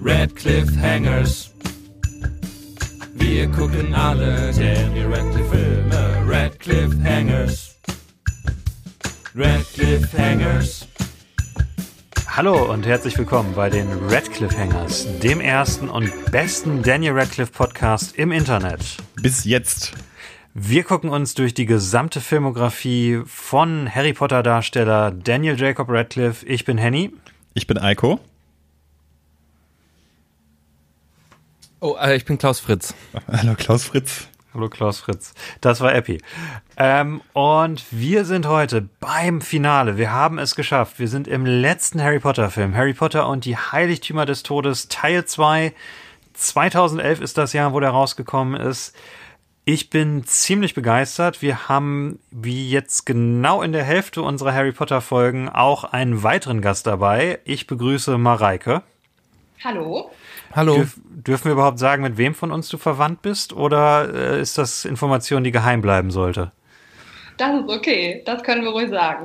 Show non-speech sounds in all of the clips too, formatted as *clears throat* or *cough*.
Red Cliffhangers. Wir gucken alle Daniel Radcliffe Filme. Red Cliffhangers. Red Cliffhangers. Hallo und herzlich willkommen bei den Red Cliffhangers, dem ersten und besten Daniel Radcliffe Podcast im Internet. Bis jetzt. Wir gucken uns durch die gesamte Filmografie von Harry Potter Darsteller Daniel Jacob Radcliffe. Ich bin Henny. Ich bin Eiko. Oh, äh, ich bin Klaus Fritz. Hallo Klaus Fritz. Hallo Klaus Fritz. Das war Epi. Ähm, und wir sind heute beim Finale. Wir haben es geschafft. Wir sind im letzten Harry Potter Film. Harry Potter und die Heiligtümer des Todes Teil 2. 2011 ist das Jahr, wo der rausgekommen ist. Ich bin ziemlich begeistert. Wir haben, wie jetzt genau in der Hälfte unserer Harry Potter Folgen, auch einen weiteren Gast dabei. Ich begrüße Mareike. Hallo. Hallo. Dürf, dürfen wir überhaupt sagen, mit wem von uns du verwandt bist? Oder äh, ist das Information, die geheim bleiben sollte? Das ist okay. Das können wir ruhig sagen.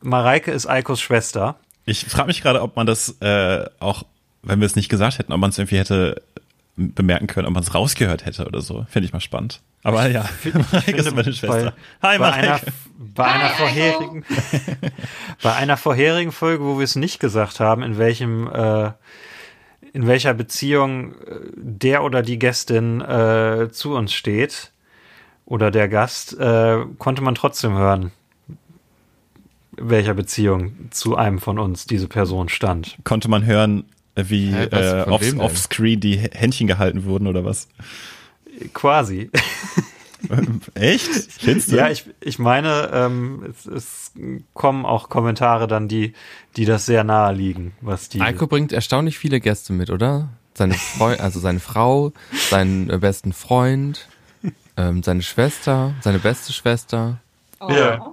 Mareike ist Eikos Schwester. Ich frage mich gerade, ob man das äh, auch, wenn wir es nicht gesagt hätten, ob man es irgendwie hätte bemerken können, ob man es rausgehört hätte oder so. Finde ich mal spannend. Aber ja, Mareike ist meine Schwester. Bei, Hi, bei einer, Mareike. bei, einer Hi, vorherigen, *laughs* bei einer vorherigen Folge, wo wir es nicht gesagt haben, in welchem äh, in welcher Beziehung äh, der oder die Gästin äh, zu uns steht oder der Gast, äh, konnte man trotzdem hören, welcher Beziehung zu einem von uns diese Person stand. Konnte man hören, wie Hä, was, äh, off, offscreen die Händchen gehalten wurden oder was? Quasi. *laughs* Echt? Findest du? Ja, ich, ich meine, ähm, es, es kommen auch Kommentare dann, die, die das sehr nahe liegen, was die. Eiko bringt erstaunlich viele Gäste mit, oder? Seine Freu *laughs* also seine Frau, seinen äh, besten Freund, ähm, seine Schwester, seine beste Schwester. Oh. Ja.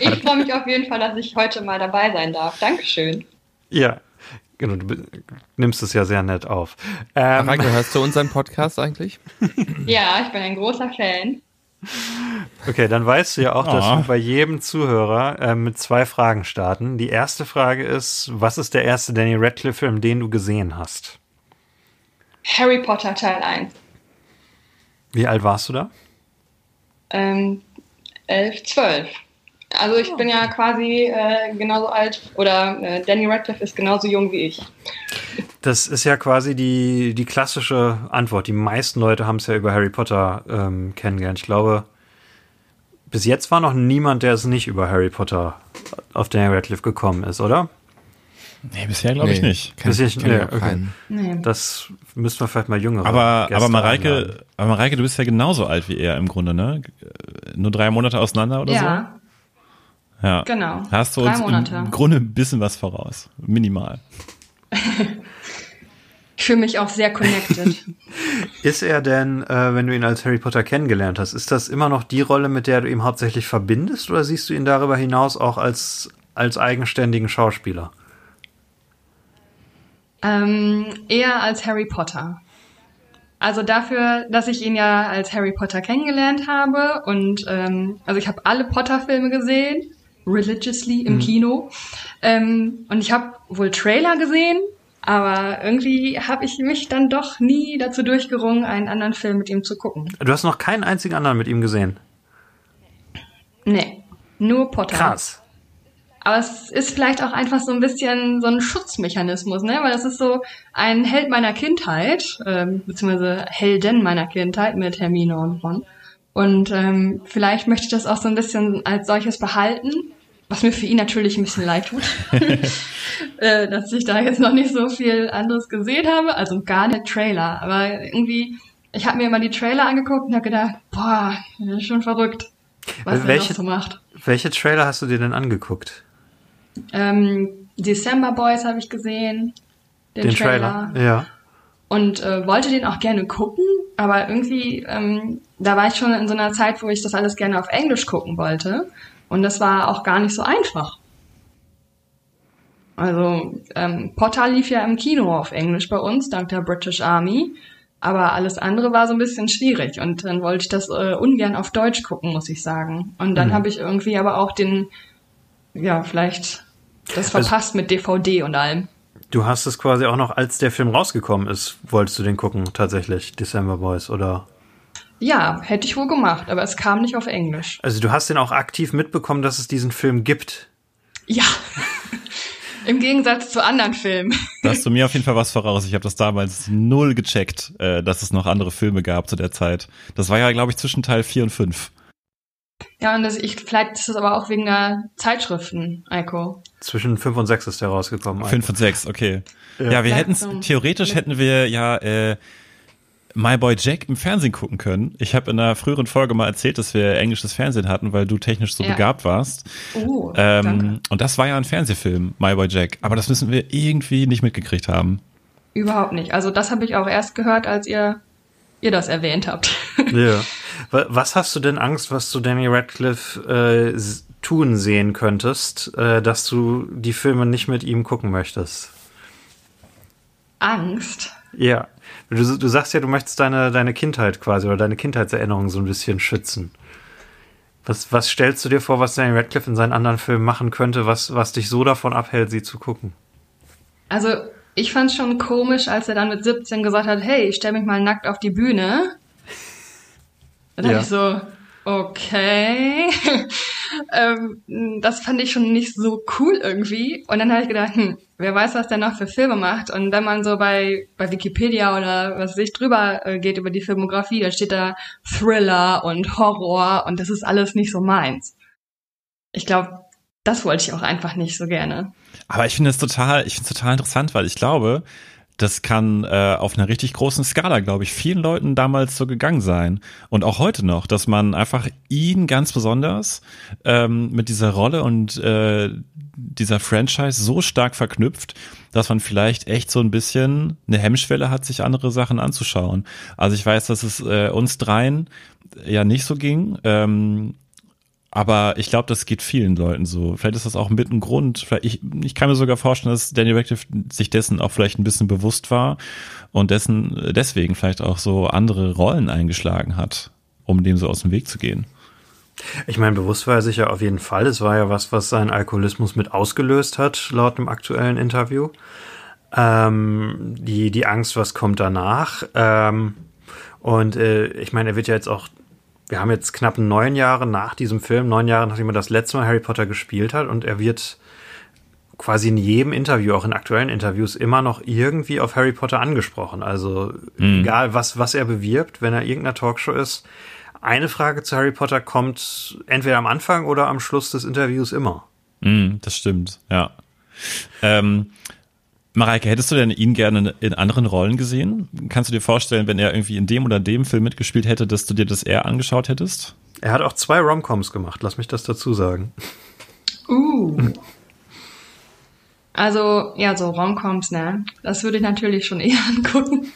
Ich freue mich auf jeden Fall, dass ich heute mal dabei sein darf. Dankeschön. Ja, genau, du nimmst es ja sehr nett auf. Ähm, Mareike, hörst du unseren Podcast eigentlich? *laughs* Ja, ich bin ein großer Fan. okay, dann weißt du ja auch, dass Ah. wir bei jedem Zuhörer äh, mit zwei Fragen starten. Die erste Frage ist, was ist der erste Danny Radcliffe-Film, den du gesehen hast? Harry Potter Teil 1. Wie alt warst du da? Ähm, 11, 12. Also ich bin ja quasi äh, genauso alt oder äh, Danny Radcliffe ist genauso jung wie ich. Das ist ja quasi die, die klassische Antwort. Die meisten Leute haben es ja über Harry Potter ähm, kennengelernt. Ich glaube, bis jetzt war noch niemand, der es nicht über Harry Potter auf Daniel Radcliffe gekommen ist, oder? Nee, bisher glaube ich Nee, nicht. Kenn, Bis ich- kenn ich nee, okay. Nee. Das müssten wir vielleicht mal jüngere Aber, Gäste aber einladen. Mareike, aber Mareike, du bist ja genauso alt wie er im Grunde, ne? Nur drei Monate auseinander oder Ja, so? Ja. Genau. Hast du Drei uns Monate. im Grunde ein bisschen was voraus. Minimal. *laughs* Ich fühle mich auch sehr connected. *laughs* Ist er denn, äh, wenn du ihn als Harry Potter kennengelernt hast, ist das immer noch die Rolle, mit der du ihn hauptsächlich verbindest, oder siehst du ihn darüber hinaus auch als, als eigenständigen Schauspieler? Ähm, eher als Harry Potter. Also dafür, dass ich ihn ja als Harry Potter kennengelernt habe und ähm, also ich habe alle Potter-Filme gesehen, religiously im Kino ähm, und ich habe wohl Trailer gesehen, aber irgendwie habe ich mich dann doch nie dazu durchgerungen, einen anderen Film mit ihm zu gucken. Du hast noch keinen einzigen anderen mit ihm gesehen. Nee, nur Potter. Krass. Aber es ist vielleicht auch einfach so ein bisschen so ein Schutzmechanismus, ne? Weil das ist so ein Held meiner Kindheit, ähm, beziehungsweise Helden meiner Kindheit mit Hermine und Ron. Und ähm, vielleicht möchte ich das auch so ein bisschen als solches behalten, was mir für ihn natürlich ein bisschen leid tut, *laughs* äh, dass ich da jetzt noch nicht so viel anderes gesehen habe, also gar nicht Trailer, aber irgendwie, ich habe mir immer die Trailer angeguckt und habe gedacht, boah, das ist schon verrückt, was er Welche- noch so macht. Welche Trailer hast du dir denn angeguckt? Ähm, December Boys habe ich gesehen. Den, Trailer. Ja. Und äh, wollte den auch gerne gucken, aber irgendwie, ähm, da war ich schon in so einer Zeit, wo ich das alles gerne auf Englisch gucken wollte. Und das war auch gar nicht so einfach. Also ähm, Potter lief ja im Kino auf Englisch bei uns, dank der British Army. Aber alles andere war so ein bisschen schwierig und dann wollte ich das äh, ungern auf Deutsch gucken, muss ich sagen. Und dann habe ich irgendwie aber auch den, ja, vielleicht das Also- verpasst mit DVD und allem. Du hast es quasi auch noch, als der Film rausgekommen ist, wolltest du den gucken, tatsächlich, December Boys, oder? Ja, hätte ich wohl gemacht, aber es kam nicht auf Englisch. Also du hast den auch aktiv mitbekommen, dass es diesen Film gibt. Ja. *laughs* Im Gegensatz zu anderen Filmen. Da hast du mir auf jeden Fall was voraus. Ich habe das damals null gecheckt, äh, dass es noch andere Filme gab zu der Zeit. Das war ja, glaube ich, zwischen Teil 4 und 5. Ja, und das, ich, vielleicht ist das aber auch wegen der Zeitschriften, Eiko. Zwischen 5 und 6 ist der rausgekommen. 5 und 6, okay. Ja, ja wir hätten theoretisch hätten wir ja äh, My Boy Jack im Fernsehen gucken können. Ich habe in einer früheren Folge mal erzählt, dass wir englisches Fernsehen hatten, weil du technisch so ja. begabt warst. Oh, ähm, danke. Und das war ja ein Fernsehfilm, My Boy Jack. Aber das müssen wir irgendwie nicht mitgekriegt haben. Überhaupt nicht. Also das habe ich auch erst gehört, als ihr ihr das erwähnt habt. Ja. *laughs* Was hast du denn Angst, was du Danny Radcliffe äh, tun sehen könntest, äh, dass du die Filme nicht mit ihm gucken möchtest? Angst? Ja. Du, du sagst ja, du möchtest deine, deine Kindheit quasi oder deine Kindheitserinnerungen so ein bisschen schützen. Was, was stellst du dir vor, was Danny Radcliffe in seinen anderen Filmen machen könnte, was, was dich so davon abhält, sie zu gucken? Also, ich fand's schon komisch, als er dann mit 17 gesagt hat, hey, ich stell mich mal nackt auf die Bühne. Da dachte ja. ich so, okay. *laughs* ähm, das fand ich schon nicht so cool irgendwie. Und dann habe ich gedacht, hm, wer weiß, was der noch für Filme macht. Und wenn man so bei, bei Wikipedia oder was sich drüber äh, geht über die Filmografie, da steht da Thriller und Horror und das ist alles nicht so meins. Ich glaube, das wollte ich auch einfach nicht so gerne. Aber ich finde es total, ich finde es total interessant, weil ich glaube, das kann äh, auf einer richtig großen Skala, glaube ich, vielen Leuten damals so gegangen sein. Und auch heute noch, dass man einfach ihn ganz besonders ähm, mit dieser Rolle und äh, dieser Franchise so stark verknüpft, dass man vielleicht echt so ein bisschen eine Hemmschwelle hat, sich andere Sachen anzuschauen. Also ich weiß, dass es äh, uns dreien ja nicht so ging. Ähm, aber ich glaube, das geht vielen Leuten so. Vielleicht ist das auch mit ein Grund. Ich, ich kann mir sogar vorstellen, dass Daniel Radcliffe sich dessen auch vielleicht ein bisschen bewusst war und dessen deswegen vielleicht auch so andere Rollen eingeschlagen hat, um dem so aus dem Weg zu gehen. Ich meine, bewusst war er sich ja auf jeden Fall. Es war ja was, was seinen Alkoholismus mit ausgelöst hat, laut dem aktuellen Interview. Ähm, die, die Angst, was kommt danach. Ähm, und äh, ich meine, er wird ja jetzt auch wir haben jetzt knapp neun Jahre nach diesem Film, neun Jahre nachdem er das letzte Mal Harry Potter gespielt hat und er wird quasi in jedem Interview, auch in aktuellen Interviews, immer noch irgendwie auf Harry Potter angesprochen. Also mhm. egal, was, was er bewirbt, wenn er irgendeiner Talkshow ist, eine Frage zu Harry Potter kommt entweder am Anfang oder am Schluss des Interviews immer. Mhm, das stimmt, ja. Ähm, Mareike, hättest du denn ihn gerne in anderen Rollen gesehen? Kannst du dir vorstellen, wenn er irgendwie in dem oder dem Film mitgespielt hätte, dass du dir das eher angeschaut hättest? Er hat auch zwei Romcoms gemacht, lass mich das dazu sagen. Uh. Also, ja, so Romcoms, ne? Das würde ich natürlich schon eher *laughs* angucken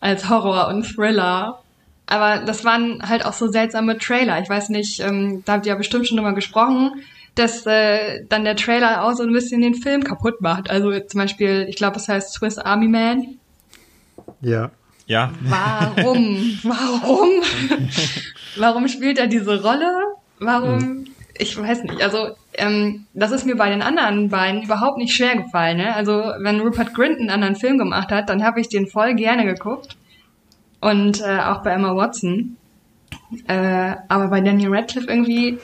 als Horror und Thriller. Aber das waren halt auch so seltsame Trailer. Ich weiß nicht, ähm, da habt ihr ja bestimmt schon drüber gesprochen dass äh, dann der Trailer auch so ein bisschen den Film kaputt macht. Also zum Beispiel, ich glaube, es heißt Swiss Army Man. Ja. Ja. Warum? *laughs* Warum? Warum spielt er diese Rolle? Warum? Hm. Ich weiß nicht. Also ähm, das ist mir bei den anderen beiden überhaupt nicht schwer gefallen. Ne? Also wenn Rupert Grint einen anderen Film gemacht hat, dann habe ich den voll gerne geguckt. Und äh, auch bei Emma Watson. Äh, aber bei Daniel Radcliffe irgendwie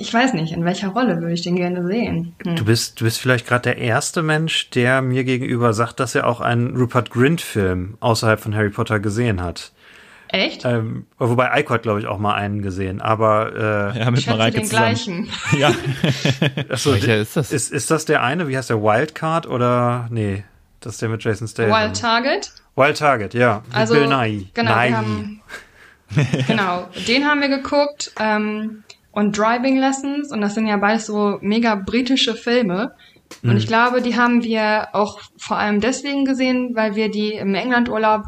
ich weiß nicht, in welcher Rolle würde ich den gerne sehen. Hm. Du bist, du bist vielleicht gerade der erste Mensch, der mir gegenüber sagt, dass er auch einen Rupert Grint-Film außerhalb von Harry Potter gesehen hat. Echt? Ähm, wobei Eiko hat, glaube ich, auch mal einen gesehen, aber äh, ja, mit Mareike den zusammen. gleichen. *laughs* Ja. *laughs* Achso, Welcher ist das? Ist, ist das der eine? Wie heißt der? Wildcard oder nee? Das ist der mit Jason Statham. Wild Target? Wild Target, ja. Also, Bill Nye. Genau, Nye. Haben, genau, den haben wir geguckt. Ähm, und Driving Lessons und das sind ja beides so mega britische Filme. Und mhm. ich glaube, die haben wir auch vor allem deswegen gesehen, weil wir die im Englandurlaub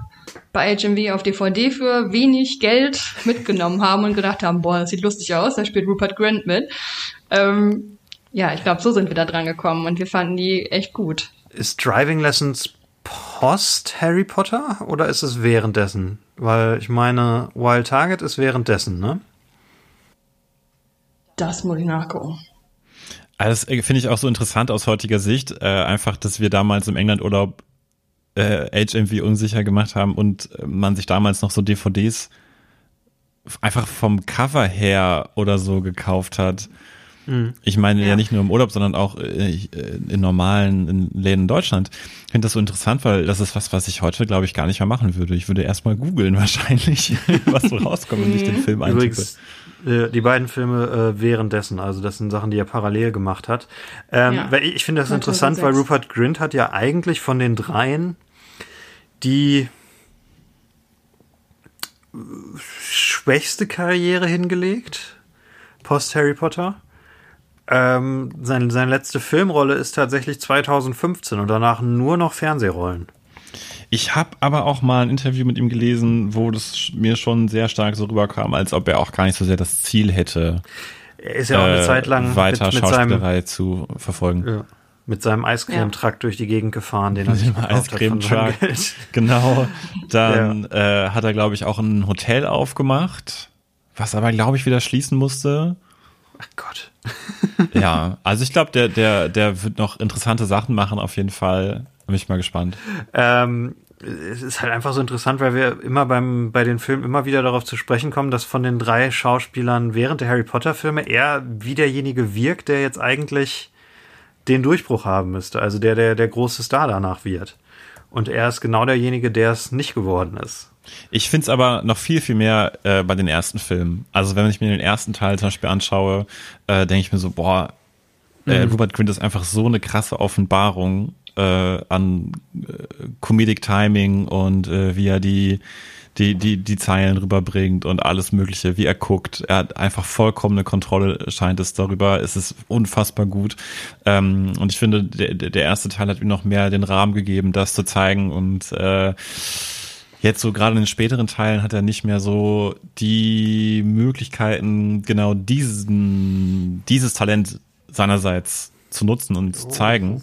bei HMV auf DVD für wenig Geld mitgenommen haben und gedacht haben, boah, das sieht lustig aus, da spielt Rupert Grint mit. Ähm, ja, ich glaube, so sind wir da dran gekommen und wir fanden die echt gut. Ist Driving Lessons post Harry Potter oder ist es währenddessen? Weil ich meine, Wild Target ist währenddessen, ne? Das muss ich nachgucken. Also das finde ich auch so interessant aus heutiger Sicht. Äh, einfach, dass wir damals im England-Urlaub äh, HMV unsicher gemacht haben und man sich damals noch so DVDs einfach vom Cover her oder so gekauft hat. Mhm. Ich meine ja. ja. nicht nur im Urlaub, sondern auch äh, in normalen Läden in Deutschland. Ich finde das so interessant, weil das ist was, was ich heute, glaube ich, gar nicht mehr machen würde. Ich würde erstmal googeln *laughs* wahrscheinlich, was so rauskommt und nicht den Film eintippe. Übrigens, äh, die beiden Filme äh, währenddessen, also das sind Sachen, die er parallel gemacht hat. Ähm, ja. weil ich, ich finde das 2006. interessant, weil Rupert Grint hat ja eigentlich von den dreien die schwächste Karriere hingelegt, post Harry Potter. Ähm, seine, seine letzte Filmrolle ist tatsächlich 2015 und danach nur noch Fernsehrollen. Ich habe aber auch mal ein Interview mit ihm gelesen, wo das mir schon sehr stark so rüberkam, als ob er auch gar nicht so sehr das Ziel hätte, er ist ja auch eine äh, Zeit lang weiter mit, mit Schauspielerei seinem, zu verfolgen. Ja, mit seinem Eiscreme-Truck ja. durch die Gegend gefahren, den er sich Eiscreme-Truck. *laughs* Genau. Dann ja. äh, hat er, glaube ich, auch ein Hotel aufgemacht, was aber, glaube ich, wieder schließen musste. Ach Gott. *laughs* *laughs* ja, also ich glaube, der, der, der wird noch interessante Sachen machen, auf jeden Fall. Bin ich mal gespannt. Ähm, es ist halt einfach so interessant, weil wir immer beim, bei den Filmen immer wieder darauf zu sprechen kommen, dass von den drei Schauspielern während der Harry Potter Filme er wie derjenige wirkt, der jetzt eigentlich den Durchbruch haben müsste. Also der, der, der große Star danach wird. Und er ist genau derjenige, der es nicht geworden ist. Ich finde es aber noch viel, viel mehr äh, bei den ersten Filmen. Also wenn ich mir den ersten Teil zum Beispiel anschaue, äh, denke ich mir so, boah, äh, mhm. Rupert Grint ist einfach so eine krasse Offenbarung äh, an äh, Comedic Timing und äh, wie er die die, die, die Zeilen rüberbringt und alles Mögliche, wie er guckt. Er hat einfach vollkommene Kontrolle, scheint es darüber. Es ist unfassbar gut. Ähm, und ich finde, der, der erste Teil hat ihm noch mehr den Rahmen gegeben, das zu zeigen und äh, jetzt so gerade in den späteren Teilen hat er nicht mehr so die Möglichkeiten, genau diesen, dieses Talent seinerseits zu nutzen und zu zeigen.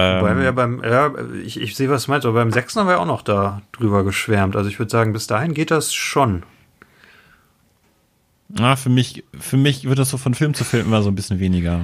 Ähm, Wobei wir ja beim, ja, ich, ich sehe, was du meinst, aber beim sechsten haben wir ja auch noch da drüber geschwärmt. Also ich würde sagen, bis dahin geht das schon. Ah, für mich, für mich wird das so von Film zu Film immer so ein bisschen weniger.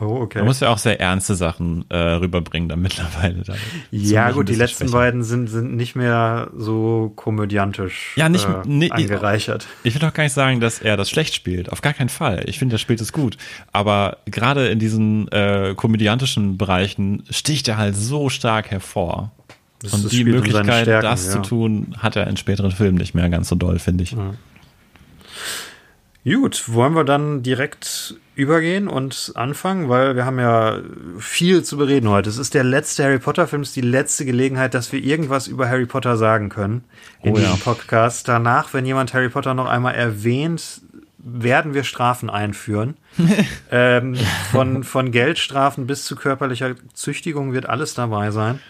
Oh, okay. Man muss ja auch sehr ernste Sachen äh, rüberbringen dann mittlerweile. Da ja, gut, die letzten schwächer. beiden sind, sind nicht mehr so komödiantisch ja, nicht, äh, nee, angereichert. Ich will doch gar nicht sagen, dass er das schlecht spielt. Auf gar keinen Fall. Ich finde, er spielt es gut. Aber gerade in diesen äh, komödiantischen Bereichen sticht er halt so stark hervor. Das Und die Möglichkeit, Stärken, das ja. zu tun, hat er in späteren Filmen nicht mehr ganz so doll, finde ich. Ja. Gut, wollen wir dann direkt übergehen und anfangen, weil wir haben ja viel zu bereden heute. Es ist der letzte Harry Potter Film, es ist die letzte Gelegenheit, dass wir irgendwas über Harry Potter sagen können in oh, diesem ja. Podcast. Danach, wenn jemand Harry Potter noch einmal erwähnt, werden wir Strafen einführen. *laughs* ähm, von, von Geldstrafen bis zu körperlicher Züchtigung wird alles dabei sein.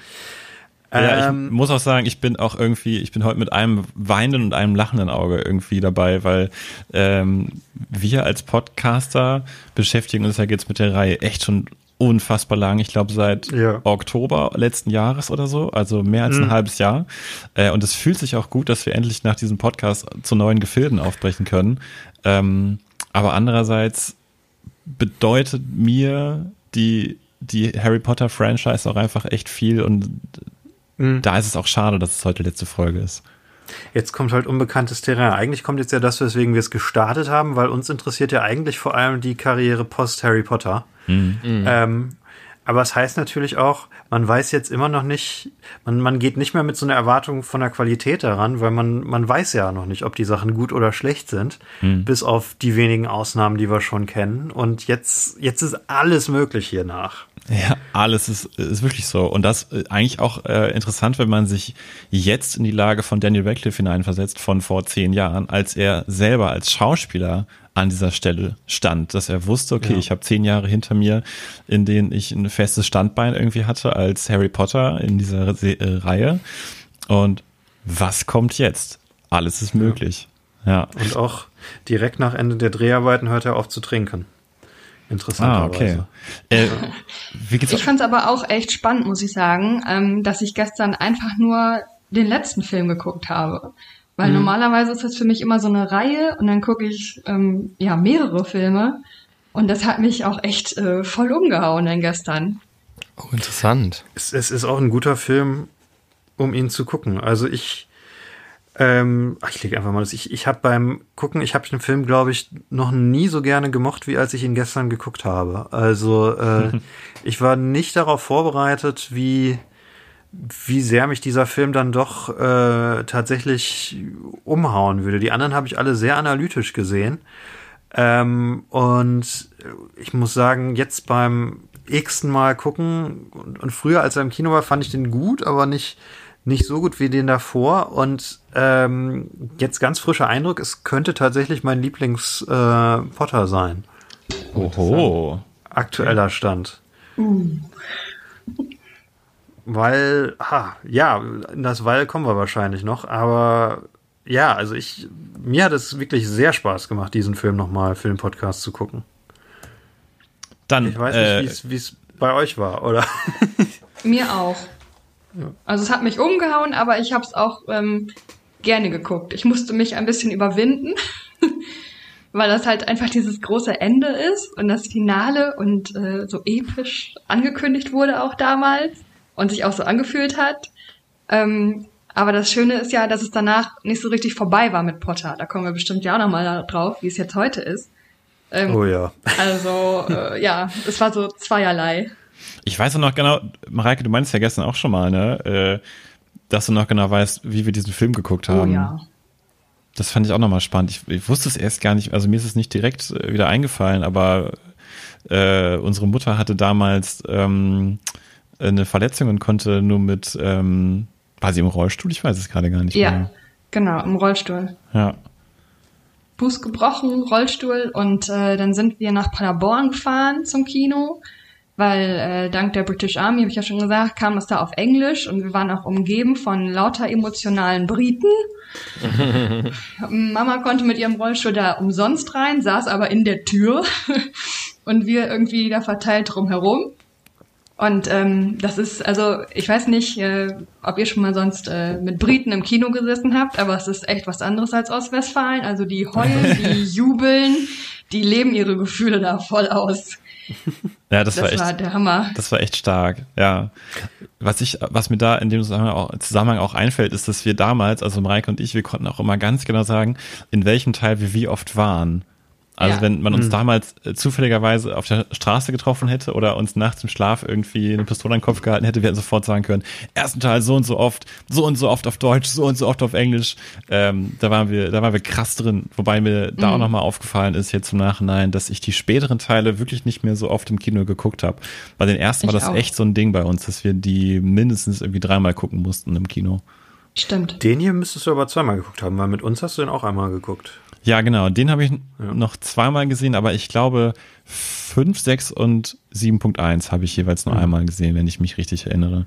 Ja, ähm, ich muss auch sagen, ich bin auch irgendwie, ich bin heute mit einem weinenden und einem lachenden Auge irgendwie dabei, weil ähm, wir als Podcaster beschäftigen uns ja jetzt mit der Reihe echt schon unfassbar lang. Ich glaube seit ja. Oktober letzten Jahres oder so, also mehr als mhm. ein halbes Jahr. Äh, und es fühlt sich auch gut, dass wir endlich nach diesem Podcast zu neuen Gefilden aufbrechen können. Ähm, aber andererseits bedeutet mir die die Harry Potter Franchise auch einfach echt viel und Mhm. Da ist es auch schade, dass es heute letzte Folge ist. Jetzt kommt halt unbekanntes Terrain. Eigentlich kommt jetzt ja das, weswegen wir es gestartet haben, weil uns interessiert ja eigentlich vor allem die Karriere post Harry Potter. Mhm. mhm. Ähm, aber es heißt natürlich auch, man weiß jetzt immer noch nicht, man, man geht nicht mehr mit so einer Erwartung von der Qualität daran, weil man, man weiß ja noch nicht, ob die Sachen gut oder schlecht sind, mhm. bis auf die wenigen Ausnahmen, die wir schon kennen. Und jetzt, jetzt ist alles möglich hier nach. Ja, alles ist, ist wirklich so. Und das äh, eigentlich auch äh, interessant, wenn man sich jetzt in die Lage von Daniel Radcliffe hineinversetzt von vor zehn Jahren, als er selber als Schauspieler an dieser Stelle stand, dass er wusste, okay, ja. ich habe zehn Jahre hinter mir, in denen ich ein festes Standbein irgendwie hatte als Harry Potter in dieser Se äh, Reihe. Und was kommt jetzt? Alles ist möglich. Ja. Und auch direkt nach Ende der Dreharbeiten hört er auf zu trinken. Interessanterweise. Ah, okay. Äh, *laughs* ich fand es aber auch echt spannend, muss ich sagen, ähm, dass ich gestern einfach nur den letzten Film geguckt habe. Weil mhm. normalerweise ist das für mich immer so eine Reihe und dann gucke ich ähm, ja mehrere Filme. Und das hat mich auch echt äh, voll umgehauen dann gestern. Oh, interessant. Es, es ist auch ein guter Film, um ihn zu gucken. Also ich, ähm, ach, ich lege einfach mal das. Ich, ich habe beim Gucken, ich habe den Film, glaube ich, noch nie so gerne gemocht, wie als ich ihn gestern geguckt habe. Also äh, *laughs* ich war nicht darauf vorbereitet, wie wie sehr mich dieser Film dann doch äh, tatsächlich umhauen würde. Die anderen habe ich alle sehr analytisch gesehen. Ähm, und ich muss sagen, jetzt beim x-ten Mal gucken und, und früher, als er im Kino war, fand ich den gut, aber nicht, nicht so gut wie den davor. Und ähm, jetzt ganz frischer Eindruck, es könnte tatsächlich mein Lieblings-Potter sein. Oho. Aktueller Stand. Weil, ha, ja, in das Weil kommen wir wahrscheinlich noch, aber ja, also ich, mir hat es wirklich sehr Spaß gemacht, diesen Film nochmal für den Podcast zu gucken. Dann, Ich weiß äh, nicht, wie es bei euch war, oder? Mir auch. Also es hat mich umgehauen, aber ich habe es auch ähm, gerne geguckt. Ich musste mich ein bisschen überwinden, *laughs* weil das halt einfach dieses große Ende ist und das Finale und äh, so episch angekündigt wurde auch damals und sich auch so angefühlt hat. Ähm, aber das Schöne ist ja, dass es danach nicht so richtig vorbei war mit Potter. Da kommen wir bestimmt ja auch nochmal drauf, wie es jetzt heute ist. Ähm, Oh ja. Also äh, ja, es war so zweierlei. Ich weiß noch genau, Mareike, du meinst ja gestern auch schon mal, ne, äh, dass du noch genau weißt, wie wir diesen Film geguckt Oh haben. ja. Das fand ich auch nochmal spannend. Ich, ich wusste es erst gar nicht, also mir ist es nicht direkt äh, wieder eingefallen, aber äh, unsere Mutter hatte damals ähm, eine Verletzung und konnte nur mit, ähm, war sie im Rollstuhl? Ich weiß es gerade gar nicht Ja, mehr. genau, im Rollstuhl. Ja. Fuß gebrochen, Rollstuhl und äh, dann sind wir nach Paderborn gefahren zum Kino, weil äh, dank der British Army, habe ich ja schon gesagt, kam es da auf Englisch und wir waren auch umgeben von lauter emotionalen Briten. *laughs* Mama konnte mit ihrem Rollstuhl da umsonst rein, saß aber in der Tür *laughs* und wir irgendwie da verteilt drumherum. Und ähm, das ist, also ich weiß nicht, äh, ob ihr schon mal sonst äh, mit Briten im Kino gesessen habt, aber es ist echt was anderes als Ostwestfalen. Also die heulen, die *laughs* jubeln, die leben ihre Gefühle da voll aus. Ja, das, Das, war echt. war der Hammer. Das war echt stark, ja. Was ich, was mir da in dem Zusammenhang auch, Zusammenhang auch einfällt, ist, dass wir damals, also Mareike und ich, wir konnten auch immer ganz genau sagen, in welchem Teil wir wie oft waren. Also Ja. wenn man uns damals äh, zufälligerweise auf der Straße getroffen hätte oder uns nachts im Schlaf irgendwie eine Pistole an den Kopf gehalten hätte, wir hätten sofort sagen können, ersten Teil so und so oft, so und so oft auf Deutsch, so und so oft auf Englisch. Ähm, da waren wir, da waren wir krass drin. Wobei mir da Mhm. auch nochmal aufgefallen ist jetzt im Nachhinein, dass ich die späteren Teile wirklich nicht mehr so oft im Kino geguckt habe. Bei den ersten war Ich das auch. echt so ein Ding bei uns, dass wir die mindestens irgendwie dreimal gucken mussten im Kino. Stimmt. Den hier müsstest du aber zweimal geguckt haben, weil mit uns hast du den auch einmal geguckt. Ja, genau. Den habe ich noch zweimal gesehen, aber ich glaube 5, 6 und 7.1 habe ich jeweils nur einmal gesehen, wenn ich mich richtig erinnere.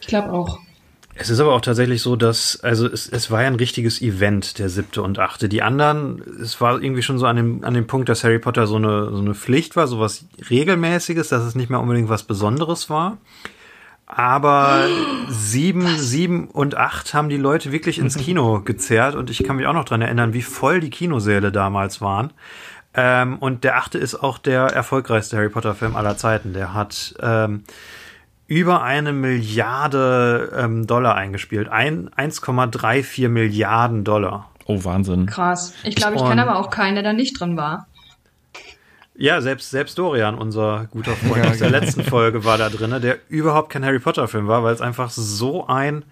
Ich glaube auch. Es ist aber auch tatsächlich so, dass, also es, es war ja ein richtiges Event, der siebte und achte. Die anderen, es war irgendwie schon so an dem, an dem Punkt, dass Harry Potter so eine, so eine Pflicht war, so was Regelmäßiges, dass es nicht mehr unbedingt was Besonderes war. Aber *gasps* sieben, sieben und acht haben die Leute wirklich ins *laughs* Kino gezerrt und ich kann mich auch noch dran erinnern, wie voll die Kinosäle damals waren. Ähm, und der achte ist auch der erfolgreichste Harry Potter Film aller Zeiten. Der hat ähm, über eine Milliarde ähm, Dollar eingespielt. Ein, 1,34 Milliarden Dollar. Oh, Wahnsinn. Krass. Ich glaube, ich kenne aber auch keinen, der da nicht drin war. Ja, selbst, selbst Dorian, unser guter Freund aus der letzten Folge, war da drinne, der überhaupt kein Harry Potter Film war, weil es einfach so ein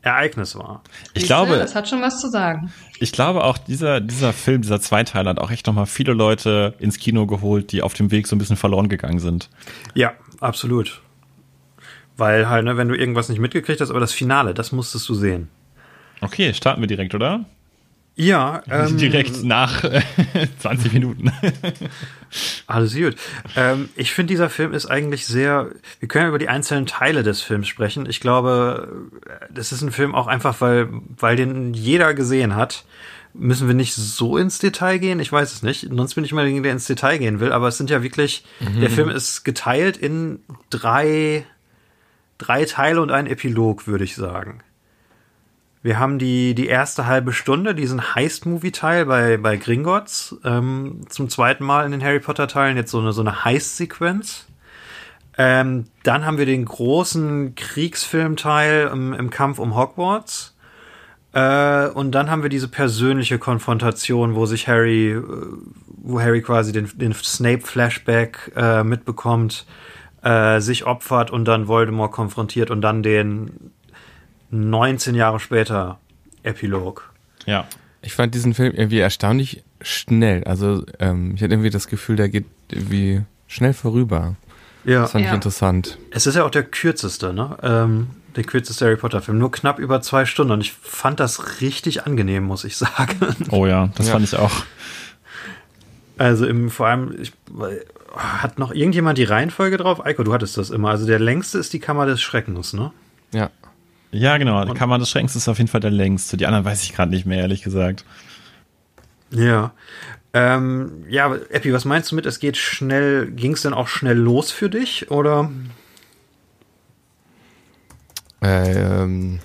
Ereignis war. Ich Siehste, glaube, Das hat schon was zu sagen. ich glaube auch dieser, dieser Film, dieser Zweiteiler hat auch echt nochmal viele Leute ins Kino geholt, die auf dem Weg so ein bisschen verloren gegangen sind. Ja, absolut. Weil halt, ne, wenn du irgendwas nicht mitgekriegt hast, aber das Finale, das musstest du sehen. Okay, starten wir direkt, oder? Ja, *laughs* ähm, direkt nach äh, *laughs* 20 Minuten. Alles gut. Ähm, ich finde, dieser Film ist eigentlich sehr. Wir können ja über die einzelnen Teile des Films sprechen. Ich glaube, das ist ein Film auch einfach, weil, weil den jeder gesehen hat. Müssen wir nicht so ins Detail gehen? Ich weiß es nicht. Sonst bin ich mal derjenige, der ins Detail gehen will. Aber es sind ja wirklich. Der Film ist geteilt in drei, drei Teile und ein Epilog, würde ich sagen. Wir haben die, die erste halbe Stunde, diesen Heist-Movie-Teil bei, bei Gringotts, ähm, zum zweiten Mal in den Harry Potter-Teilen, jetzt so eine, so eine Heist-Sequenz. Ähm, dann haben wir den großen Kriegsfilmteil im, im Kampf um Hogwarts. Äh, und dann haben wir diese persönliche Konfrontation, wo sich Harry, äh, wo Harry quasi den, den Snape-Flashback äh, mitbekommt, äh, sich opfert und dann Voldemort konfrontiert und dann den 19 Jahre später Epilog. Ja. Ich fand diesen Film irgendwie erstaunlich schnell. Also ähm, ich hatte irgendwie das Gefühl, der geht irgendwie schnell vorüber. Ja. Das fand Ja. ich interessant. Es ist ja auch der kürzeste, ne? Ähm, der kürzeste Harry Potter-Film. Nur knapp über zwei Stunden. Und ich fand das richtig angenehm, muss ich *laughs* sagen. Oh ja, das Ja. fand ich auch. Also im, vor allem, ich, hat noch irgendjemand die Reihenfolge drauf? Eiko, du hattest das immer. Also der längste ist die Kammer des Schreckens, ne? Ja. Ja, genau. Die Kammer des Schreckens ist auf jeden Fall der längste. Die anderen weiß ich gerade nicht mehr, ehrlich gesagt. Ja. Ähm, ja, Epi, was meinst du mit, es geht schnell, ging es denn auch schnell los für dich? Oder? Ähm,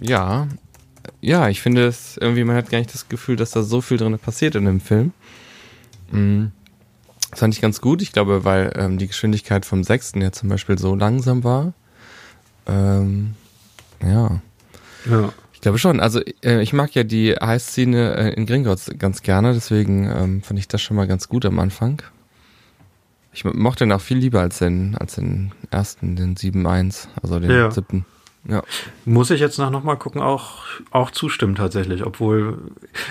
ja. Ja, ich finde es irgendwie, man hat gar nicht das Gefühl, dass da so viel drin passiert in dem Film. Mm. Das fand ich ganz gut. Ich glaube, weil ähm, die Geschwindigkeit vom sechsten ja zum Beispiel so langsam war. Ähm, ja. Ja. Ich glaube schon. Also äh, ich mag ja die Heißszene äh, in Gringotts ganz gerne, deswegen ähm, fand ich das schon mal ganz gut am Anfang. Ich mo- mochte ihn auch viel lieber als den, als den ersten, den 7.1, also den Ja. siebten. Ja. Muss ich jetzt nach nochmal gucken, auch, auch zustimmen tatsächlich, obwohl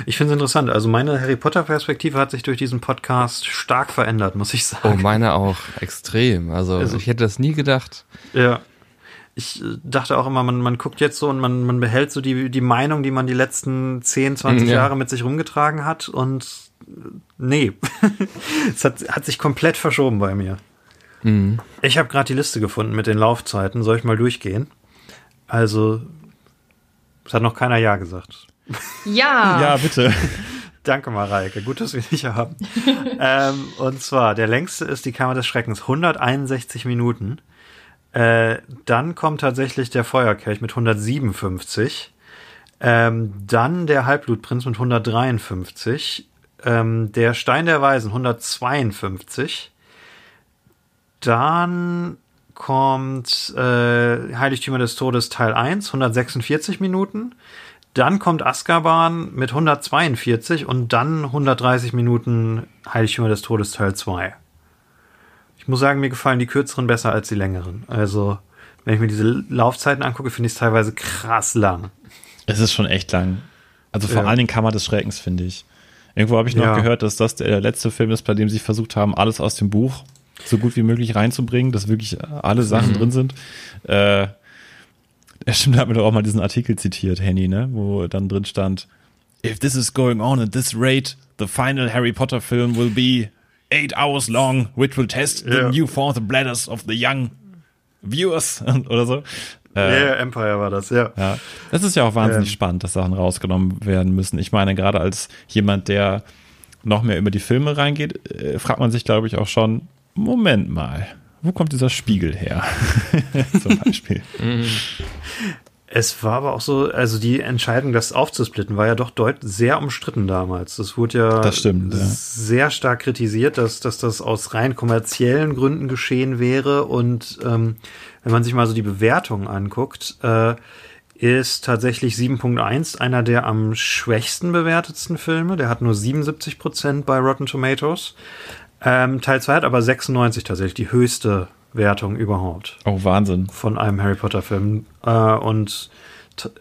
ich finde es interessant. Also meine Harry Potter Perspektive hat sich durch diesen Podcast stark verändert, muss ich Oh, sagen. meine auch extrem. Also, Also- ich hätte das nie gedacht. Ja. Ich äh, dachte auch immer, man, man guckt jetzt so und man, man behält so die, die Meinung, die man die letzten 10, 20 Ja. Jahre mit sich rumgetragen hat und äh, nee. *laughs* es hat, hat sich komplett verschoben bei mir. Mhm. Ich habe gerade die Liste gefunden mit den Laufzeiten. Soll ich mal durchgehen? Also, es hat noch keiner Ja gesagt. Ja. *laughs* Ja, bitte. Danke, Mareike. Gut, dass wir dich haben. *laughs* ähm, und zwar, der längste ist die Kammer des Schreckens, 161 Minuten. Äh, dann kommt tatsächlich der Feuerkelch mit 157. Ähm, dann der Halbblutprinz mit 153. Ähm, der Stein der Weisen 152. Dann kommt äh, Heiligtümer des Todes Teil 1, 146 Minuten. Dann kommt Azkaban mit 142 und dann 130 Minuten Heiligtümer des Todes Teil 2. Ich muss sagen, mir gefallen die kürzeren besser als die längeren. Also, wenn ich mir diese Laufzeiten angucke, finde ich es teilweise krass lang. Es ist schon echt lang. Also vor Ja. allen Dingen Kammer des Schreckens, finde ich. Irgendwo habe ich noch Ja. gehört, dass das der letzte Film ist, bei dem sie versucht haben, alles aus dem Buch so gut wie möglich reinzubringen, dass wirklich alle Sachen drin sind. Äh, ja, *laughs* stimmt, da hat mir doch auch mal diesen Artikel zitiert, Henny, ne? Wo dann drin stand, If this is going on at this rate, the final Harry Potter film will be eight hours long, which will test Ja. the new fourth bladders of the young viewers *laughs* oder so. Äh, Yeah, Empire war das, ja. ja, das ist ja auch wahnsinnig Ähm. spannend, dass Sachen rausgenommen werden müssen. Ich meine, gerade als jemand, der noch mehr über die Filme reingeht, äh, fragt man sich, glaube ich, auch schon, Moment mal, wo kommt dieser Spiegel her? *laughs* Zum Beispiel. Es war aber auch so, also die Entscheidung, das aufzusplitten, war ja doch deut sehr umstritten damals. Das wurde ja, Das stimmt, ja. sehr stark kritisiert, dass, dass das aus rein kommerziellen Gründen geschehen wäre. Und ähm, wenn man sich mal so die Bewertungen anguckt, äh, ist tatsächlich 7.1 einer der am schwächsten bewertetsten Filme. Der hat nur 77 Prozent bei Rotten Tomatoes. Ähm, Teil 2 hat aber 96 tatsächlich, die höchste Wertung überhaupt Oh, Wahnsinn. von einem Harry Potter Film. Äh, und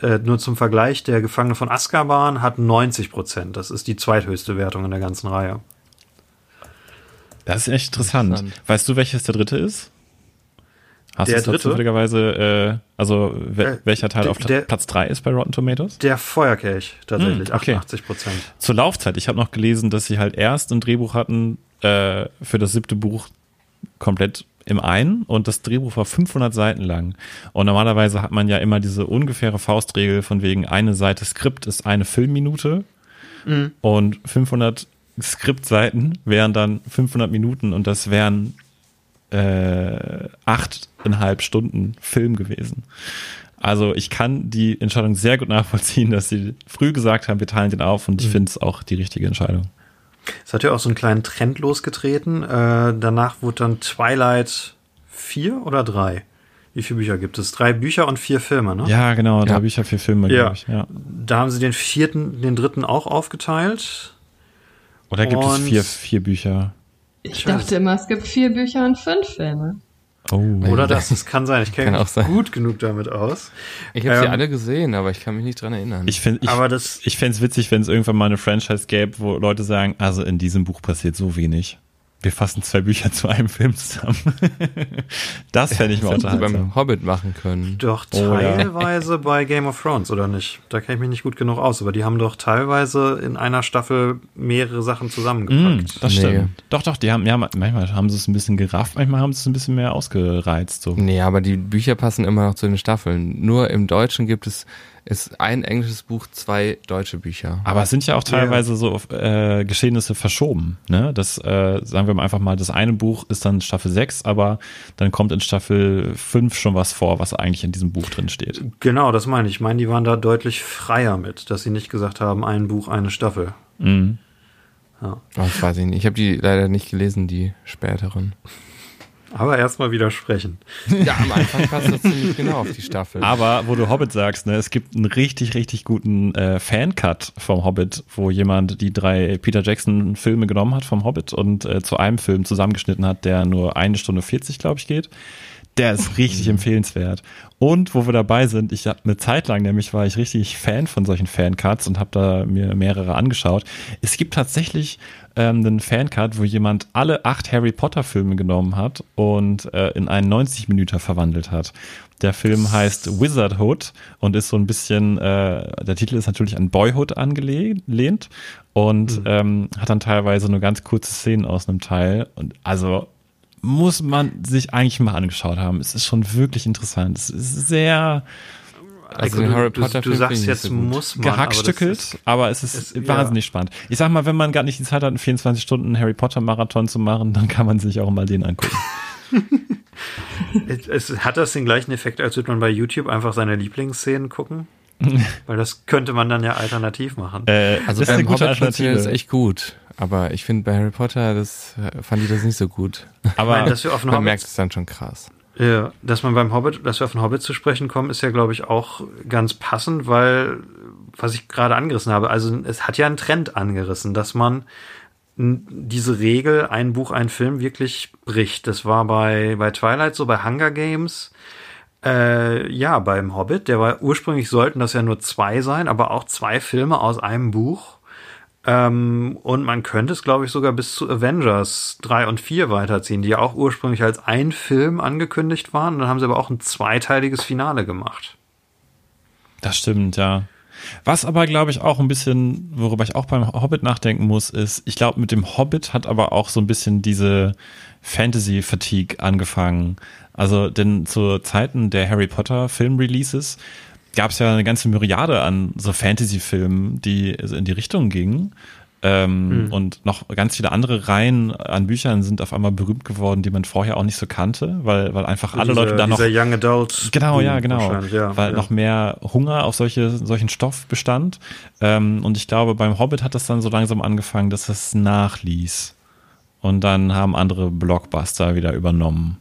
äh, nur zum Vergleich, der Gefangene von Azkaban hat 90 Prozent. Das ist die zweithöchste Wertung in der ganzen Reihe. Das ist echt interessant. Interessant. Weißt du, welches der dritte ist? Hast Der dritte? zufälligerweise, äh, also we Äh, welcher Teil der- auf der- Platz 3 ist bei Rotten Tomatoes? Der Feuerkelch tatsächlich, Hm, okay. 88 Prozent. Zur Laufzeit. Ich habe noch gelesen, dass sie halt erst ein Drehbuch hatten äh, für das siebte Buch komplett im einen und das Drehbuch war 500 Seiten lang. Und normalerweise hat man ja immer diese ungefähre Faustregel von wegen eine Seite Skript ist eine Filmminute und 500 Skriptseiten wären dann 500 Minuten und das wären äh, achteinhalb Stunden Film gewesen. Also ich kann die Entscheidung sehr gut nachvollziehen, dass sie früh gesagt haben, wir teilen den auf und ich finde es auch die richtige Entscheidung. Es hat ja auch so einen kleinen Trend losgetreten. Äh, danach wurde dann Twilight vier oder drei. Wie viele Bücher gibt es? Drei Bücher und vier Filme, ne? Ja, genau, da Ja. ja vier Filme, Ja. glaube ich. Ja. Da haben sie den vierten, den dritten auch aufgeteilt. Oder gibt es Und- vier, vier Bücher? Ich dachte immer, es gibt vier Bücher und fünf Filme. Oh. Oder das, das kann sein. Ich kenne mich auch sein. gut genug damit aus. Ich habe sie Ähm, alle gesehen, aber ich kann mich nicht dran erinnern. Ich finde, ich, Aber das- ich fände es witzig, wenn es irgendwann mal eine Franchise gäbe, wo Leute sagen, also in diesem Buch passiert so wenig. Wir fassen zwei Bücher zu einem Film zusammen. *laughs* das fände ich mal das hätten sie unterhaltsam. beim Hobbit machen können. Doch Oh, ja. teilweise bei Game of Thrones, oder nicht? Da kenne ich mich nicht gut genug aus, aber die haben doch teilweise in einer Staffel mehrere Sachen Mm, zusammengepackt. das Nee. stimmt. Doch, doch, die haben, ja, manchmal haben sie es ein bisschen gerafft, manchmal haben sie es ein bisschen mehr ausgereizt. So. Nee, aber die Bücher passen immer noch zu den Staffeln. Nur im Deutschen gibt es ist ein englisches Buch, zwei deutsche Bücher. Aber es sind ja auch teilweise so äh, Geschehnisse verschoben. Ne? Das, äh, sagen wir mal einfach mal, das eine Buch ist dann Staffel 6, aber dann kommt in Staffel 5 schon was vor, was eigentlich in diesem Buch drin steht. Genau, das meine ich. Ich meine, die waren da deutlich freier mit, dass sie nicht gesagt haben, ein Buch, eine Staffel. Mhm. Oh, das weiß ich nicht. Ich habe die leider nicht gelesen, die späteren. Aber erstmal widersprechen. Ja, am Anfang passt das ziemlich genau auf die Staffel. Aber wo du Hobbit sagst, ne, es gibt einen richtig, richtig guten äh, Fancut vom Hobbit, wo jemand die drei Peter Jackson Filme genommen hat vom Hobbit und äh, zu einem Film zusammengeschnitten hat, der nur eine Stunde 40, glaube ich, geht. Der ist richtig empfehlenswert. Und wo wir dabei sind, ich habe eine Zeit lang, nämlich war ich richtig Fan von solchen Fancuts und habe da mir mehrere angeschaut. Es gibt tatsächlich ähm, einen Fancut, wo jemand alle acht Harry Potter Filme genommen hat und äh, in einen 90 Minüter verwandelt hat. Der Film heißt Wizardhood und ist so ein bisschen, äh, der Titel ist natürlich an Boyhood angelehnt und ähm, hat dann teilweise nur ganz kurze Szenen aus einem Teil. Und also muss man sich eigentlich mal angeschaut haben. Es ist schon wirklich interessant. Es ist sehr Also du, den Harry du, Potter du Film sagst jetzt so muss man. aber das gehackstückelt, ist- aber, es ist, ist- ja. wahnsinnig spannend. Ich sag mal, wenn man gar nicht die Zeit hat, einen 24 Stunden Harry Potter Marathon zu machen, dann kann man sich auch mal den angucken. *laughs* *laughs* Es, es hat das den gleichen Effekt, als würde man bei YouTube einfach seine Lieblingsszenen gucken? *laughs* Weil das könnte man dann ja alternativ machen. Äh, Also das ist eine beim gute Alternative. echt gut. Aber ich finde bei Harry Potter, das äh, fand ich das nicht so gut. Aber Nein, dass wir auf Man merkt es dann schon krass. Ja, dass man beim Hobbit, dass wir auf den Hobbit zu sprechen kommen, ist ja, glaube ich, auch ganz passend, weil, was ich gerade angerissen habe, also es hat ja einen Trend angerissen, dass man diese Regel, ein Buch, ein Film, wirklich bricht. Das war bei, bei Twilight so, bei Hunger Games. Äh, ja, beim Hobbit, der war ursprünglich sollten das ja nur zwei sein, aber auch zwei Filme aus einem Buch. Ähm, und man könnte es, glaube ich, sogar bis zu Avengers 3 und 4 weiterziehen, die ja auch ursprünglich als ein Film angekündigt waren. Dann haben sie aber auch ein zweiteiliges Finale gemacht. Das stimmt, ja. Was aber, glaube ich, auch ein bisschen, worüber ich auch beim Hobbit nachdenken muss, ist, ich glaube, mit dem Hobbit hat aber auch so ein bisschen diese Fantasy-Fatigue angefangen. Also, denn zu Zeiten der Harry Potter Film-Releases gab es ja eine ganze Myriade an so Fantasy-Filmen, die in die Richtung gingen. Ähm, Und noch ganz viele andere Reihen an Büchern sind auf einmal berühmt geworden, die man vorher auch nicht so kannte, weil, weil einfach alle Dieser- Leute da noch Young Adult. Genau, ja, genau. Ja, Weil ja. noch mehr Hunger auf solche, solchen Stoff bestand. Ähm, und ich glaube, beim Hobbit hat das dann so langsam angefangen, dass es nachließ. Und dann haben andere Blockbuster wieder übernommen.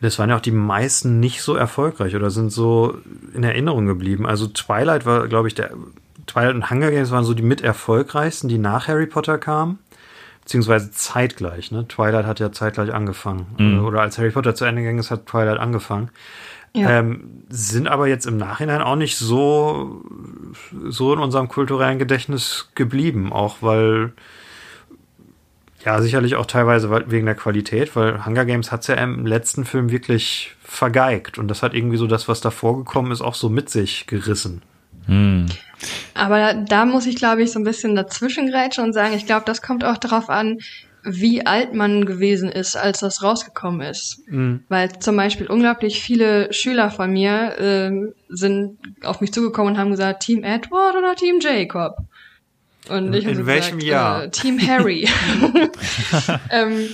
Das waren ja auch die meisten nicht so erfolgreich oder sind so in Erinnerung geblieben. Also Twilight war, glaube ich, der Twilight und Hunger Games waren so die mit erfolgreichsten, die nach Harry Potter kamen. Beziehungsweise zeitgleich, ne? Twilight hat ja zeitgleich angefangen. Mhm. Oder als Harry Potter zu Ende gegangen ist, hat Twilight angefangen. Ja. Ähm, sind aber jetzt im Nachhinein auch nicht so, so in unserem kulturellen Gedächtnis geblieben. Auch weil, ja, sicherlich auch teilweise wegen der Qualität, weil Hunger Games hat's ja im letzten Film wirklich vergeigt. Und das hat irgendwie so das, was da vorgekommen ist, auch so mit sich gerissen. Aber da, da muss ich, glaube ich, so ein bisschen dazwischen grätschen und sagen, ich glaube, das kommt auch darauf an, wie alt man gewesen ist, als das rausgekommen ist. Weil zum Beispiel unglaublich viele Schüler von mir ähm, sind auf mich zugekommen und haben gesagt, Team Edward oder Team Jacob? Und ich In habe so welchem gesagt, Jahr? Äh, Team Harry. *laughs* ähm,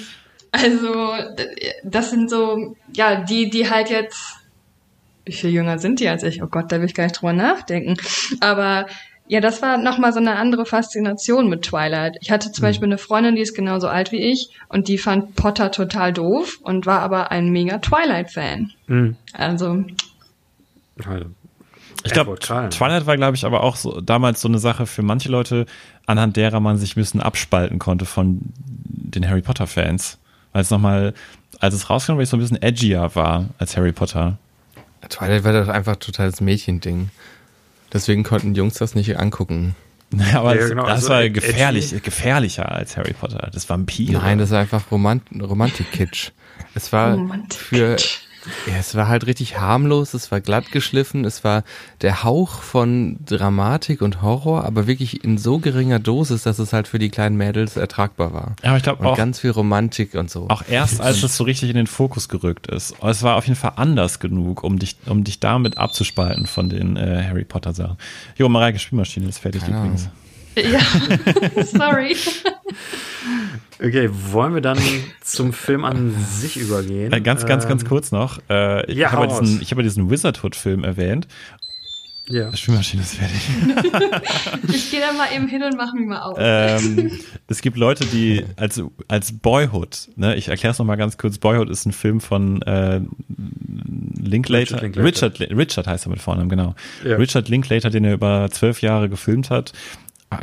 also das sind so, ja, die, die halt jetzt wie viel jünger sind die als ich? Oh Gott, da will ich gar nicht drüber nachdenken. Aber ja, das war nochmal so eine andere Faszination mit Twilight. Ich hatte zum Beispiel eine Freundin, die ist genauso alt wie ich und die fand Potter total doof und war aber ein mega Twilight-Fan. Mhm. Also, Also, Ich glaube. Twilight war, glaube ich, aber auch so, damals so eine Sache für manche Leute, anhand derer man sich ein bisschen abspalten konnte von den Harry Potter-Fans. Weil es nochmal, als es rauskam, weil ich so ein bisschen edgier war als Harry Potter. Twilight war doch einfach totales Mädchending. Deswegen konnten die Jungs das nicht angucken. *laughs* Naja, aber Ja, das, genau, das also war edgy. gefährlich, gefährlicher als Harry Potter. Das Vampire. Nein, das war einfach Romant Romantik-Kitsch. Es war Romantik. für, ja, es war halt richtig harmlos, es war glatt geschliffen, es war der Hauch von Dramatik und Horror, aber wirklich in so geringer Dosis, dass es halt für die kleinen Mädels ertragbar war. Ja, aber ich glaube auch, ganz viel Romantik und so. auch erst, als es so richtig in den Fokus gerückt ist. Es war auf jeden Fall anders genug, um dich, um dich damit abzuspalten von den äh, Harry Potter Sachen. Jo, Mareike Spielmaschine ist fertig Keine übrigens. Ja, *laughs* sorry. Okay, wollen wir dann zum Film an sich übergehen? Äh, ganz, ganz, ganz Ähm, kurz noch. Äh, ich ja, habe hau diesen, ich habe diesen Wizardhood-Film erwähnt. Ja. Spielmaschine ist fertig. *laughs* Ich gehe da mal eben hin und mache mich mal auf. ähm, *laughs* es gibt Leute, die als, als Boyhood, ne, ich erkläre es nochmal ganz kurz, Boyhood ist ein Film von äh, Linklater, Richard Linklater. Richard, Richard heißt er mit Vornamen, genau. Ja. Richard Linklater, den er über zwölf Jahre gefilmt hat,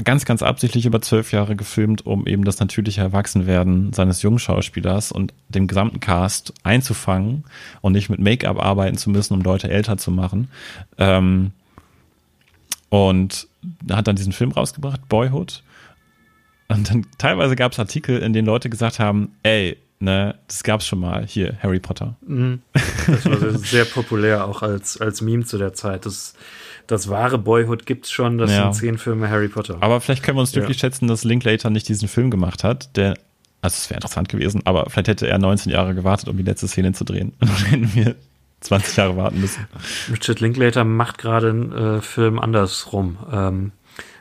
ganz, ganz absichtlich über zwölf Jahre gefilmt, um eben das natürliche Erwachsenwerden seines jungen Schauspielers und dem gesamten Cast einzufangen und nicht mit Make-up arbeiten zu müssen, um Leute älter zu machen. Ähm, und hat dann diesen Film rausgebracht, Boyhood. Und dann teilweise gab es Artikel, in denen Leute gesagt haben, ey, ne, das gab's schon mal, hier, Harry Potter. Das war sehr, populär, auch als, als Meme zu der Zeit. Das, das wahre Boyhood gibt's schon, das Ja. sind zehn Filme Harry Potter. Aber vielleicht können wir uns Ja. glücklich schätzen, dass Linklater nicht diesen Film gemacht hat, der, also es wäre interessant gewesen, aber vielleicht hätte er 19 Jahre gewartet, um die letzte Szene zu drehen. Und *laughs* dann hätten wir 20 Jahre warten müssen. Richard Linklater macht gerade einen äh, Film andersrum. Ähm,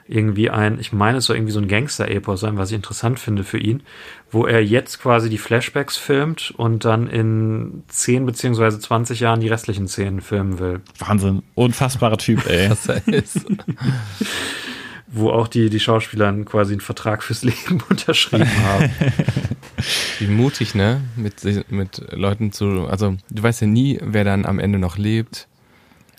irgendwie ein, ich meine, es soll irgendwie so ein Gangster-Epos sein, was ich interessant finde für ihn, wo er jetzt quasi die Flashbacks filmt und dann in 10 beziehungsweise 20 Jahren die restlichen Szenen filmen will. Wahnsinn. Unfassbarer Typ, ey. *laughs* was er ist. Wo auch die, die Schauspieler quasi einen Vertrag fürs Leben *laughs* unterschrieben haben. *laughs* Wie mutig, ne? Mit, mit Leuten zu, also du weißt ja nie, wer dann am Ende noch lebt.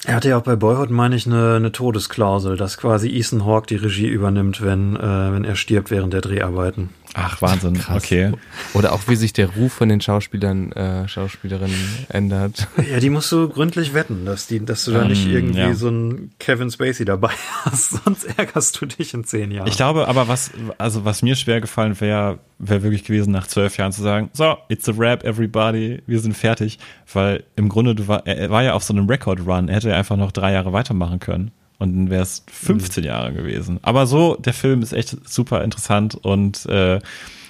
Er hatte ja auch bei Boyhood, meine ich, eine, eine Todesklausel, dass quasi Ethan Hawke die Regie übernimmt, wenn, äh, wenn er stirbt während der Dreharbeiten. Ach, Wahnsinn. Krass. Okay. Oder auch wie sich der Ruf von den Schauspielern, äh, Schauspielerinnen ändert. *laughs* Ja, die musst du gründlich wetten, dass, die, dass du da nicht Ähm, irgendwie ja. so einen Kevin Spacey dabei *laughs* hast, sonst ärgerst du dich in zehn Jahren. Ich glaube aber, was, also was mir schwer gefallen wäre, wäre wirklich gewesen, nach zwölf Jahren zu sagen, so, it's a rap, everybody, wir sind fertig. Weil im Grunde, du war, er war ja auf so einem Record-Run, er hätte einfach noch drei Jahre weitermachen können. Und dann wäre es 15 Jahre gewesen. Aber so, der Film ist echt super interessant und äh,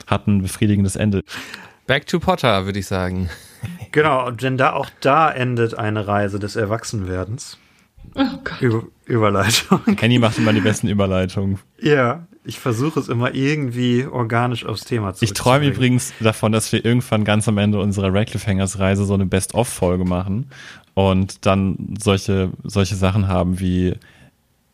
hat ein befriedigendes Ende. Back to Potter, würde ich sagen. *laughs* Genau, denn da auch da endet eine Reise des Erwachsenwerdens. Oh Gott. Über, Überleitung. Henny macht immer die besten Überleitungen. Ja, ich versuche es immer irgendwie organisch aufs Thema zu Ich träume übrigens davon, dass wir irgendwann ganz am Ende unserer Radcliffe-Hangers-Reise so eine Best-of-Folge machen und dann solche, solche Sachen haben wie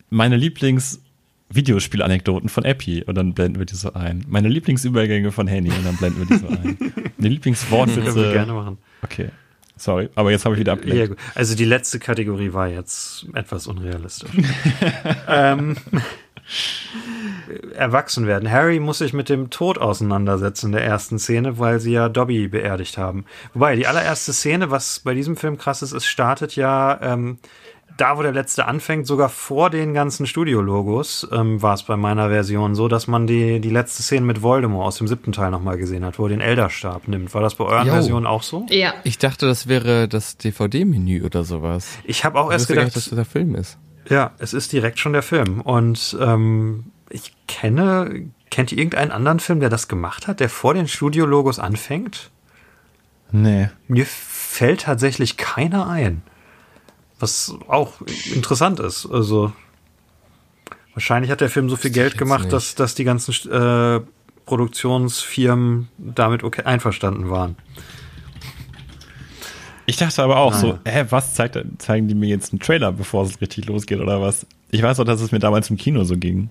meine Lieblings-Videospiel-Anekdoten von Epi und dann blenden wir die so ein. Meine Lieblingsübergänge von Henny und dann blenden wir die so ein. *laughs* Die Können wir Lieblingswortwitze. gerne machen. Okay. Sorry, aber jetzt habe ich wieder Ja, abgelenkt. gut. Also die letzte Kategorie war jetzt etwas unrealistisch. *laughs* ähm, erwachsen werden. Harry muss sich mit dem Tod auseinandersetzen in der ersten Szene, weil sie ja Dobby beerdigt haben. Wobei die allererste Szene, was bei diesem Film krass ist, es startet ja ähm, da, wo der letzte anfängt, sogar vor den ganzen Studiologos, ähm, war es bei meiner Version so, dass man die, die letzte Szene mit Voldemort aus dem siebten Teil nochmal gesehen hat, wo er den Elderstab nimmt. War das bei euren Jo. Versionen auch so? Ja. Ich dachte, das wäre das DVD-Menü oder sowas. Ich habe auch Ich erst gedacht, nicht, dass das der Film ist. Ja, es ist direkt schon der Film. Und ähm, ich kenne, kennt ihr irgendeinen anderen Film, der das gemacht hat, der vor den Studiologos anfängt? Nee. Mir fällt tatsächlich keiner ein. Was auch interessant ist. Also wahrscheinlich hat der Film so viel Geld gemacht, nicht. dass, dass die ganzen äh, Produktionsfirmen damit okay, einverstanden waren. Ich dachte aber auch so, Naja. hä, was zeigt, zeigen die mir jetzt einen Trailer, bevor es richtig losgeht oder was? Ich weiß auch, dass es mir damals im Kino so ging.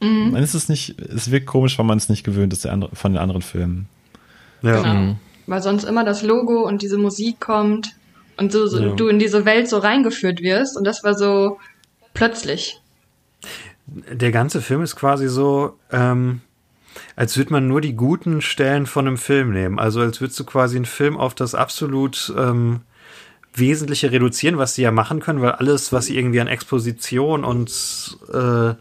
Man ist es nicht, es wirkt komisch, weil man es nicht gewöhnt ist der andere, von den anderen Filmen. Ja. Genau. Weil sonst immer das Logo und diese Musik kommt und so, so Ja. du in diese Welt so reingeführt wirst und das war so plötzlich. Der ganze Film ist quasi so, ähm, als würde man nur die guten Stellen von einem Film nehmen. Also als würdest du quasi einen Film auf das absolut ähm, Wesentliche reduzieren, was sie ja machen können, weil alles, was sie irgendwie an Exposition und, äh,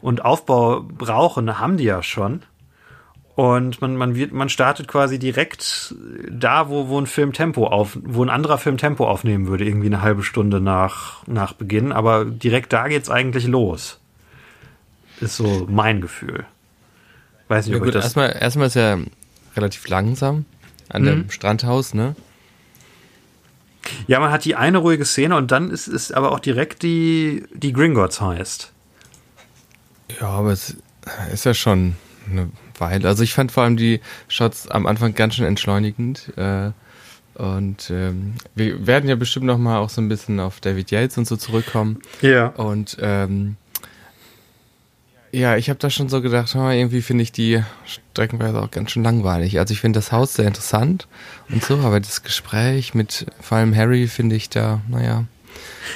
und Aufbau brauchen, haben die ja schon. Und man, man wird, man startet quasi direkt da, wo, wo ein Film Tempo auf, wo ein anderer Film Tempo aufnehmen würde, irgendwie eine halbe Stunde nach, nach Beginn. Aber direkt da geht's eigentlich los. Ist so mein Gefühl. Weiß nicht, Ja ob gut, das. erstmal, erstmal ist er relativ langsam an Mhm. dem Strandhaus, ne? Ja, man hat die eine ruhige Szene und dann ist, ist aber auch direkt die, die Gringotts heißt. Ja, aber es ist ja schon eine Weile. Also ich fand vor allem die Shots am Anfang ganz schön entschleunigend. Äh, und ähm, wir werden ja bestimmt noch mal auch so ein bisschen auf David Yates und so zurückkommen. Ja. Und ähm, ja, ich habe da schon so gedacht, irgendwie finde ich die streckenweise auch ganz schön langweilig. Also ich finde das Haus sehr interessant und so, aber das Gespräch mit vor allem Harry finde ich da, naja,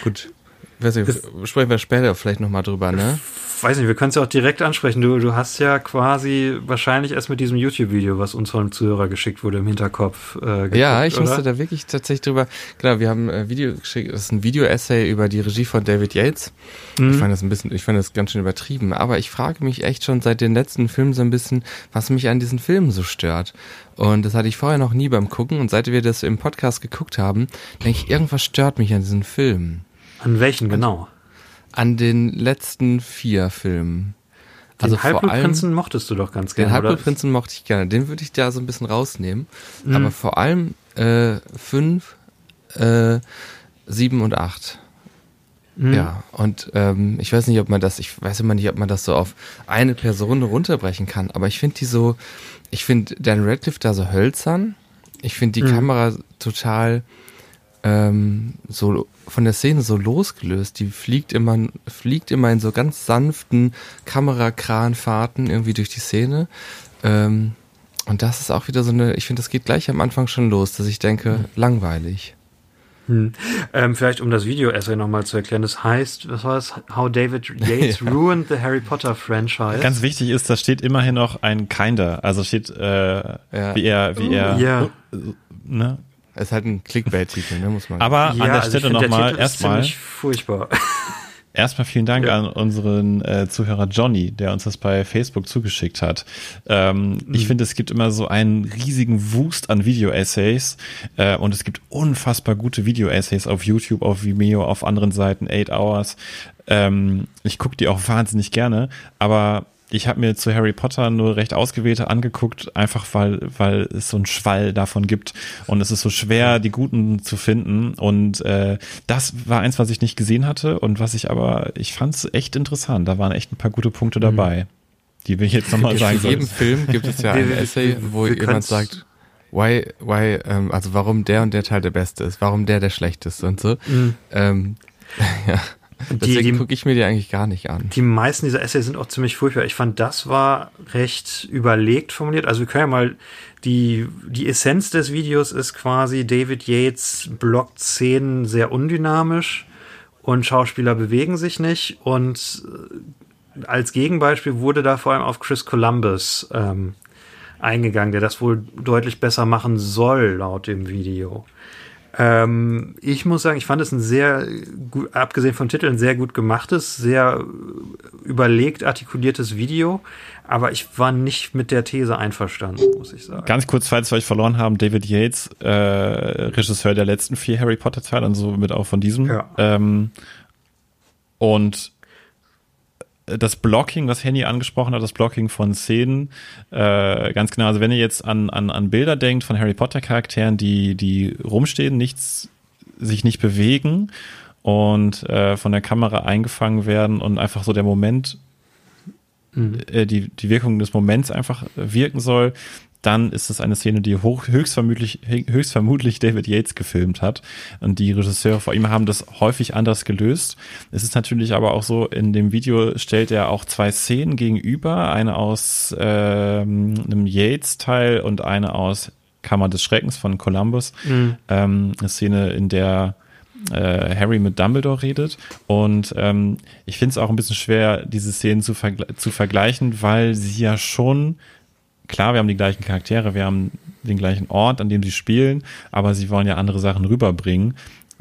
gut. Weiß nicht, sprechen wir später vielleicht nochmal drüber, ne? Weiß nicht, wir können es ja auch direkt ansprechen. Du, du hast ja quasi wahrscheinlich erst mit diesem YouTube-Video, was uns von einem Zuhörer geschickt wurde, im Hinterkopf. Äh, geguckt, Ja, ich oder? musste da wirklich tatsächlich drüber. Genau, wir haben ein Video geschickt, das ist ein Video-Essay über die Regie von David Yates. Mhm. Ich fand das ein bisschen, ich fand das ganz schön übertrieben. Aber ich frage mich echt schon seit den letzten Filmen so ein bisschen, was mich an diesen Filmen so stört. Und das hatte ich vorher noch nie beim Gucken. Und seit wir das im Podcast geguckt haben, denke ich, irgendwas stört mich an diesen Filmen. An welchen genau? An den letzten vier Filmen. Den Also Halbblutprinzen mochtest du doch ganz den gerne, oder? Halbblutprinzen mochte ich gerne. Den würde ich da so ein bisschen rausnehmen. Mhm. Aber vor allem äh, fünf, äh, sieben und acht. Mhm. Ja, und ähm, ich weiß nicht, ob man das, ich weiß immer nicht, ob man das so auf eine Person runterbrechen kann, aber ich finde die so, ich finde Dan Radcliffe da so hölzern. Ich finde die Mhm. Kamera total ähm, so von der Szene so losgelöst. Die fliegt immer, fliegt immer in so ganz sanften Kamerakranfahrten irgendwie durch die Szene. Ähm, und das ist auch wieder so eine, ich finde, das geht gleich am Anfang schon los, dass ich denke, langweilig. Hm. Ähm, vielleicht um das Video-Essay nochmal zu erklären. Das heißt, was war es? How David Yates *laughs* *laughs* ruined the Harry Potter franchise. Ganz wichtig ist, da steht immerhin noch ein Kinder. Also steht, äh, wie er, wie er, ja. ne? Es ist halt ein Clickbait-Titel, ne, muss man Aber ja, an der also Stelle nochmal erstmal, furchtbar. *laughs* erstmal vielen Dank Ja. an unseren äh, Zuhörer Johnny, der uns das bei Facebook zugeschickt hat. Ähm, Mhm. Ich finde, es gibt immer so einen riesigen Wust an Video-Essays äh, und es gibt unfassbar gute Video-Essays auf YouTube, auf Vimeo, auf anderen Seiten, 8 Hours. Ähm, ich gucke die auch wahnsinnig gerne, aber ich habe mir zu Harry Potter nur recht ausgewählte angeguckt, einfach weil, weil es so einen Schwall davon gibt und es ist so schwer, die guten zu finden. Und äh, das war eins, was ich nicht gesehen hatte und was ich aber, ich fand es echt interessant. Da waren echt ein paar gute Punkte dabei, die wir jetzt nochmal sagen sollen. Film gibt es ja *laughs* ein Essay, wo jemand sagt, why, why, ähm, also warum der und der Teil der beste ist, warum der der schlechteste und so. Ähm, *laughs* ja. Deswegen gucke ich mir die eigentlich gar nicht an. Die meisten dieser Essays sind auch ziemlich furchtbar. Ich fand, das war recht überlegt formuliert. Also wir können ja mal, die, die Essenz des Videos ist quasi, David Yates blockt Szenen sehr undynamisch und Schauspieler bewegen sich nicht. Und äh, als Gegenbeispiel wurde da vor allem auf Chris Columbus ähm, eingegangen, der das wohl deutlich besser machen soll, laut dem Video. Ähm, ich muss sagen, ich fand es ein sehr, gut, abgesehen vom Titel, ein sehr gut gemachtes, sehr überlegt artikuliertes Video, aber ich war nicht mit der These einverstanden, muss ich sagen. Ganz kurz, falls wir euch verloren haben, David Yates, äh, Regisseur der letzten vier Harry Potter Teile und somit auch von diesem. Ja. Ähm, und das Blocking, was Henny angesprochen hat, das Blocking von Szenen, äh, ganz genau, also wenn ihr jetzt an, an, an Bilder denkt von Harry Potter Charakteren, die, die rumstehen, nichts, sich nicht bewegen und äh, von der Kamera eingefangen werden und einfach so der Moment, äh, die, die Wirkung des Moments einfach wirken soll, dann ist es eine Szene, die hoch, höchstvermutlich, höchstvermutlich David Yates gefilmt hat. Und die Regisseure vor ihm haben das häufig anders gelöst. Es ist natürlich aber auch so, in dem Video stellt er auch zwei Szenen gegenüber, eine aus ähm, einem Yates-Teil und eine aus Kammer des Schreckens von Columbus. Mhm. Ähm, eine Szene, in der äh, Harry mit Dumbledore redet. Und ähm, ich finde es auch ein bisschen schwer, diese Szenen zu, vergle zu vergleichen, weil sie ja schon, klar, wir haben die gleichen Charaktere, wir haben den gleichen Ort, an dem sie spielen, aber sie wollen ja andere Sachen rüberbringen.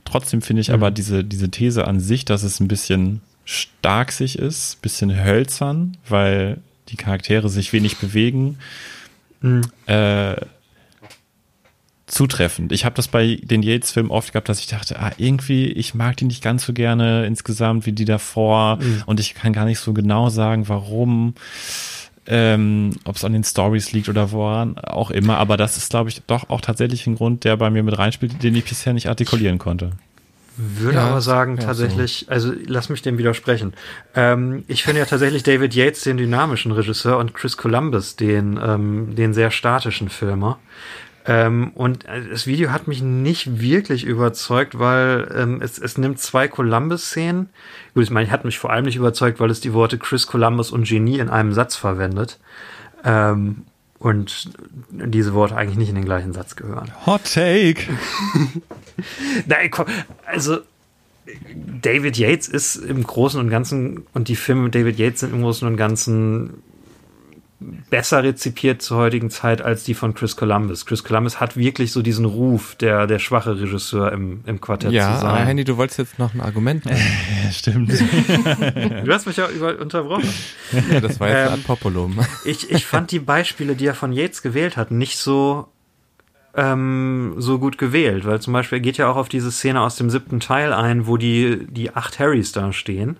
Trotzdem finde ich mhm. aber diese, diese These an sich, dass es ein bisschen stark sich ist, bisschen hölzern, weil die Charaktere sich wenig bewegen. Mhm. Äh, zutreffend. Ich habe das bei den Yates-Filmen oft gehabt, dass ich dachte, ah, irgendwie, ich mag die nicht ganz so gerne insgesamt wie die davor mhm. und ich kann gar nicht so genau sagen, warum. Ähm, ob es an den Stories liegt oder woran auch immer, aber das ist, glaube ich, doch auch tatsächlich ein Grund, der bei mir mit reinspielt, den ich bisher nicht artikulieren konnte. Würde ja, aber sagen, tatsächlich, so. also lass mich dem widersprechen. Ähm, ich finde ja tatsächlich David Yates den dynamischen Regisseur und Chris Columbus den, ähm, den sehr statischen Filmer. Ähm, und äh, das Video hat mich nicht wirklich überzeugt, weil ähm, es, es nimmt zwei Columbus-Szenen. Gut, ich meine, ich hat mich vor allem nicht überzeugt, weil es die Worte Chris Columbus und Genie in einem Satz verwendet. Ähm, und diese Worte eigentlich nicht in den gleichen Satz gehören. Hot Take! *laughs* Nein, komm, also David Yates ist im Großen und Ganzen und die Filme mit David Yates sind im Großen und Ganzen besser rezipiert zur heutigen Zeit als die von Chris Columbus. Chris Columbus hat wirklich so diesen Ruf, der, der schwache Regisseur im, im Quartett ja, zu sein. Ja, Handy, du wolltest jetzt noch ein Argument machen. *laughs* Ja, stimmt. *laughs* du hast mich ja über, unterbrochen. Ja, das war jetzt ähm, ein Populum. *laughs* Ich, ich fand die Beispiele, die er von Yates gewählt hat, nicht so ähm, so gut gewählt, weil zum Beispiel er geht ja auch auf diese Szene aus dem siebten Teil ein, wo die, die acht Harrys da stehen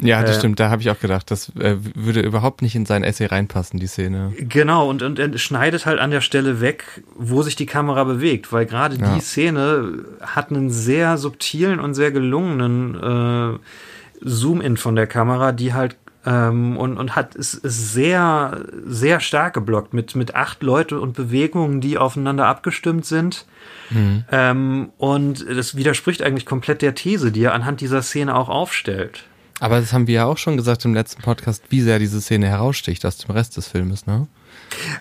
ja, das äh, stimmt, da habe ich auch gedacht, das äh, würde überhaupt nicht in sein Essay reinpassen, die Szene. Genau, und, und er schneidet halt an der Stelle weg, wo sich die Kamera bewegt, weil gerade ja. die Szene hat einen sehr subtilen und sehr gelungenen äh, Zoom-In von der Kamera, die halt ähm, und, und hat ist, ist sehr, sehr stark geblockt mit, mit acht Leute und Bewegungen, die aufeinander abgestimmt sind. Mhm. Ähm, und das widerspricht eigentlich komplett der These, die er anhand dieser Szene auch aufstellt. Aber das haben wir ja auch schon gesagt im letzten Podcast, wie sehr diese Szene heraussticht aus dem Rest des Filmes, ne?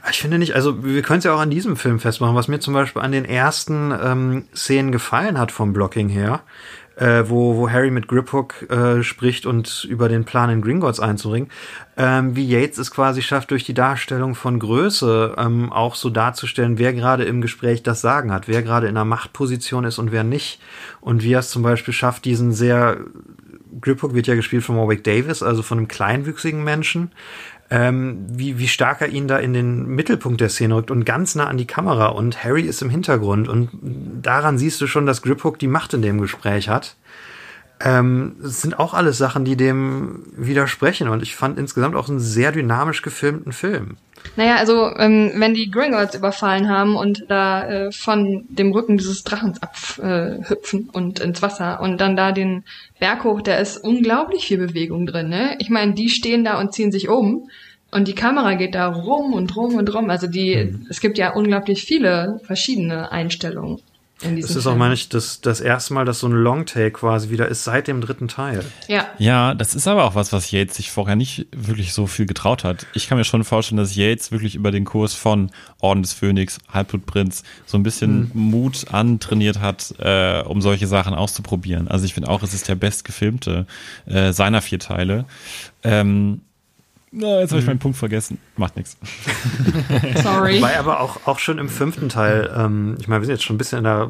Ich finde nicht, also wir können es ja auch an diesem Film festmachen, was mir zum Beispiel an den ersten ähm, Szenen gefallen hat vom Blocking her, äh, wo, wo Harry mit Griphook äh, spricht und über den Plan in Gringotts einzuringen, ähm, wie Yates es quasi schafft, durch die Darstellung von Größe ähm, auch so darzustellen, wer gerade im Gespräch das Sagen hat, wer gerade in einer Machtposition ist und wer nicht. Und wie er es zum Beispiel schafft, diesen sehr Griphook wird ja gespielt von Warwick Davis, also von einem kleinwüchsigen Menschen. Ähm, wie, wie stark er ihn da in den Mittelpunkt der Szene rückt und ganz nah an die Kamera und Harry ist im Hintergrund und daran siehst du schon, dass Griphook die Macht in dem Gespräch hat. Ähm, das sind auch alles Sachen, die dem widersprechen und ich fand insgesamt auch einen sehr dynamisch gefilmten Film. Naja, also ähm, wenn die Gringotts überfallen haben und da äh, von dem Rücken dieses Drachens abhüpfen äh, und ins Wasser und dann da den Berg hoch, da ist unglaublich viel Bewegung drin. Ne? Ich meine, die stehen da und ziehen sich um und die Kamera geht da rum und rum und rum. Also die, mhm. es gibt ja unglaublich viele verschiedene Einstellungen. Das ist auch, meine ich, das, das erste Mal, dass so ein Longtake quasi wieder ist seit dem dritten Teil. Ja. Ja, das ist aber auch was, was Yates sich vorher nicht wirklich so viel getraut hat. Ich kann mir schon vorstellen, dass Yates wirklich über den Kurs von Orden des Phönix, Halbblutprinz so ein bisschen mhm. Mut antrainiert hat, äh, um solche Sachen auszuprobieren. Also ich finde auch, es ist der bestgefilmte äh, seiner vier Teile. Ähm, na, jetzt habe ich mhm. meinen Punkt vergessen. Macht nichts. *laughs* Sorry. Weil aber auch, auch schon im fünften Teil, ähm, ich meine, wir sind jetzt schon ein bisschen in der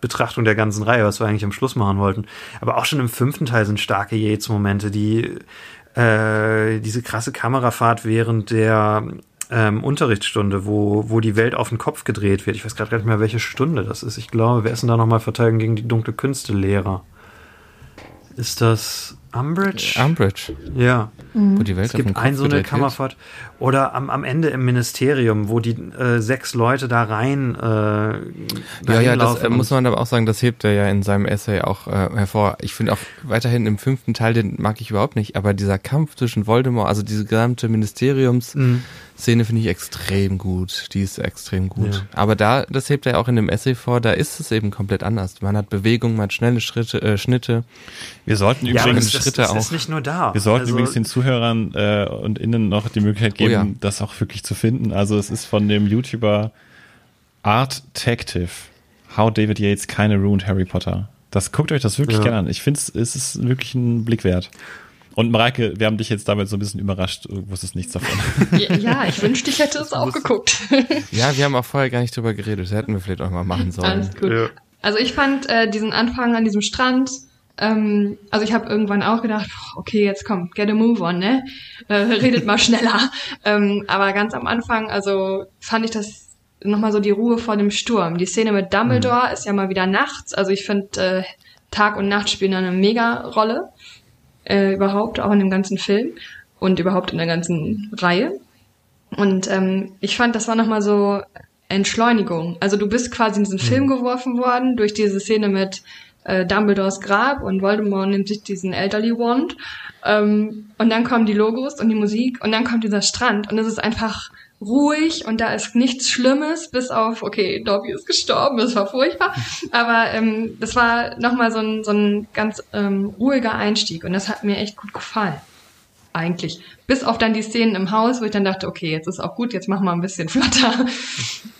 Betrachtung der ganzen Reihe, was wir eigentlich am Schluss machen wollten. Aber auch schon im fünften Teil sind starke Yates-Momente, die äh, diese krasse Kamerafahrt während der ähm, Unterrichtsstunde, wo, wo die Welt auf den Kopf gedreht wird. Ich weiß gerade gar nicht mehr, welche Stunde das ist. Ich glaube, wer ist denn da nochmal Verteidigung gegen die dunkle Künste Lehrer? Ist das Umbridge? Umbridge, ja. wo die Welt Es gibt ein so eine. Kammerfahrt. Oder am, am Ende im Ministerium, wo die äh, sechs Leute da rein äh, Ja, ja, das äh, muss man aber auch sagen, das hebt er ja in seinem Essay auch äh, hervor. Ich finde auch weiterhin im fünften Teil, den mag ich überhaupt nicht, aber dieser Kampf zwischen Voldemort, also diese gesamte Ministeriums-Szene finde ich extrem gut. Die ist extrem gut. Ja. Aber da, das hebt er ja auch in dem Essay vor, da ist es eben komplett anders. Man hat Bewegung, man hat schnelle Schritte, äh, Schnitte. Wir sollten ja, übrigens das, das, Schritte das auch. ist nicht nur da. Wir sollten Also, übrigens den Zuhörern äh, und Innen noch die Möglichkeit geben, Oh ja. das auch wirklich zu finden. Also es ist von dem YouTuber Art Tective, How David Yates keine ruined Harry Potter. Das guckt euch das wirklich Ja. gerne an. Ich finde, es ist wirklich ein Blick wert. Und Mareike, wir haben dich jetzt damit so ein bisschen überrascht. Du wusstest nichts davon. *laughs* Ja, ja, ich wünschte, ich hätte es auch geguckt. *laughs* Ja, wir haben auch vorher gar nicht drüber geredet. Das hätten wir vielleicht auch mal machen sollen. Alles gut. Ja. Also ich fand äh, diesen Anfang an diesem Strand, ähm, also ich habe irgendwann auch gedacht, okay, jetzt kommt, get a move on, ne? Äh, redet mal *laughs* schneller. ähm, aber ganz am Anfang, also fand ich das nochmal so die Ruhe vor dem Sturm. Die Szene mit Dumbledore ist ja mal wieder nachts. Also ich finde, äh, Tag und Nacht spielen eine mega Rolle. Äh, überhaupt, auch in dem ganzen Film und überhaupt in der ganzen Reihe. Und ähm, ich fand, das war nochmal so Entschleunigung. Also du bist quasi in diesen Film geworfen worden durch diese Szene mit äh, Dumbledores Grab und Voldemort nimmt sich diesen Elderly Wand. Ähm, und dann kommen die Logos und die Musik und dann kommt dieser Strand und es ist einfach ruhig und da ist nichts Schlimmes, bis auf, okay, Dobby ist gestorben, das war furchtbar. Aber ähm, das war nochmal so ein, so ein ganz ähm, ruhiger Einstieg und das hat mir echt gut gefallen eigentlich. Bis auf dann die Szenen im Haus, wo ich dann dachte, okay, jetzt ist auch gut, jetzt machen wir ein bisschen *laughs* flotter.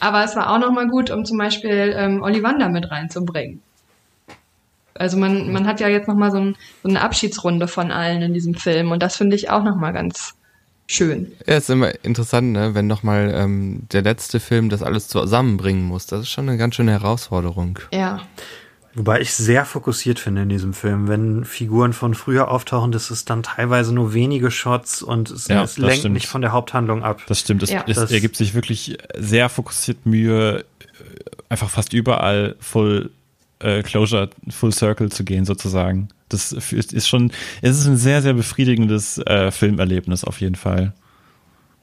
Aber es war auch nochmal gut, um zum Beispiel ähm, Ollivander mit reinzubringen. Also man, man hat ja jetzt nochmal so, ein, so eine Abschiedsrunde von allen in diesem Film und das finde ich auch nochmal ganz schön. Ja, ist immer interessant, ne, wenn nochmal ähm, der letzte Film das alles zusammenbringen muss. Das ist schon eine ganz schöne Herausforderung. Ja. Wobei ich sehr fokussiert finde in diesem Film. Wenn Figuren von früher auftauchen, das ist dann teilweise nur wenige Shots und es, Ja, es lenkt stimmt. nicht von der Haupthandlung ab. Das stimmt. Es, Ja. es Das- ergibt sich wirklich sehr fokussiert Mühe, einfach fast überall Full äh, Closure, Full Circle zu gehen, sozusagen. Das ist ist schon, es ist ein sehr, sehr befriedigendes äh, Filmerlebnis auf jeden Fall.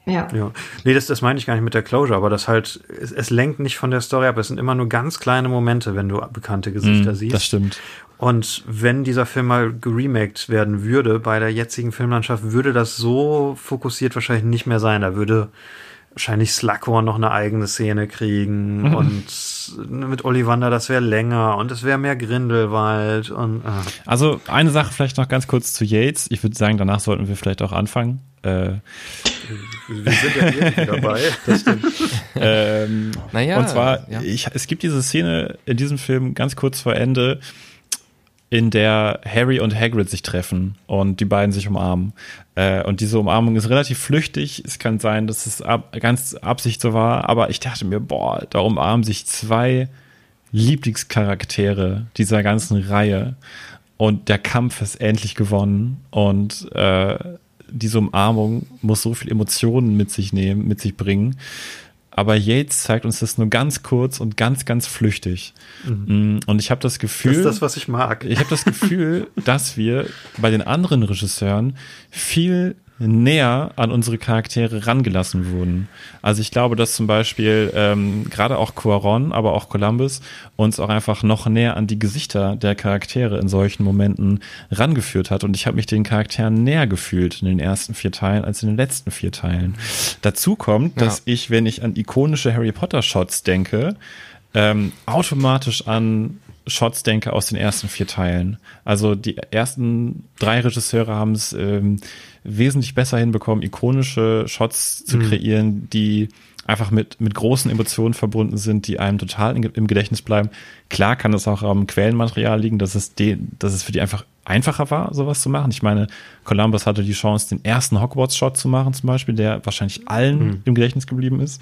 Ja. Ja. Nee, das, das meine ich gar nicht mit der Closure, aber das halt, es, es lenkt nicht von der Story ab. Es sind immer nur ganz kleine Momente, wenn du bekannte Gesichter Mm, siehst. das stimmt. Und wenn dieser Film mal geremaked werden würde bei der jetzigen Filmlandschaft, würde das so fokussiert wahrscheinlich nicht mehr sein. Da würde wahrscheinlich Slughorn noch eine eigene Szene kriegen und mit Ollivander, das wäre länger und es wäre mehr Grindelwald und ah. Also eine Sache vielleicht noch ganz kurz zu Yates. Ich würde sagen, danach sollten wir vielleicht auch anfangen. Äh, wir sind ja irgendwie dabei. *laughs* ähm, Naja, und zwar, ja. ich, es gibt diese Szene in diesem Film ganz kurz vor Ende, in der Harry und Hagrid sich treffen und die beiden sich umarmen. Äh, und diese Umarmung ist relativ flüchtig. Es kann sein, dass es ab, ganz Absicht so war, aber ich dachte mir, boah, da umarmen sich zwei Lieblingscharaktere dieser ganzen Reihe und der Kampf ist endlich gewonnen und äh, diese Umarmung muss so viel Emotionen mit sich nehmen, mit sich bringen. Aber Yates zeigt uns das nur ganz kurz und ganz, ganz flüchtig. Mm, Und ich habe das Gefühl, Das ist das, was ich mag. ich habe das Gefühl, *laughs* dass wir bei den anderen Regisseuren viel näher an unsere Charaktere rangelassen wurden. Also ich glaube, dass zum Beispiel ähm, gerade auch Cuaron, aber auch Columbus uns auch einfach noch näher an die Gesichter der Charaktere in solchen Momenten rangeführt hat. Und ich habe mich den Charakteren näher gefühlt in den ersten vier Teilen als in den letzten vier Teilen. Dazu kommt, dass ich, wenn ich an ikonische Harry Potter Shots denke, ähm, automatisch an Shots denke aus den ersten vier Teilen. Also die ersten drei Regisseure haben es ähm, wesentlich besser hinbekommen, ikonische Shots zu kreieren, die einfach mit, mit großen Emotionen verbunden sind, die einem total in, im Gedächtnis bleiben. Klar kann es auch am Quellenmaterial liegen, dass es, de, dass es für die einfach einfacher war, sowas zu machen. Ich meine, Columbus hatte die Chance, den ersten Hogwarts-Shot zu machen, zum Beispiel, der wahrscheinlich allen im Gedächtnis geblieben ist.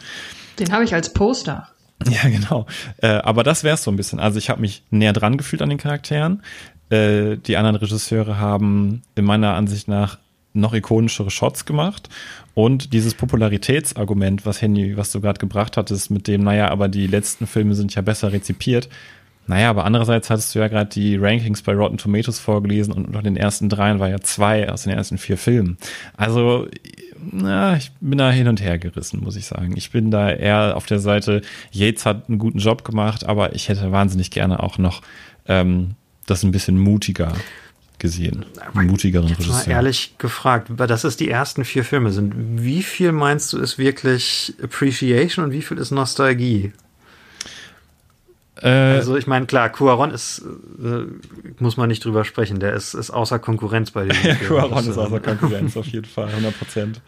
Den habe ich als Poster. *laughs* Ja, genau. Äh, aber das wäre es so ein bisschen. Also ich habe mich näher dran gefühlt an den Charakteren. Äh, die anderen Regisseure haben in meiner Ansicht nach noch ikonischere Shots gemacht. Und dieses Popularitätsargument, was Henny, was du gerade gebracht hattest, mit dem, naja, aber die letzten Filme sind ja besser rezipiert, Naja, aber andererseits hattest du ja gerade die Rankings bei Rotten Tomatoes vorgelesen und unter den ersten dreien war ja zwei aus den ersten vier Filmen. Also, na, ich bin da hin und her gerissen, muss ich sagen. Ich bin da eher auf der Seite, Yates hat einen guten Job gemacht, aber ich hätte wahnsinnig gerne auch noch ähm, das ein bisschen mutiger gesehen. Einen mutigeren Jetzt mal Regisseur. ehrlich gefragt, weil das ist die ersten vier Filme sind. Wie viel meinst du ist wirklich Appreciation und wie viel ist Nostalgie? Äh, Also ich meine, klar, Cuaron ist, äh, muss man nicht drüber sprechen, der ist, ist außer Konkurrenz bei diesem *laughs* Ja. Cuaron ist äh, außer Konkurrenz, auf jeden Fall, 100 Prozent.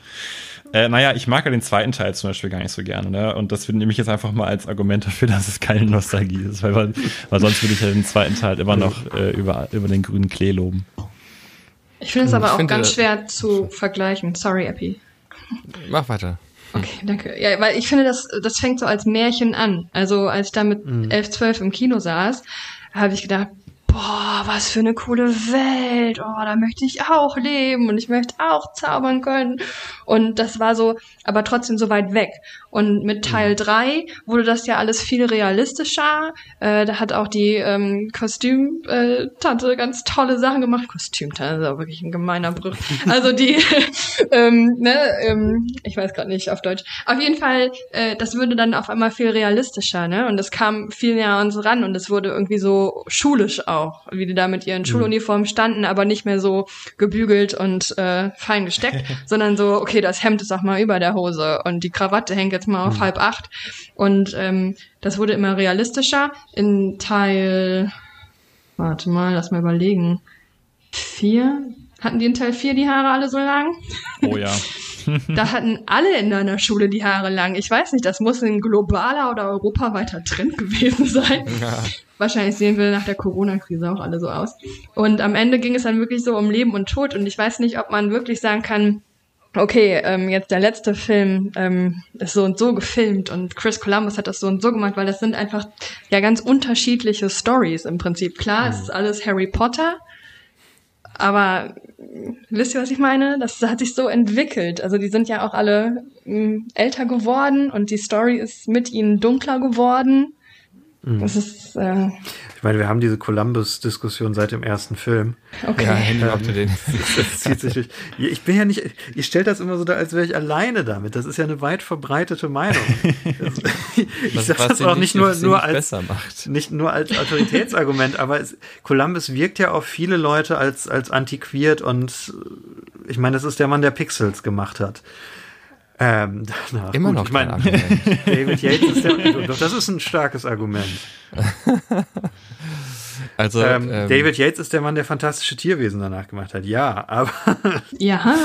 Äh, naja, ich mag ja den zweiten Teil zum Beispiel gar nicht so gerne. Ne? Und das nehme ich jetzt einfach mal als Argument dafür, *laughs* dass es keine Nostalgie ist. Weil, weil, weil sonst würde ich ja den zweiten Teil immer noch äh, über, über den grünen Klee loben. Ich finde es aber Ich auch ganz schwer zu vergleichen. Sorry, Epi. Mach weiter. Okay, danke. Ja, weil ich finde, das, das fängt so als Märchen an. Also als ich da mit Mhm. 11, 12 im Kino saß, habe ich gedacht, boah, was für eine coole Welt. Oh, da möchte ich auch leben und ich möchte auch zaubern können. Und das war so, aber trotzdem so weit weg. Und mit Teil 3 wurde das ja alles viel realistischer. Äh, da hat auch die ähm, Kostümtante ganz tolle Sachen gemacht. Kostümtante ist auch wirklich ein gemeiner Begriff. *laughs* Also die, *laughs* ähm, ne, ähm, ich weiß gerade nicht auf Deutsch. Auf jeden Fall, äh, das würde dann auf einmal viel realistischer, ne? Und das kam viel näher an uns ran und es wurde irgendwie so schulisch auch, wie die da mit ihren Schuluniformen standen, aber nicht mehr so gebügelt und äh, fein gesteckt, *laughs* sondern so, okay, das Hemd ist auch mal über der Hose und die Krawatte hängt jetzt mal auf halb acht. Und ähm, das wurde immer realistischer. In Teil, warte mal, lass mal überlegen. Vier? Hatten die in Teil vier die Haare alle so lang? Oh ja. *laughs* Da hatten alle in deiner Schule die Haare lang. Ich weiß nicht, das muss ein globaler oder europaweiter Trend gewesen sein. Wahrscheinlich sehen wir nach der Corona-Krise auch alle so aus. Und am Ende ging es dann wirklich so um Leben und Tod. Und ich weiß nicht, ob man wirklich sagen kann, okay, ähm, jetzt der letzte Film ähm, ist so und so gefilmt und Chris Columbus hat das so und so gemacht, weil das sind einfach ja ganz unterschiedliche Stories im Prinzip. Klar, es ist alles Harry Potter, aber wisst ihr, was ich meine? Das hat sich so entwickelt. Also die sind ja auch alle mh, älter geworden und die Story ist mit ihnen dunkler geworden. Das ist äh, meine, wir haben diese Columbus-Diskussion seit dem ersten Film. okay. Ja, Handy auf den. *laughs* Das zieht sich durch. Ich bin ja nicht, ihr stellt das immer so da, als wäre ich alleine damit. Das ist ja eine weit verbreitete Meinung. *laughs* Ich sage das auch nicht- nicht nur, nur als besser macht. nicht nur als Autoritätsargument, *laughs* aber es, Columbus wirkt ja auf viele Leute als, als antiquiert und äh, ich meine, das ist der Mann, der Pixels gemacht hat. Ähm, *laughs* na, Immer gut, noch ich Argument. *laughs* David Yates ist der, doch, das ist ein starkes Argument. *laughs* Also, Ähm, ähm, David Yates ist der Mann, der fantastische Tierwesen danach gemacht hat. Ja, aber Ja.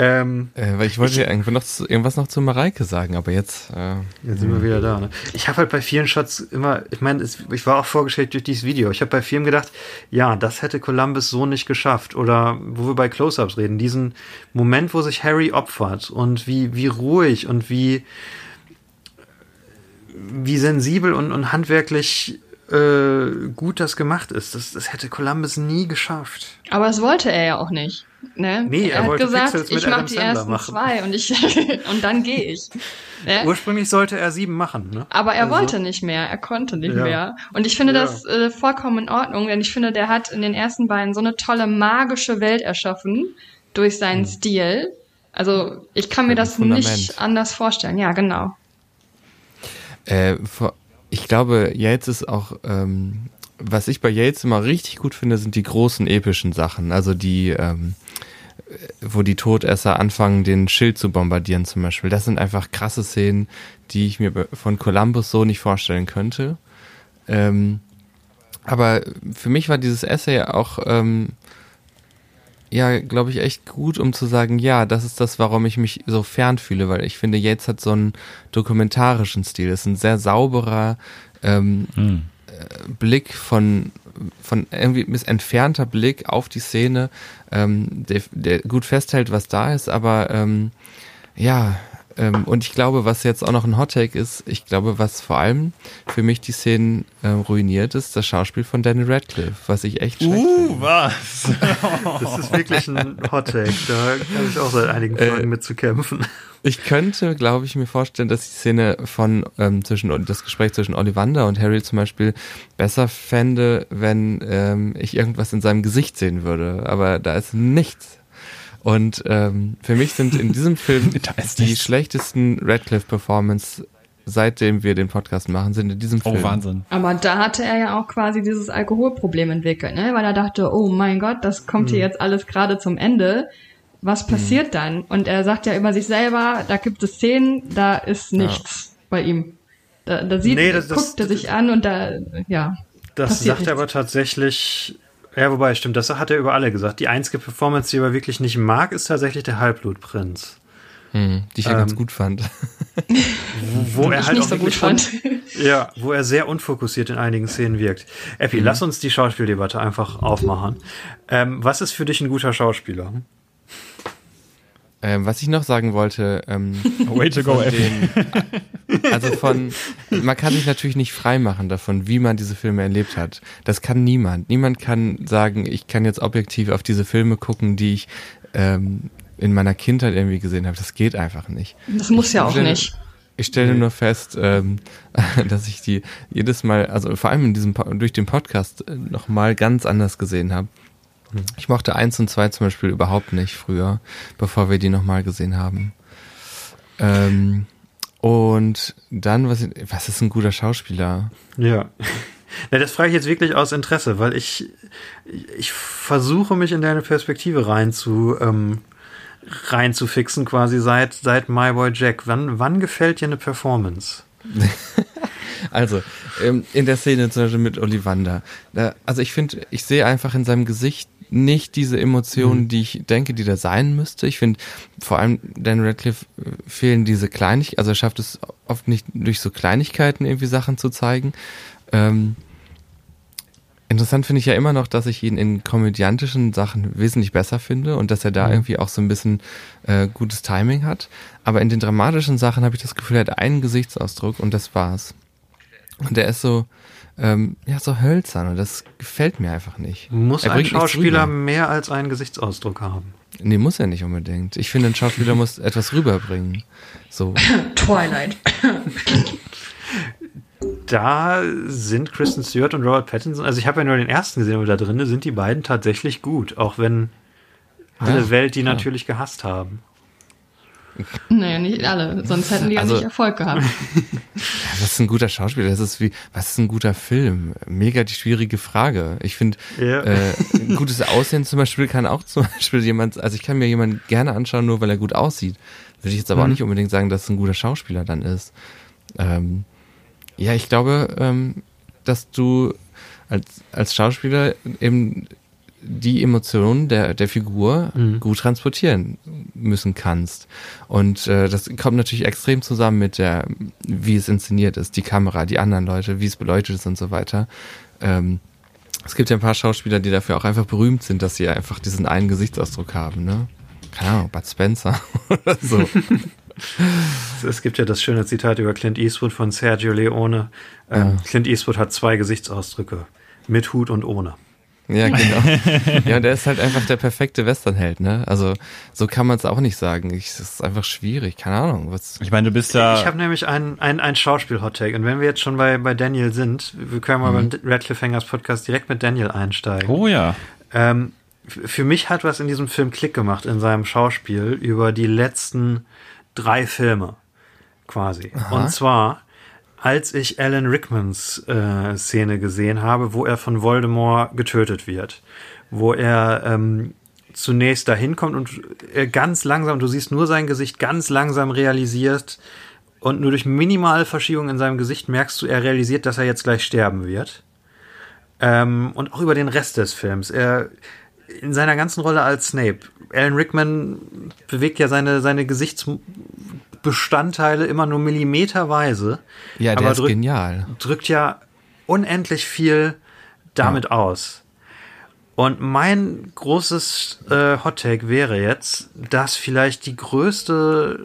Ähm, äh, weil ich wollte ja irgendwie noch zu, irgendwas noch zu Mareike sagen, aber jetzt. Äh, Jetzt sind wir wieder da. Ne? Ich habe halt bei vielen Shots immer, ich meine, ich war auch vorgestellt durch dieses Video. Ich habe bei vielen gedacht, ja, das hätte Columbus so nicht geschafft. Oder wo wir bei Close-ups reden, diesen Moment, wo sich Harry opfert und wie wie ruhig und wie wie sensibel und, und handwerklich äh, gut das gemacht ist. Das, das hätte Columbus nie geschafft. Aber das wollte er ja auch nicht. Ne? Nee, er er hat gesagt, Pixels mit ich mach Adam die Sandler ersten machen. zwei und ich *laughs* und dann gehe ich. Ne? Ursprünglich sollte er sieben machen. Ne? Aber er Also- wollte nicht mehr, er konnte nicht Ja. mehr. Und ich finde Ja. das äh, vollkommen in Ordnung, denn ich finde, der hat in den ersten beiden so eine tolle magische Welt erschaffen durch seinen Stil. Also ich kann mir das Fundament. nicht anders vorstellen. Ja, genau. Äh, vor, ich glaube, Yates ist auch, ähm, was ich bei Yates immer richtig gut finde, sind die großen epischen Sachen. Also die, ähm, äh, wo die Todesser anfangen, den Schild zu bombardieren zum Beispiel. Das sind einfach krasse Szenen, die ich mir von Columbus so nicht vorstellen könnte. Ähm, aber für mich war dieses Essay auch, ähm, ja, glaube ich, echt gut, um zu sagen, ja, das ist das, warum ich mich so fern fühle, weil ich finde, Yates hat so einen dokumentarischen Stil. Das ist ein sehr sauberer ähm, Hm. Blick von, von irgendwie bis entfernter Blick auf die Szene, ähm, der, der gut festhält, was da ist, aber ähm, ja, ähm, und ich glaube, was jetzt auch noch ein Hottake ist, ich glaube, was vor allem für mich die Szenen äh, ruiniert, ist das Schauspiel von Daniel Radcliffe, was ich echt schlecht Uh, finde. was? *laughs* Das ist wirklich ein Hot Take. Da habe ich auch seit einigen Folgen mit zu kämpfen. Ich könnte, glaube ich, mir vorstellen, dass die Szene von ähm, zwischen das Gespräch zwischen Ollivander und Harry zum Beispiel besser fände, wenn ähm, ich irgendwas in seinem Gesicht sehen würde. Aber da ist nichts. Und ähm, für mich sind in diesem Film *laughs* die schlechtesten Radcliffe-Performance, seitdem wir den Podcast machen, sind in diesem Film. Oh, Wahnsinn. Aber da hatte er ja auch quasi dieses Alkoholproblem entwickelt, ne? weil er dachte, oh mein Gott, das kommt hier jetzt alles gerade zum Ende. Was passiert dann? Und er sagt ja über sich selber, da gibt es Szenen, da ist nichts bei ihm. Da, da sieht, Nee, das- das- guckt er sich an und da, ja. Das sagt nichts. er aber tatsächlich. Ja, wobei, stimmt, das hat er über alle gesagt. Die einzige Performance, die er aber wirklich nicht mag, ist tatsächlich der Halbblutprinz. Hm, die ich ja Ähm, ganz gut fand. *laughs* Wo er ich halt nicht auch so gut fand. Ja, wo er sehr unfokussiert in einigen Szenen wirkt. Epi, lass uns die Schauspieldebatte einfach aufmachen. Ähm, was ist für dich ein guter Schauspieler? Ähm, was ich noch sagen wollte, ähm, *laughs* Way to go, den, also von, man kann sich natürlich nicht frei machen davon, wie man diese Filme erlebt hat. Das kann niemand. Niemand kann sagen, ich kann jetzt objektiv auf diese Filme gucken, die ich ähm, in meiner Kindheit irgendwie gesehen habe. Das geht einfach nicht. Das muss ja auch stelle- nicht. Ich stelle nur fest, ähm, *laughs* dass ich die jedes Mal, also vor allem in diesem durch den Podcast äh, noch mal ganz anders gesehen habe. Ich mochte eins und zwei zum Beispiel überhaupt nicht früher, bevor wir die noch mal gesehen haben. Ähm, und dann, was, was ist ein guter Schauspieler? Ja. Na, das frage ich jetzt wirklich aus Interesse, weil ich, ich versuche mich in deine Perspektive rein zu, ähm, reinzufixen quasi seit, seit My Boy Jack. Wann, wann gefällt dir eine Performance? *laughs* Also, ähm, in der Szene zum Beispiel mit Ollivander. Da, also ich finde, ich sehe einfach in seinem Gesicht nicht diese Emotionen, die ich denke, die da sein müsste. Ich finde, vor allem Dan Radcliffe äh, fehlen diese Kleinigkeiten, also er schafft es oft nicht durch so Kleinigkeiten irgendwie Sachen zu zeigen. Ähm, interessant finde ich ja immer noch, dass ich ihn in komödiantischen Sachen wesentlich besser finde und dass er da irgendwie auch so ein bisschen äh, gutes Timing hat. Aber in den dramatischen Sachen habe ich das Gefühl, er hat einen Gesichtsausdruck und das war's. Und der ist so, ähm, ja, so hölzern und das gefällt mir einfach nicht. Muss Er ein Schauspieler mehr als einen Gesichtsausdruck haben? Nee, muss er nicht unbedingt. Ich finde, ein Schauspieler muss etwas rüberbringen. So. *coughs* Twilight. *coughs* Da sind Kristen Stewart und Robert Pattinson, also ich habe ja nur den ersten gesehen, aber da drin sind die beiden tatsächlich gut, auch wenn alle Ja, Welt die klar. natürlich gehasst haben. Naja, nicht alle, sonst hätten die ja Also- nicht Erfolg gehabt. *laughs* Was ist ein guter Schauspieler? Das ist wie, was ist ein guter Film? Mega die schwierige Frage. Ich finde, Ja. äh, ein gutes Aussehen zum Beispiel kann auch zum Beispiel jemand, also ich kann mir jemanden gerne anschauen, nur weil er gut aussieht. Würde ich jetzt aber auch Mhm. nicht unbedingt sagen, dass es ein guter Schauspieler dann ist. Ähm, ja, ich glaube, ähm, dass du als, als Schauspieler eben die Emotionen der, der Figur Mhm. gut transportieren müssen kannst. Und äh, das kommt natürlich extrem zusammen mit der, wie es inszeniert ist, die Kamera, die anderen Leute, wie es beleuchtet ist und so weiter. Ähm, es gibt ja ein paar Schauspieler, die dafür auch einfach berühmt sind, dass sie einfach diesen einen Gesichtsausdruck haben, ne? Keine Ahnung, Bud Spencer *laughs* oder so. *laughs* Es gibt ja das schöne Zitat über Clint Eastwood von Sergio Leone. Ähm, Clint Eastwood hat zwei Gesichtsausdrücke. Mit Hut und ohne. Ja, *laughs* genau. Ja, und der ist halt einfach der perfekte Westernheld, ne? Also so kann man es auch nicht sagen. Ich, das ist einfach schwierig, keine Ahnung. Was, Ich meine, du bist ja. Ich habe nämlich einen ein, ein Schauspiel-Hot-Take. Und wenn wir jetzt schon bei, bei Daniel sind, wir können mal beim Radcliffe Hangers Podcast direkt mit Daniel einsteigen. oh ja. Ähm, für mich hat was in diesem Film Klick gemacht in seinem Schauspiel über die letzten drei Filme quasi. Und zwar, als ich Alan Rickmans äh, Szene gesehen habe, wo er von Voldemort getötet wird, wo er ähm, zunächst dahin kommt und er ganz langsam, du siehst nur sein Gesicht ganz langsam realisiert und nur durch minimale Verschiebung in seinem Gesicht merkst du, er realisiert, dass er jetzt gleich sterben wird. Ähm, und auch über den Rest des Films. Er in seiner ganzen Rolle als Snape. Alan Rickman bewegt ja seine, seine Gesichtsbestandteile immer nur millimeterweise. ja, der aber ist drück- genial. drückt ja unendlich viel damit aus. Und mein großes äh, Hot Take wäre jetzt, dass vielleicht die größte,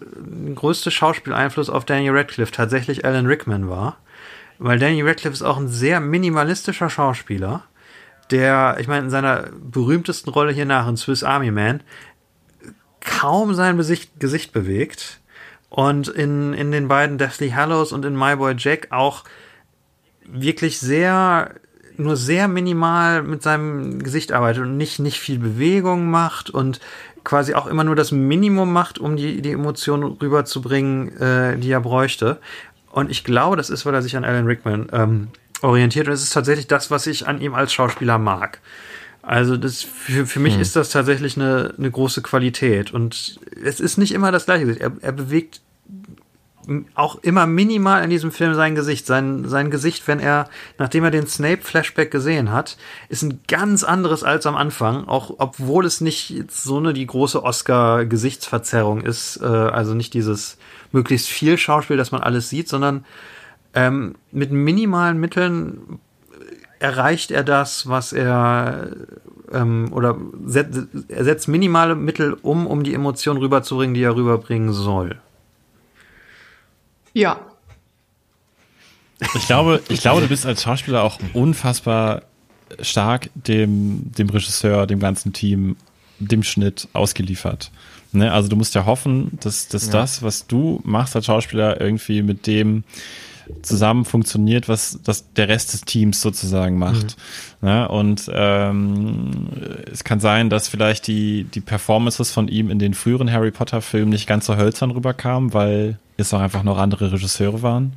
größte Schauspieleinfluss auf Daniel Radcliffe tatsächlich Alan Rickman war. Weil Daniel Radcliffe ist auch ein sehr minimalistischer Schauspieler, der, ich meine, in seiner berühmtesten Rolle hier nach, in Swiss Army Man, kaum sein Gesicht bewegt. Und in, in den beiden Deathly Hallows und in My Boy Jack auch wirklich sehr nur sehr minimal mit seinem Gesicht arbeitet und nicht, nicht viel Bewegung macht und quasi auch immer nur das Minimum macht, um die, die Emotionen rüberzubringen, äh, die er bräuchte. Und ich glaube, das ist, weil er sich an Alan Rickman ähm, orientiert. Und es ist tatsächlich das, was ich an ihm als Schauspieler mag. Also das für, für mich hm. ist das tatsächlich eine, eine große Qualität. Und es ist nicht immer das gleiche. Er, er bewegt auch immer minimal in diesem Film sein Gesicht. Sein, sein Gesicht, wenn er, nachdem er den Snape-Flashback gesehen hat, ist ein ganz anderes als am Anfang, auch obwohl es nicht so eine die große Oscar-Gesichtsverzerrung ist, äh, also nicht dieses möglichst viel Schauspiel, dass man alles sieht, sondern ähm, mit minimalen Mitteln erreicht er das, was er ähm, oder set, er setzt minimale Mittel um, um die Emotionen rüberzubringen, die er rüberbringen soll. Ja. Ich glaube, ich glaube, du bist als Schauspieler auch unfassbar stark dem, dem Regisseur, dem ganzen Team, dem Schnitt ausgeliefert. Ne? Also du musst ja hoffen, dass, dass ja. das, was du machst als Schauspieler, irgendwie mit dem zusammen funktioniert, was das der Rest des Teams sozusagen macht. Mhm. Ja, und ähm, es kann sein, dass vielleicht die, die Performances von ihm in den früheren Harry Potter-Filmen nicht ganz so hölzern rüberkamen, weil es auch einfach noch andere Regisseure waren.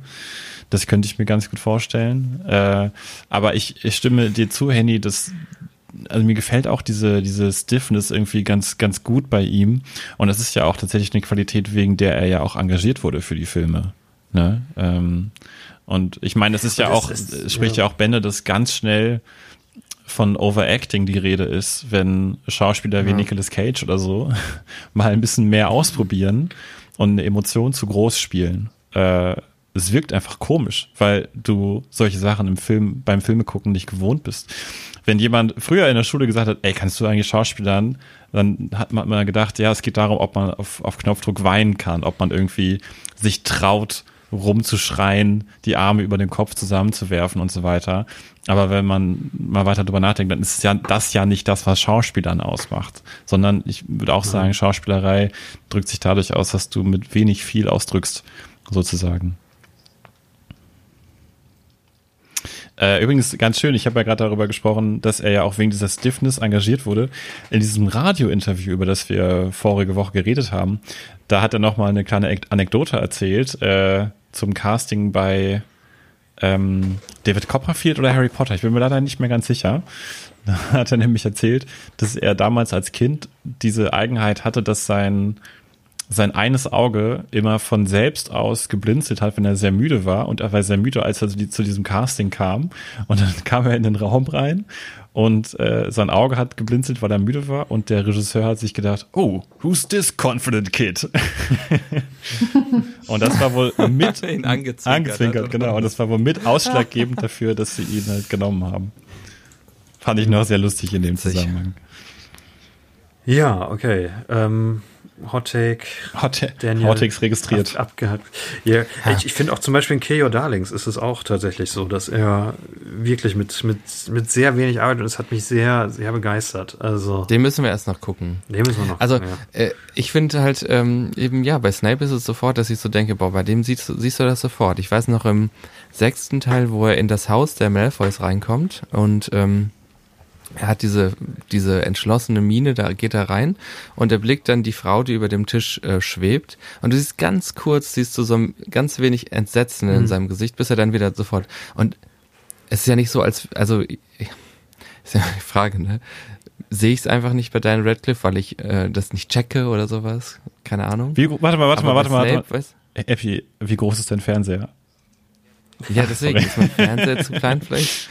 Das könnte ich mir ganz gut vorstellen. Äh, aber ich, ich stimme dir zu, Henny, dass also mir gefällt auch diese, diese Stiffness irgendwie ganz, ganz gut bei ihm. Und das ist ja auch tatsächlich eine Qualität, wegen der er ja auch engagiert wurde für die Filme. Ne? Ähm, und ich meine, es ist ja auch, ist, spricht ja. ja auch Bände, dass ganz schnell von Overacting die Rede ist, wenn Schauspieler wie Nicolas Cage oder so *laughs* mal ein bisschen mehr ausprobieren und eine Emotion zu groß spielen. Äh, es wirkt einfach komisch, weil du solche Sachen im Film, beim Filme gucken nicht gewohnt bist. Wenn jemand früher in der Schule gesagt hat, ey, kannst du eigentlich Schauspielern, dann hat man gedacht, ja, es geht darum, ob man auf, auf Knopfdruck weinen kann, ob man irgendwie sich traut, rumzuschreien, die Arme über den Kopf zusammenzuwerfen und so weiter. Aber wenn man mal weiter drüber nachdenkt, dann ist ja das ja nicht das, was Schauspielern ausmacht, sondern ich würde auch sagen, Schauspielerei drückt sich dadurch aus, dass du mit wenig viel ausdrückst, sozusagen. Äh, übrigens ganz schön, ich habe ja gerade darüber gesprochen, dass er ja auch wegen dieser Stiffness engagiert wurde. In diesem Radiointerview, über das wir vorige Woche geredet haben, da hat er nochmal eine kleine Anekdote erzählt äh, zum Casting bei ähm, David Copperfield oder Harry Potter. Ich bin mir leider nicht mehr ganz sicher. *laughs* Da hat er nämlich erzählt, dass er damals als Kind diese Eigenheit hatte, dass sein sein eines Auge immer von selbst aus geblinzelt hat, wenn er sehr müde war. Und er war sehr müde, als er zu diesem Casting kam. Und dann *laughs* kam er in den Raum rein und äh, sein Auge hat geblinzelt, weil er müde war. Und der Regisseur hat sich gedacht, oh, who's this confident kid? *laughs* und das war wohl mit *laughs* ihn angezwinkert, angezwinkert genau. Und das war wohl mit ausschlaggebend dafür, dass sie ihn halt genommen haben. Fand ich noch sehr lustig in dem Zusammenhang. Ja, okay. Ähm, Hot Take. Hot, Daniel Hot Takes registriert. Ab, abgehakt. Ja, ja. Ich, ich finde auch zum Beispiel in K.O. Darlings ist es auch tatsächlich so, dass er wirklich mit, mit, mit sehr wenig arbeitet und es hat mich sehr, sehr begeistert. Also. Den müssen wir erst noch gucken. Den müssen wir noch Also, gucken, ja. äh, ich finde halt, ähm, eben, ja, bei Snape ist es sofort, dass ich so denke, boah, bei dem siehst, siehst du das sofort. Ich weiß noch im sechsten Teil, wo er in das Haus der Malfoys reinkommt und, ähm, er hat diese, diese entschlossene Miene, da geht er rein und er blickt dann die Frau, die über dem Tisch äh, schwebt und du siehst ganz kurz, siehst du so ein, ganz wenig Entsetzen mhm. in seinem Gesicht, bis er dann wieder sofort und es ist ja nicht so, als, also, ist ja die Frage, ne? Sehe ich es einfach nicht bei Diane Radcliffe, weil ich äh, das nicht checke oder sowas? Keine Ahnung. Wie, warte mal, warte Aber mal, warte mal. Warte mal. Epi, wie groß ist dein Fernseher? Ja, deswegen ist mein Fernseher zu klein *laughs* vielleicht.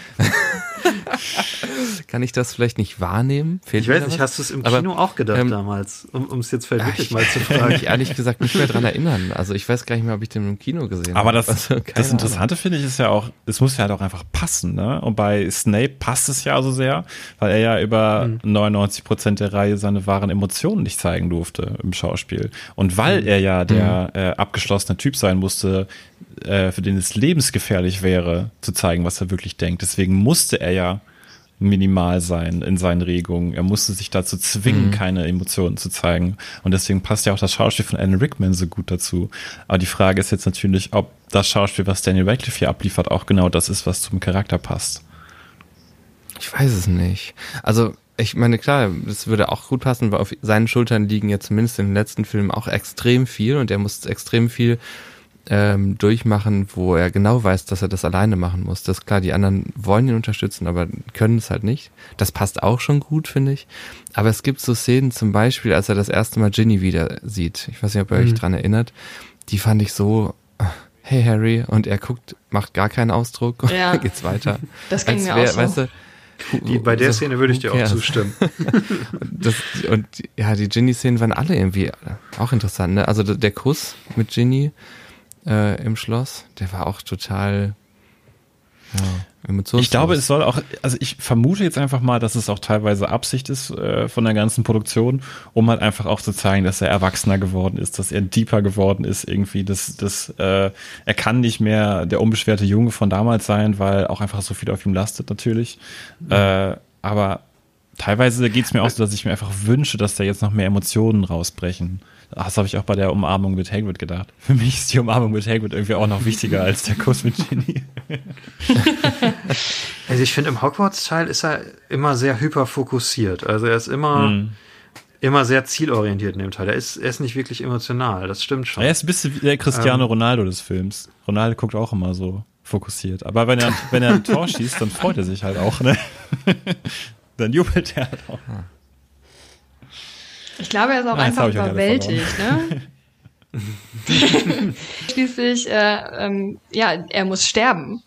*laughs* Kann ich das vielleicht nicht wahrnehmen? Fehlt Ich weiß nicht, was? hast du es im Aber, Kino auch gedacht ähm, damals? Um es jetzt vielleicht wirklich ich- mal zu Ich kann fragen. mich *laughs* ehrlich gesagt nicht mehr dran erinnern. Also ich weiß gar nicht mehr, ob ich den im Kino gesehen Aber habe. das, Also, das Ahnung. Interessante finde ich ist ja auch, es muss ja halt auch einfach passen, ne? Und bei Snape passt es ja so sehr, weil er ja über 99 Prozent der Reihe seine wahren Emotionen nicht zeigen durfte im Schauspiel. Und weil er ja der äh, abgeschlossene Typ sein musste, äh, für den es lebensgefährlich wäre, zu zeigen, was er wirklich denkt. Deswegen musste er ja minimal sein in seinen Regungen. Er musste sich dazu zwingen, keine Emotionen zu zeigen. Und deswegen passt ja auch das Schauspiel von Alan Rickman so gut dazu. Aber die Frage ist jetzt natürlich, ob das Schauspiel, was Daniel Radcliffe hier abliefert, auch genau das ist, was zum Charakter passt. Ich weiß es nicht. Also, ich meine, klar, das würde auch gut passen, weil auf seinen Schultern liegen ja zumindest in den letzten Filmen auch extrem viel und er muss extrem viel ähm, durchmachen, wo er genau weiß, dass er das alleine machen muss. Das ist klar, die anderen wollen ihn unterstützen, aber können es halt nicht. Das passt auch schon gut, finde ich. Aber es gibt so Szenen, zum Beispiel, als er das erste Mal Ginny wieder sieht. Ich weiß nicht, ob ihr euch dran erinnert. Die fand ich so, äh, hey Harry, und er guckt, macht gar keinen Ausdruck und Ja. dann geht's weiter. *laughs* Das ging Als mir wär- auch so. Weißt du, Die, bei der so, Szene würde ich dir auch cares? zustimmen. *laughs* Das, und ja, die Ginny-Szenen waren alle irgendwie auch interessant. Ne? Also der Kuss mit Ginny äh, im Schloss, der war auch total ja, emotionslos. Ich glaube, es soll auch, also ich vermute jetzt einfach mal, dass es auch teilweise Absicht ist äh, von der ganzen Produktion, um halt einfach auch zu zeigen, dass er erwachsener geworden ist, dass er deeper geworden ist irgendwie, dass, dass äh, er kann nicht mehr der unbeschwerte Junge von damals sein, weil auch einfach so viel auf ihm lastet natürlich. Äh, aber teilweise geht's mir auch so, dass ich mir einfach wünsche, dass da jetzt noch mehr Emotionen rausbrechen. Das habe ich auch bei der Umarmung mit Hagrid gedacht. Für mich ist die Umarmung mit Hagrid irgendwie auch noch wichtiger als der Kuss mit Ginny. *laughs* Also ich finde, im Hogwarts-Teil ist er immer sehr hyperfokussiert. Also er ist immer, Mhm. immer sehr zielorientiert in dem Teil. Er ist, er ist nicht wirklich emotional. Das stimmt schon. Er ist ein bisschen wie der Cristiano Ronaldo des Films. Ronaldo guckt auch immer so fokussiert. Aber wenn er, wenn er ein *laughs* Tor schießt, dann freut er sich halt auch, ne? *laughs* dann jubelt er halt auch. Ich glaube, er ist auch Ah, einfach überwältigt, ne? *laughs* Schließlich, äh, ähm, ja, er muss sterben.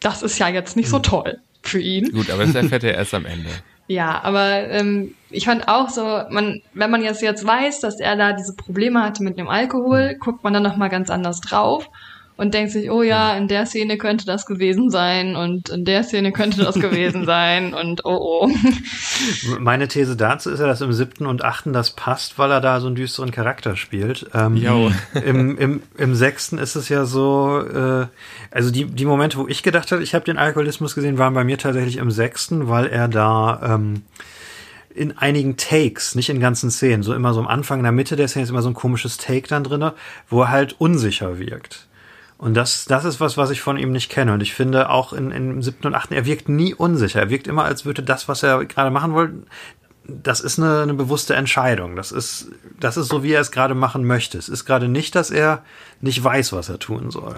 Das ist ja jetzt nicht so toll für ihn. Gut, aber das erfährt er erst am Ende. *laughs* Ja, aber ähm, ich fand auch so, man, wenn man jetzt jetzt weiß, dass er da diese Probleme hatte mit dem Alkohol, guckt man dann noch mal ganz anders drauf und denkt sich, oh ja, in der Szene könnte das gewesen sein und in der Szene könnte das gewesen *laughs* sein und oh oh. Meine These dazu ist ja, dass im siebten und achten das passt, weil er da so einen düsteren Charakter spielt. Ähm, Jo. im, im, Im sechsten ist es ja so, äh, also die, die Momente, wo ich gedacht habe, ich habe den Alkoholismus gesehen, waren bei mir tatsächlich im sechsten, weil er da ähm, in einigen Takes, nicht in ganzen Szenen, so immer so am Anfang, in der Mitte der Szene ist immer so ein komisches Take dann drinne, wo er halt unsicher wirkt. Und das, das ist was, was ich von ihm nicht kenne. Und ich finde auch in, im siebten und achten, er wirkt nie unsicher. Er wirkt immer, als würde das, was er gerade machen wollte, das ist eine, eine bewusste Entscheidung. Das ist, das ist so, wie er es gerade machen möchte. Es ist gerade nicht, dass er nicht weiß, was er tun soll.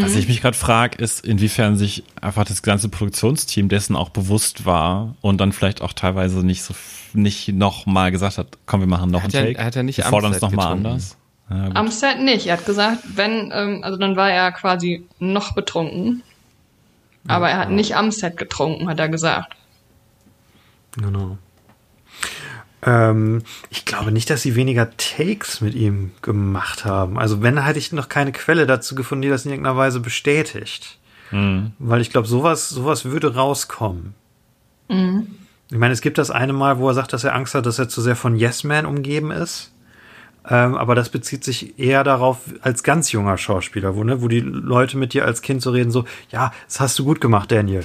Was ich mich gerade frage, ist, inwiefern sich einfach das ganze Produktionsteam dessen auch bewusst war und dann vielleicht auch teilweise nicht so nicht noch mal gesagt hat, komm, wir machen noch Hat einen er- Take. hat er nicht wir fordern es Amstead noch mal getrunken? anders. Ja. Am Set nicht. Er hat gesagt, wenn, ähm, also dann war er quasi noch betrunken. Aber er hat nicht am Set getrunken, hat er gesagt. Genau. Ähm, ich glaube nicht, dass sie weniger Takes mit ihm gemacht haben. Also wenn, hätte ich noch keine Quelle dazu gefunden, die das in irgendeiner Weise bestätigt. Weil ich glaube, sowas, sowas würde rauskommen. Ich meine, es gibt das eine Mal, wo er sagt, dass er Angst hat, dass er zu sehr von Yes Man umgeben ist. Ähm, aber das bezieht sich eher darauf, als ganz junger Schauspieler, wo, ne, wo die Leute mit dir als Kind so reden, so, ja, das hast du gut gemacht, Daniel.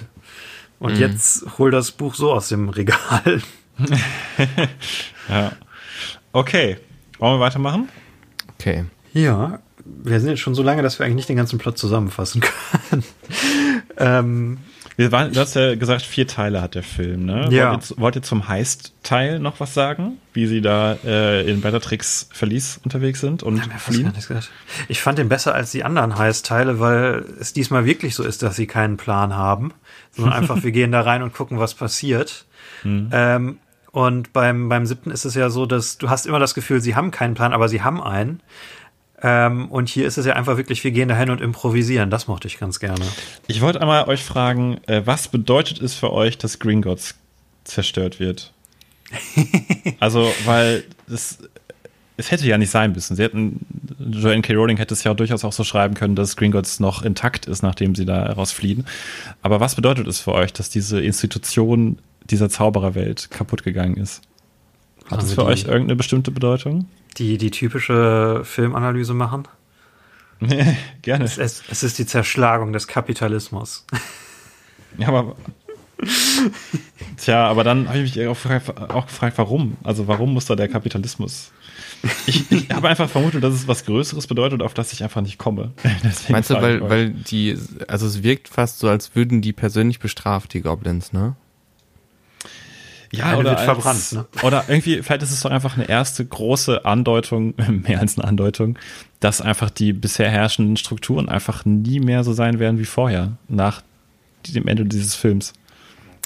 Und jetzt hol das Buch so aus dem Regal. *laughs* ja. Okay. Wollen wir weitermachen? Okay. Ja, wir sind jetzt schon so lange, dass wir eigentlich nicht den ganzen Plot zusammenfassen *laughs* können. ähm, Wir waren, du hast ja gesagt, vier Teile hat der Film, ne? Ja. Wollt, ihr, wollt ihr zum Heist-Teil noch was sagen? Wie sie da äh, in Bellatrix Verlies unterwegs sind und Ja, fliehen? Ich fand den besser als die anderen Heiß-Teile, weil es diesmal wirklich so ist, dass sie keinen Plan haben, sondern einfach, *laughs* wir gehen da rein und gucken, was passiert. Ähm, und beim, beim siebten ist es ja so, dass du hast immer das Gefühl, sie haben keinen Plan, aber sie haben einen. Ähm, und hier ist es ja einfach wirklich, wir gehen dahin und improvisieren. Das mochte ich ganz gerne. Ich wollte einmal euch fragen, äh, was bedeutet es für euch, dass Gringotts zerstört wird? *laughs* also, weil das, es hätte ja nicht sein müssen. Sie hätten, Joanne K. Rowling hätte es ja durchaus auch so schreiben können, dass Gringotts noch intakt ist, nachdem sie da rausfliehen. Aber was bedeutet es für euch, dass diese Institution dieser Zaubererwelt kaputt gegangen ist? Hat Also es für euch irgendeine bestimmte Bedeutung? Die, die typische Filmanalyse machen. *laughs* Gerne. Es, es, es ist die Zerschlagung des Kapitalismus. Ja, aber. Tja, aber dann habe ich mich auch gefragt, auch gefragt, warum? Also, warum muss da der Kapitalismus? Ich, ich habe einfach vermutet, dass es was Größeres bedeutet, auf das ich einfach nicht komme. *laughs* Deswegen Meinst du, weil, weil die, also es wirkt fast so, als würden die persönlich bestraft, die Goblins, ne? Ja, Eine oder wird als, verbrannt, ne? Oder irgendwie, vielleicht ist es doch einfach eine erste große Andeutung, *laughs* mehr als eine Andeutung, dass einfach die bisher herrschenden Strukturen einfach nie mehr so sein werden wie vorher, nach dem Ende dieses Films.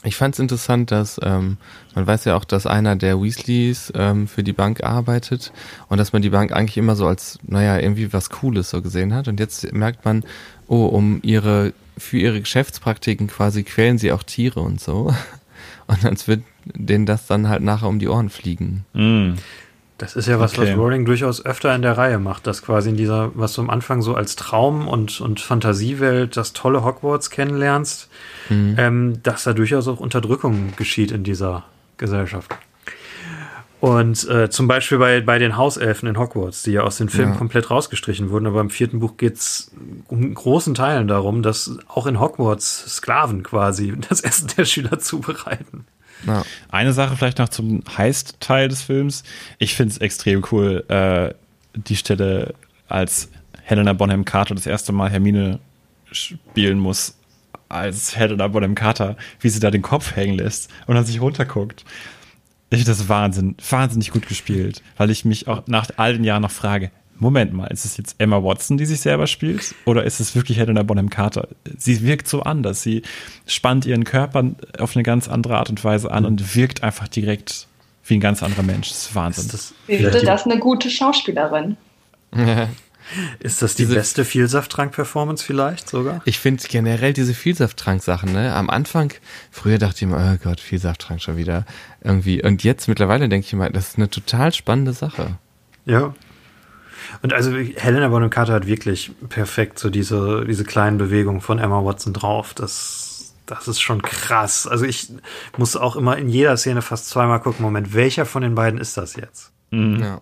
Ich fand es interessant, dass ähm, man weiß ja auch, dass einer der Weasleys ähm, für die Bank arbeitet und dass man die Bank eigentlich immer so als, naja, irgendwie was Cooles so gesehen hat. Und jetzt merkt man, oh, um ihre, für ihre Geschäftspraktiken quasi quälen sie auch Tiere und so. Und als wird denen das dann halt nachher um die Ohren fliegen. Mm. Das ist ja was, Okay. was Rowling durchaus öfter in der Reihe macht, dass quasi in dieser, was du am Anfang so als Traum und, und Fantasiewelt das tolle Hogwarts kennenlernst, ähm, dass da durchaus auch Unterdrückung geschieht in dieser Gesellschaft. Und äh, zum Beispiel bei, bei den Hauselfen in Hogwarts, die ja aus den Filmen Ja. komplett rausgestrichen wurden, aber im vierten Buch geht's um großen Teilen darum, dass auch in Hogwarts Sklaven quasi *laughs* das Essen der Schüler zubereiten. Ja. Eine Sache vielleicht noch zum Heist-Teil des Films. Ich finde es extrem cool, äh, die Stelle, als Helena Bonham Carter das erste Mal Hermine spielen muss, als Helena Bonham Carter, wie sie da den Kopf hängen lässt und dann sich runterguckt. Ich finde das Wahnsinn, wahnsinnig gut gespielt, weil ich mich auch nach all den Jahren noch frage, Moment mal, ist es jetzt Emma Watson, die sich selber spielt? Oder ist es wirklich Helena Bonham Carter? Sie wirkt so anders. Sie spannt ihren Körper auf eine ganz andere Art und Weise an und wirkt einfach direkt wie ein ganz anderer Mensch. Das ist Wahnsinn. Ist das, das eine gute Schauspielerin. *laughs* Ist das die Diese- beste Vielsafttrank-Performance vielleicht sogar? Ich finde generell diese Vielsafttrank-Sachen, ne? Am Anfang, früher dachte ich immer, oh Gott, Vielsafttrank schon wieder. Irgendwie. Und jetzt mittlerweile denke ich immer, das ist eine total spannende Sache. Ja. Und also Helena Bonham Carter hat wirklich perfekt so diese, diese kleinen Bewegungen von Emma Watson drauf. Das, das ist schon krass. Also ich muss auch immer in jeder Szene fast zweimal gucken, Moment, welcher von den beiden ist das jetzt? Ja.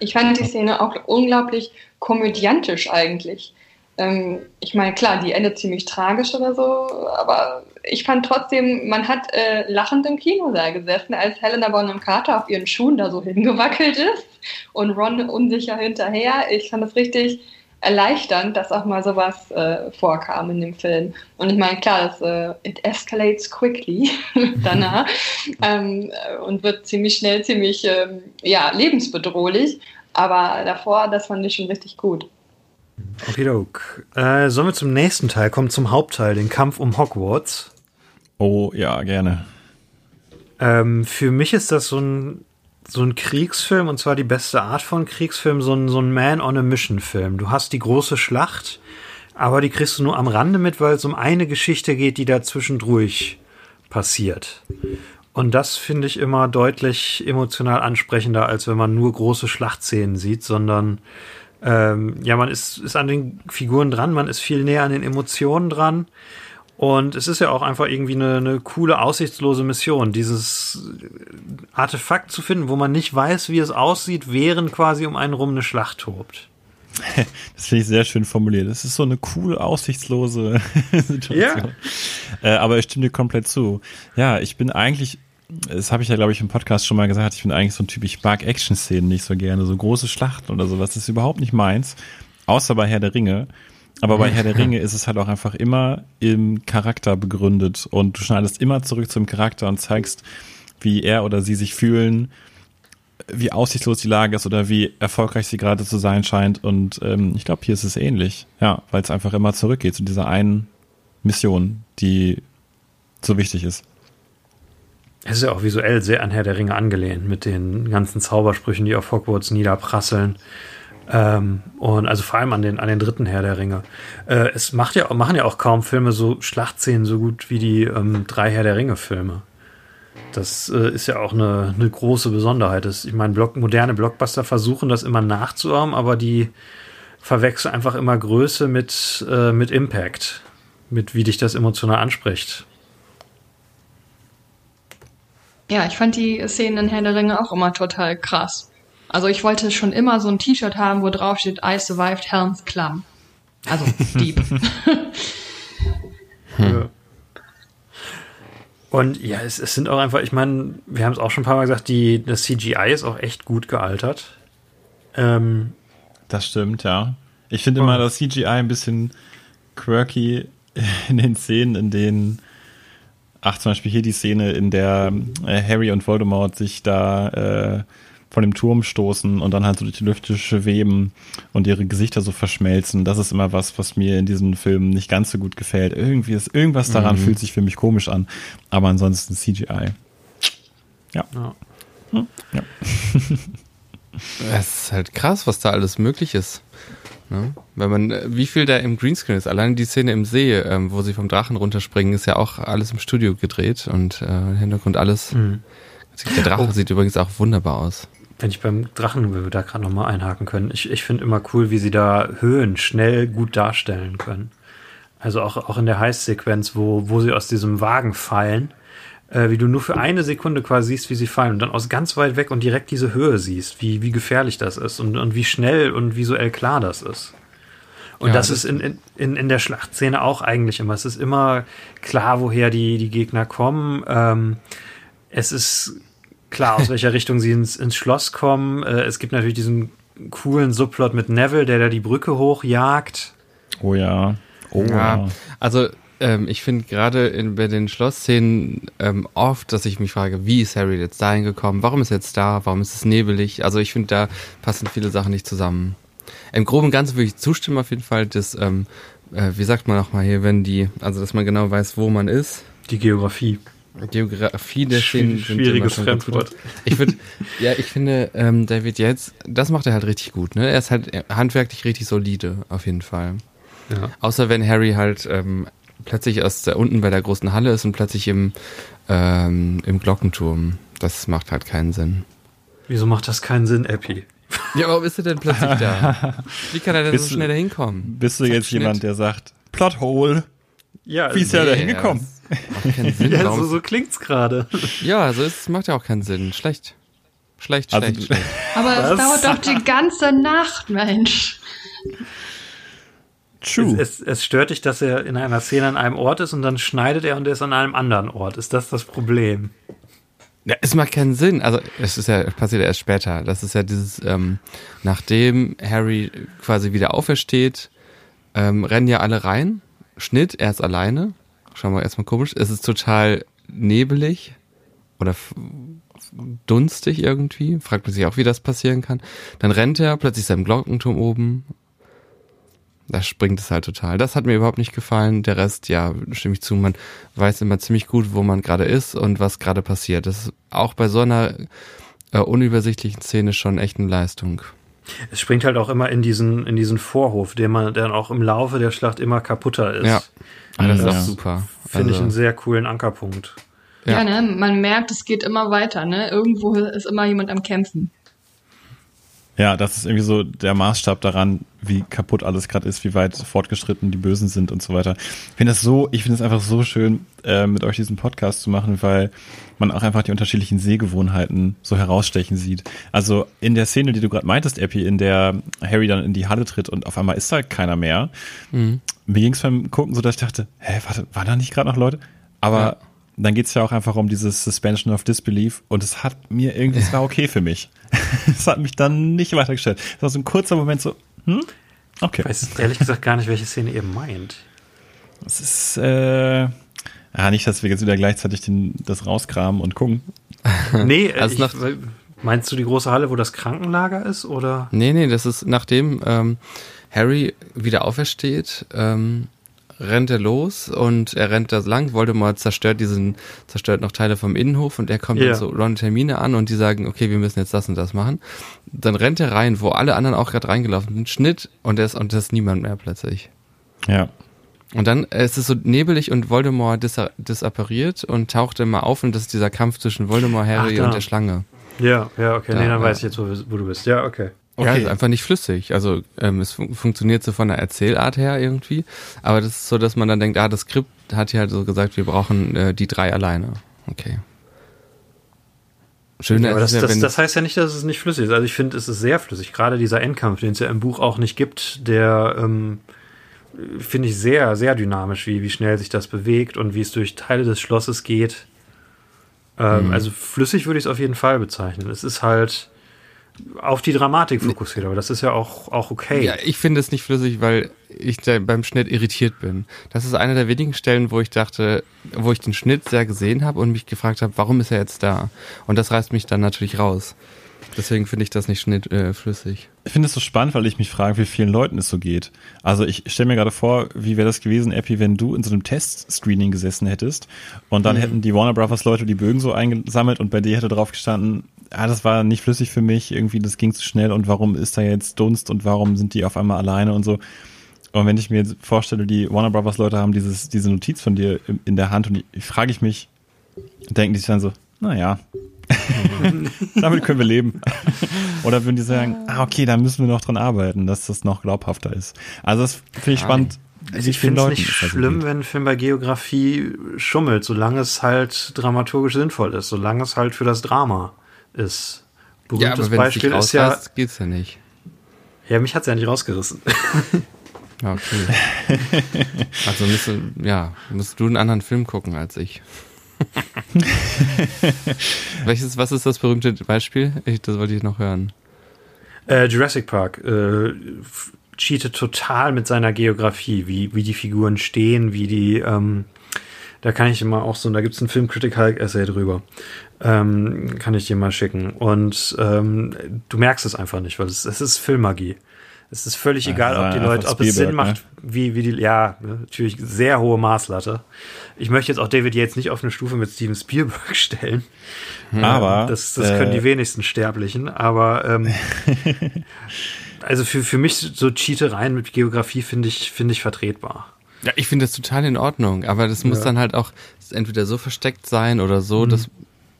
Ich fand die Szene auch unglaublich komödiantisch eigentlich. Ähm, ich meine, klar, die endet ziemlich tragisch oder so, aber ich fand trotzdem, man hat äh, lachend im Kinosaal gesessen, als Helena Bonham Carter auf ihren Schuhen da so hingewackelt ist und Ron unsicher hinterher. Ich fand es richtig erleichternd, dass auch mal sowas äh, vorkam in dem Film. Und ich meine, klar, das, äh, it escalates quickly *laughs* danach ähm, äh, und wird ziemlich schnell ziemlich ähm, ja, lebensbedrohlich. Aber davor, das fand ich schon richtig gut. Okidok. Äh, sollen wir zum nächsten Teil kommen, zum Hauptteil, den Kampf um Hogwarts? Oh, ja, gerne. Ähm, für mich ist das so ein, so ein Kriegsfilm, und zwar die beste Art von Kriegsfilm, so ein, so ein Man-on-a-Mission-Film. Du hast die große Schlacht, aber die kriegst du nur am Rande mit, weil es um eine Geschichte geht, die da zwischendurch passiert. Und das finde ich immer deutlich emotional ansprechender, als wenn man nur große Schlachtszenen sieht, sondern ähm, ja, man ist, ist an den Figuren dran, man ist viel näher an den Emotionen dran. Und es ist ja auch einfach irgendwie eine, eine coole, aussichtslose Mission, dieses Artefakt zu finden, wo man nicht weiß, wie es aussieht, während quasi um einen rum eine Schlacht tobt. *laughs* Das finde ich sehr schön formuliert. Das ist so eine cool aussichtslose *laughs* Situation. Äh, aber ich stimme dir komplett zu. Ja, ich bin eigentlich, das habe ich ja, glaube ich, im Podcast schon mal gesagt, ich bin eigentlich so ein Typ, ich mag Action-Szenen nicht so gerne. So große Schlachten oder sowas, das ist überhaupt nicht meins. Außer bei Herr der Ringe. Aber bei Herr der Ringe ist es halt auch einfach immer im Charakter begründet und du schneidest immer zurück zum Charakter und zeigst, wie er oder sie sich fühlen, wie aussichtslos die Lage ist oder wie erfolgreich sie gerade zu sein scheint. Und ähm, ich glaube, hier ist es ähnlich. Ja, weil es einfach immer zurückgeht zu dieser einen Mission, die so wichtig ist. Es ist ja auch visuell sehr an Herr der Ringe angelehnt, mit den ganzen Zaubersprüchen, die auf Hogwarts niederprasseln. Ähm, und also vor allem an den, an den dritten Herr der Ringe. Äh, es macht ja, machen ja auch kaum Filme so Schlachtszenen so gut wie die ähm, drei Herr der Ringe-Filme. Das äh, ist ja auch eine, eine große Besonderheit. Das, ich meine, Block, moderne Blockbuster versuchen das immer nachzuahmen, aber die verwechseln einfach immer Größe mit, äh, mit Impact, mit wie dich das emotional anspricht. Ja, ich fand die Szenen in Herr der Ringe auch immer total krass. Also ich wollte schon immer so ein T-Shirt haben, wo drauf steht I survived Helm's Klamm. Also *laughs* Dieb. Ja. Und ja, es, es sind auch einfach, ich meine, wir haben es auch schon ein paar Mal gesagt, die, das CGI ist auch echt gut gealtert. Ähm, Das stimmt, ja. Ich finde immer das CGI ein bisschen quirky in den Szenen, in denen, ach, zum Beispiel hier die Szene, in der äh, Harry und Voldemort sich da äh, von dem Turm stoßen und dann halt so durch die Lüfte schweben und ihre Gesichter so verschmelzen. Das ist immer was, was mir in diesen Filmen nicht ganz so gut gefällt. Irgendwie ist irgendwas daran fühlt sich für mich komisch an, aber ansonsten CGI. Ja. ja. ja. *laughs* Es ist halt krass, was da alles möglich ist. Ne? Wenn man, äh, wie viel da im Greenscreen ist. Allein die Szene im See, ähm, wo sie vom Drachen runterspringen, ist ja auch alles im Studio gedreht und äh, im Hintergrund alles. Mhm. Der Drache Oh. sieht übrigens auch wunderbar aus. Wenn ich beim Drachen, wenn wir da gerade nochmal einhaken können, ich, ich finde immer cool, wie sie da Höhen schnell gut darstellen können. Also auch, auch in der Heißsequenz, wo, wo sie aus diesem Wagen fallen, äh, wie du nur für eine Sekunde quasi siehst, wie sie fallen und dann aus ganz weit weg und direkt diese Höhe siehst, wie, wie gefährlich das ist und, und wie schnell und visuell klar das ist. Und Ja, das, das ist in, in, in der Schlachtszene auch eigentlich immer. Es ist immer klar, woher die, die Gegner kommen. Ähm, es ist klar, aus welcher Richtung sie ins, ins Schloss kommen. Äh, es gibt natürlich diesen coolen Subplot mit Neville, der da die Brücke hochjagt. Oh ja. Oh Ja, ja. also ähm, ich finde gerade bei den Schlossszenen ähm, oft, dass ich mich frage, wie ist Harry jetzt dahin gekommen? Warum ist er jetzt da? Warum ist es nebelig? Also ich finde, da passen viele Sachen nicht zusammen. Im Groben und Ganzen würde ich zustimmen auf jeden Fall, dass, ähm, äh, wie sagt man nochmal hier, wenn die, also dass man genau weiß, wo man ist. Die Geografie. Geografie der Szenen sind immer schwieriges gut. Fremdwort. Ich würde, ja, ich finde, ähm, David Yates, das macht er halt richtig gut, ne? Er ist halt handwerklich richtig solide, auf jeden Fall. Ja. Außer wenn Harry halt ähm, plötzlich aus da unten bei der großen Halle ist und plötzlich im, ähm, im Glockenturm. Das macht halt keinen Sinn. Wieso macht das keinen Sinn, Epi? Ja, warum ist er denn plötzlich da? *laughs* Wie kann er denn Bist so schnell da hinkommen? Bist du jetzt jemand, Schnitt. der sagt, Plothole? Ja, Wie ist er da Nee, hingekommen? Macht keinen *laughs* Sinn. ja so, so klingt's gerade. Ja, so ist es, macht ja auch keinen Sinn. Schlecht. Schlecht, Also- schlecht, schlecht. Aber es dauert doch die ganze Nacht, Mensch. True. Es, es stört dich, dass er in einer Szene an einem Ort ist und dann schneidet er und er ist an einem anderen Ort. Ist das das Problem? Ja, es macht keinen Sinn. Also es ist ja passiert erst später. Das ist ja dieses, ähm, nachdem Harry quasi wieder aufersteht, ähm, rennen ja alle rein. Schnitt, er ist alleine. Schauen wir erstmal komisch. Es ist total nebelig oder dunstig irgendwie. Fragt man sich auch, wie das passieren kann. Dann rennt er, plötzlich im Glockenturm oben. Da springt es halt total. Das hat mir überhaupt nicht gefallen. Der Rest, ja, stimme ich zu. Man weiß immer ziemlich gut, wo man gerade ist und was gerade passiert. Das ist auch bei so einer äh, unübersichtlichen Szene schon echt eine Leistung. Es springt halt auch immer in diesen, in diesen Vorhof, der man dann auch im Laufe der Schlacht immer kaputter ist. Ja. Ah, das ist super. Finde ich Also, einen sehr coolen Ankerpunkt. Ja. Ja. ne, man merkt, es geht immer weiter, ne? Irgendwo ist immer jemand am Kämpfen. Ja, das ist irgendwie so der Maßstab daran, wie kaputt alles gerade ist, wie weit fortgeschritten die Bösen sind und so weiter. Ich finde das so, ich finde es einfach so schön, äh, mit euch diesen Podcast zu machen, weil man auch einfach die unterschiedlichen Sehgewohnheiten so herausstechen sieht. Also in der Szene, die du gerade meintest, Epi, in der Harry dann in die Halle tritt und auf einmal ist da keiner mehr. Mir ging es beim Gucken so, dass ich dachte, hä, warte, waren da nicht gerade noch Leute? Aber Ja. Dann geht es ja auch einfach um dieses Suspension of Disbelief und es hat mir irgendwie, es war *laughs* okay für mich. *laughs* Es hat mich dann nicht weitergestellt. Es war so ein kurzer Moment so, hm? Okay. Ich weiß ehrlich gesagt gar nicht, welche Szene ihr meint. Es ist, äh, ja, nicht, dass wir jetzt wieder gleichzeitig den, das rauskramen und gucken. *laughs* Nee, äh, Also ich, nach- meinst du die große Halle, wo das Krankenlager ist, oder? Nee, nee, das ist nachdem ähm, Harry wieder aufersteht, ähm, rennt er los und er rennt da lang. Voldemort zerstört diesen, zerstört noch Teile vom Innenhof und er kommt Ja. dann so Ron und Hermine an und die sagen, okay, wir müssen jetzt das und das machen. Dann rennt er rein, wo alle anderen auch gerade reingelaufen sind, Schnitt und er ist, und da ist niemand mehr plötzlich. Ja. Und dann äh, es ist so nebelig und Voldemort dis disappariert und taucht immer auf und das ist dieser Kampf zwischen Voldemort, Harry Ach, und der Schlange. Ja, ja, okay. Da, nee, dann ja. weiß ich jetzt, wo, wir- wo du bist. Ja, okay. Ja, Okay. ist einfach nicht flüssig. Also ähm, es fun funktioniert so von der Erzählart her irgendwie, aber das ist so, dass man dann denkt, ah, das Skript hat hier halt so gesagt, wir brauchen äh, die drei alleine. Okay. Schöner aber ist das, ja, das, das heißt ja nicht, dass es nicht flüssig ist. Also ich finde, es ist sehr flüssig. Gerade dieser Endkampf, den es ja im Buch auch nicht gibt, der ähm, finde ich sehr, sehr dynamisch, wie, wie schnell sich das bewegt und wie es durch Teile des Schlosses geht. Ähm, Also flüssig würde ich es auf jeden Fall bezeichnen. Es ist halt auf die Dramatik fokussiert, aber das ist ja auch, auch okay. Ja, ich finde es nicht flüssig, weil ich da beim Schnitt irritiert bin. Das ist eine der wenigen Stellen, wo ich dachte, wo ich den Schnitt sehr gesehen habe und mich gefragt habe, warum ist er jetzt da? Und das reißt mich dann natürlich raus. Deswegen finde ich das nicht schnitt, äh, flüssig. Ich finde es so spannend, weil ich mich frage, wie vielen Leuten es so geht. Also ich stelle mir gerade vor, wie wäre das gewesen, Epi, wenn du in so einem Test-Screening gesessen hättest und dann hätten die Warner Brothers Leute die Bögen so eingesammelt und bei dir hätte drauf gestanden, ah, das war nicht flüssig für mich, irgendwie das ging zu schnell und warum ist da jetzt Dunst und warum sind die auf einmal alleine und so. Und wenn ich mir jetzt vorstelle, die Warner Brothers Leute haben dieses, diese Notiz von dir in- der Hand und ich, ich frage ich mich, denken die sich dann so, naja, *laughs* damit können wir leben. *laughs* Oder würden die sagen, ah, okay, da müssen wir noch dran arbeiten, dass das noch glaubhafter ist. Also das finde ich spannend. Also ich finde es nicht schlimm, geht. wenn ein Film bei Geografie schummelt, solange es halt dramaturgisch sinnvoll ist, solange es halt für das Drama ist. Ja, Berühmtes es dich Beispiel ist ja, geht's ja nicht. ja, mich hat's ja nicht rausgerissen. Ja, *laughs* okay. also musst du, ja, musst du einen anderen Film gucken als ich. *laughs* Welches, was ist das berühmte Beispiel? Ich, das wollte ich noch hören. Äh, Jurassic Park äh, cheatet total mit seiner Geografie, wie, wie die Figuren stehen, wie die, ähm, da kann ich immer auch so, da gibt's einen Filmcritic Hulk Essay drüber. Ähm, kann ich dir mal schicken. Und ähm, du merkst es einfach nicht, weil es, es ist Filmmagie. Es ist völlig Ja, egal, ob die Leute, ob es Sinn macht, wie, wie die, ja, natürlich sehr hohe Maßlatte. Ich möchte jetzt auch David Yates nicht auf eine Stufe mit Steven Spielberg *laughs* stellen. Aber Das, das können äh, die wenigsten Sterblichen, aber ähm, *laughs* also für, für mich so Cheatereien mit Geografie finde ich, finde ich vertretbar. Ja, ich finde das total in Ordnung, aber das muss Ja. dann halt auch entweder so versteckt sein oder so, dass,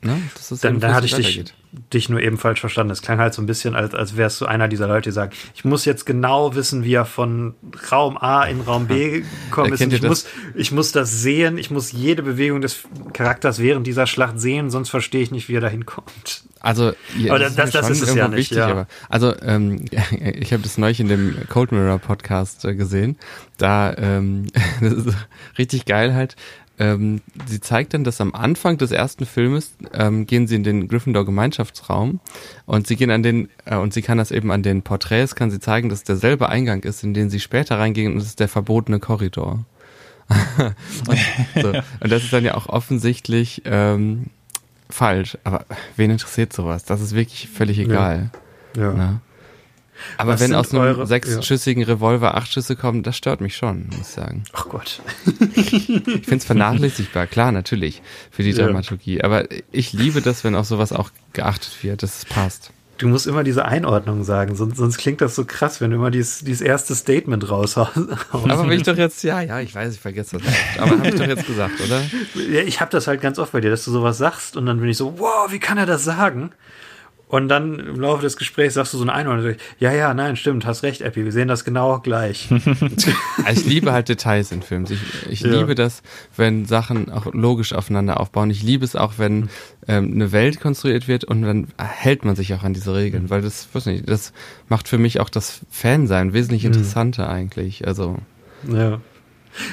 ne, Dann, dann hatte ich dich, dich nur eben falsch verstanden. Es klang halt so ein bisschen, als, als wärst du einer dieser Leute, die sagen, ich muss jetzt genau wissen, wie er von Raum A in Raum B gekommen ist. Ich muss, das? ich muss das sehen, ich muss jede Bewegung des Charakters während dieser Schlacht sehen, sonst verstehe ich nicht, wie er da hinkommt. Also, ja, Aber das, das- das ist es ja nicht, wichtig, ja. aber also ähm, *laughs* ich habe das neulich in dem Cold Mirror Podcast äh, gesehen. Da ähm, *laughs* das ist richtig geil halt. Ähm, sie zeigt dann, dass am Anfang des ersten Filmes ähm, gehen sie in den Gryffindor Gemeinschaftsraum und sie gehen an den äh, und sie kann das eben an den Porträts kann sie zeigen, dass derselbe Eingang ist, in den sie später reingehen und das ist der verbotene Korridor. *laughs* und, so. *laughs* und das ist dann ja auch offensichtlich ähm, falsch. Aber wen interessiert sowas? Das ist wirklich völlig egal. Ja. Ne? Aber Was wenn aus einem eure- sechsschüssigen Revolver acht Schüsse kommen, das stört mich schon, muss ich sagen. Ach Gott. *laughs* Ich finde es vernachlässigbar, klar, natürlich, für die Ja. Dramaturgie. Aber ich liebe das, wenn auf sowas auch geachtet wird, dass es passt. Du musst immer diese Einordnung sagen, sonst, sonst klingt das so krass, wenn du immer dieses, dieses erste Statement raushaust. *laughs* Aber wenn ich doch jetzt, ja, ja, ich weiß, ich vergesse das. Aber habe ich doch jetzt gesagt, oder? Ja, ich habe das halt ganz oft bei dir, dass du sowas sagst und dann bin ich so, wow, wie kann er das sagen? Und dann im Laufe des Gesprächs sagst du so eine ich, Ja, ja, nein, stimmt, hast recht, Epi, wir sehen das genau gleich. *laughs* Ich liebe halt Details in Filmen. Ich, ich Ja. liebe das, wenn Sachen auch logisch aufeinander aufbauen. Ich liebe es auch, wenn ähm, eine Welt konstruiert wird und dann hält man sich auch an diese Regeln, weil das, weiß nicht, das macht für mich auch das Fansein wesentlich interessanter eigentlich. Also ja.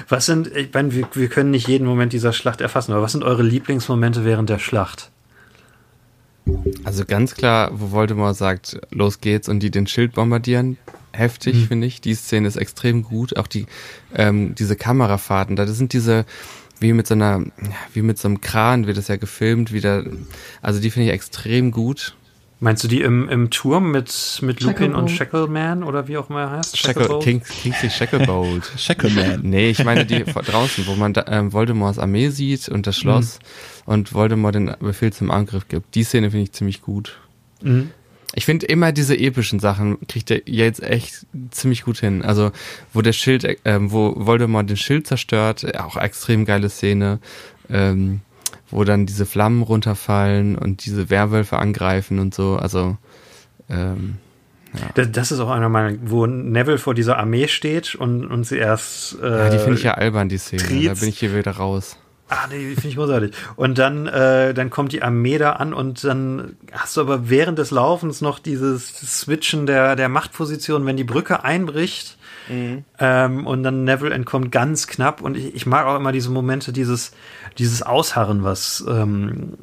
Was sind, ich meine, wir, wir können nicht jeden Moment dieser Schlacht erfassen, aber was sind eure Lieblingsmomente während der Schlacht? Also ganz klar, wo Voldemort sagt, los geht's und die den Schild bombardieren. Heftig, finde ich. Die Szene ist extrem gut. Auch die, ähm, diese Kamerafahrten, da sind diese, wie mit so einer, wie mit so einem Kran wird das ja gefilmt, wieder, also die finde ich extrem gut. Meinst du die im, im Turm mit, mit Lupin und. Shackleman oder wie auch immer er heißt? Shackle? King, Kingsley Shacklebolt. *laughs* Shackleman. Nee, ich meine die *laughs* draußen, wo man da, ähm, Voldemorts Armee sieht und das Schloss und Voldemort den Befehl zum Angriff gibt. Die Szene finde ich ziemlich gut. Mhm. Ich finde immer diese epischen Sachen kriegt er jetzt echt ziemlich gut hin. Also wo der Schild, äh, ähm, wo Voldemort den Schild zerstört, auch extrem geile Szene. Ähm, wo dann diese Flammen runterfallen und diese Werwölfe angreifen und so. Also ähm, Das, das ist auch einer meiner, wo Neville vor dieser Armee steht und, und sie erst. Äh, ja, die finde ich ja albern, die Szene. Da Triezt. bin ich hier wieder raus. Ah, nee, die finde ich großartig. Und dann, äh, dann kommt die Armee da an und dann hast du aber während des Laufens noch dieses Switchen der, der Machtposition, wenn die Brücke einbricht. Ähm, und dann Neville entkommt ganz knapp. Und ich, ich mag auch immer diese Momente, dieses, dieses Ausharren, was, ähm,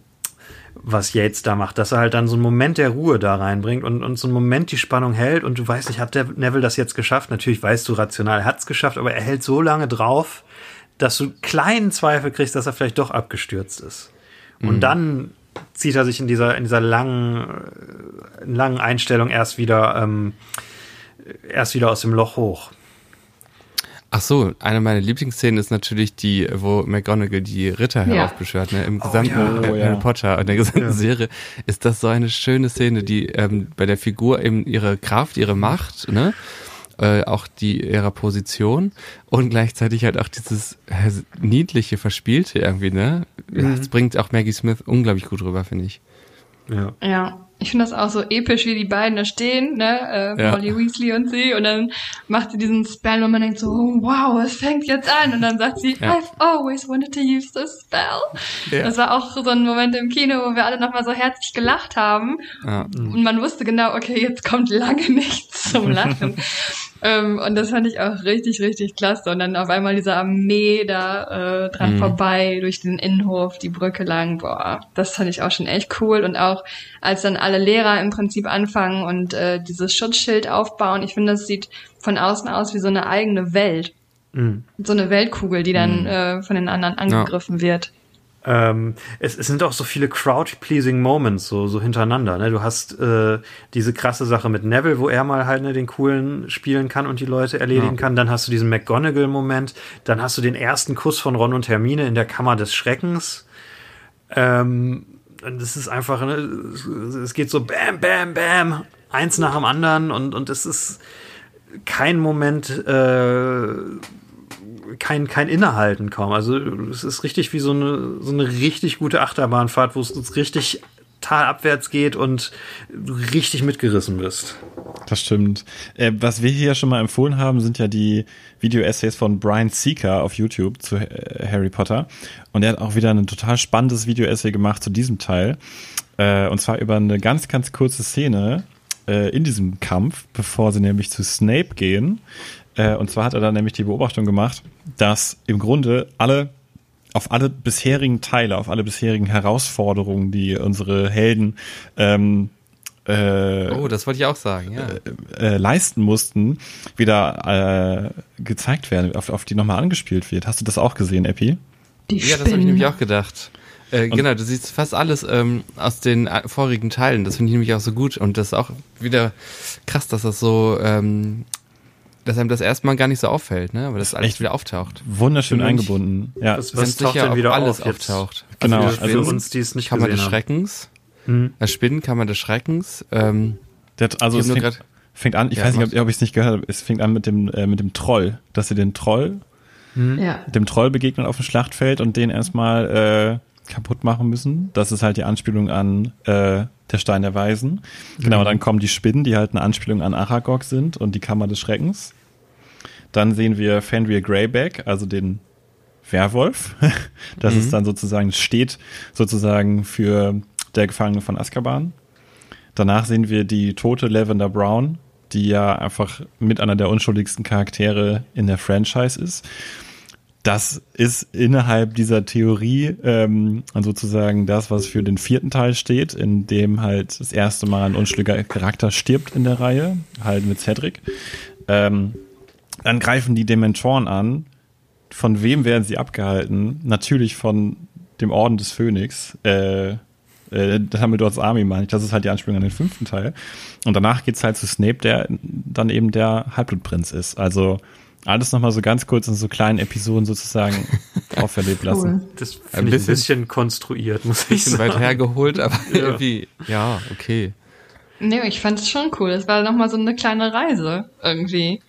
was Yates da macht, dass er halt dann so einen Moment der Ruhe da reinbringt und, und so einen Moment die Spannung hält und du weißt nicht, hat der Neville das jetzt geschafft? Natürlich weißt du rational, er hat es geschafft, aber er hält so lange drauf, dass du kleinen Zweifel kriegst, dass er vielleicht doch abgestürzt ist. Und dann zieht er sich in dieser, in dieser langen, äh, langen Einstellung erst wieder, ähm, erst wieder aus dem Loch hoch. Ach so, eine meiner Lieblingsszenen ist natürlich die, wo McGonagall die Ritter Ja. heraufbeschwört. Ne? Im gesamten ja. Oh, Harry ja. Potter und der gesamten Serie ist das so eine schöne Szene, die ähm, bei der Figur eben ihre Kraft, ihre Macht, ne? Äh, auch die ihrer Position und gleichzeitig halt auch dieses äh, niedliche Verspielte irgendwie, ne? Ja, Das bringt auch Maggie Smith unglaublich gut rüber, finde ich. Ja. Ja, ich finde das auch so episch, wie die beiden da stehen, ne, äh, Ja. Molly Weasley und sie, und dann macht sie diesen Spell und man denkt so, oh, wow, es fängt jetzt an, und dann sagt sie, Ja. I've always wanted to use this spell. Ja. Das war auch so ein Moment im Kino, wo wir alle nochmal so herzlich gelacht haben, und man wusste genau, okay, jetzt kommt lange *laughs* nichts zum Lachen. Ähm, und das fand ich auch richtig, richtig klasse. Und dann auf einmal diese Armee da äh, dran Mhm. vorbei, durch den Innenhof, die Brücke lang, boah, das fand ich auch schon echt cool. Und auch als dann alle Lehrer im Prinzip anfangen und äh, dieses Schutzschild aufbauen, ich finde, das sieht von außen aus wie so eine eigene Welt. Mhm. So eine Weltkugel, die dann äh, von den anderen angegriffen wird. Ähm, es, es sind auch so viele crowd-pleasing Moments so, so hintereinander. Ne? Du hast äh, diese krasse Sache mit Neville, wo er mal halt ne, den coolen spielen kann und die Leute erledigen Ja. kann. Dann hast du diesen McGonagall-Moment. Dann hast du den ersten Kuss von Ron und Hermine in der Kammer des Schreckens. Ähm, das ist einfach, ne, es- es geht so bam, bam, bam, eins nach dem anderen und, und es ist kein Moment, äh, kein, kein Innehalten kaum. Also es ist richtig wie so eine, so eine richtig gute Achterbahnfahrt, wo es richtig talabwärts geht und du richtig mitgerissen bist. Das stimmt. Äh, was wir hier schon mal empfohlen haben, sind ja die Video-Essays von Brian Seeker auf YouTube zu äh, Harry Potter. Und er hat auch wieder ein total spannendes Video-Essay gemacht zu diesem Teil. Äh, und zwar über eine ganz, ganz kurze Szene äh, in diesem Kampf, bevor sie nämlich zu Snape gehen. Äh, und zwar hat er dann nämlich die Beobachtung gemacht, dass im Grunde alle auf alle bisherigen Teile, auf alle bisherigen Herausforderungen, die unsere Helden ähm, äh, Oh, das wollte ich auch sagen, ja. äh, leisten mussten, wieder äh, gezeigt werden, auf, auf die nochmal angespielt wird. Hast du das auch gesehen, Epi? Die Ja, das habe ich nämlich auch gedacht. Äh, genau, du siehst fast alles ähm, aus den äh, vorigen Teilen. Das finde ich nämlich auch so gut. Und das ist auch wieder krass, dass das so, ähm, dass einem das erstmal gar nicht so auffällt, ne? Aber das alles echt wieder auftaucht. Wunderschön eingebunden. Ja, Ganz was taucht sicher, denn wieder alles auf jetzt? auftaucht. Genau, Also für, also- für uns, die es nicht Kammer des. Schreckens, Mhm. das Spinnen, Kammer des Schreckens. Ähm, der, also es fängt, grad- fängt an, ich Ja, weiß nicht, ob, ob ich es nicht gehört habe, es fängt an mit dem, äh, mit dem Troll, dass sie den Troll, Ja. dem Troll begegnen auf dem Schlachtfeld und den erstmal äh, kaputt machen müssen. Das ist halt die Anspielung an äh, der Stein der Weisen. Genau, dann kommen die Spinnen, die halt eine Anspielung an Aragog sind und die Kammer des Schreckens. Dann sehen wir Fenrir Greyback, also den Werwolf. *laughs* Das ist dann sozusagen, steht sozusagen für der Gefangene von Azkaban. Danach sehen wir die tote Lavender Brown, die ja einfach mit einer der unschuldigsten Charaktere in der Franchise ist. Das ist innerhalb dieser Theorie ähm, sozusagen das, was für den vierten Teil steht, in dem halt das erste Mal ein unschuldiger Charakter stirbt in der Reihe, halt mit Cedric. Ähm, dann greifen die Dementoren an. Von wem werden sie abgehalten? Natürlich von dem Orden des Phönix. Äh, Äh, Dumbledores Army meine ich. Das ist halt die Anspielung an den fünften Teil. Und danach geht's halt zu Snape, der dann eben der Halbblutprinz ist. Also alles nochmal so ganz kurz in so kleinen Episoden sozusagen *laughs* auferlebt lassen. Cool. Das Ein finde ich ein bisschen- bisschen konstruiert, muss ich Bisschen sagen. weit hergeholt, aber irgendwie, ja, okay. Nee, ich fand es schon cool. Es war nochmal so eine kleine Reise irgendwie.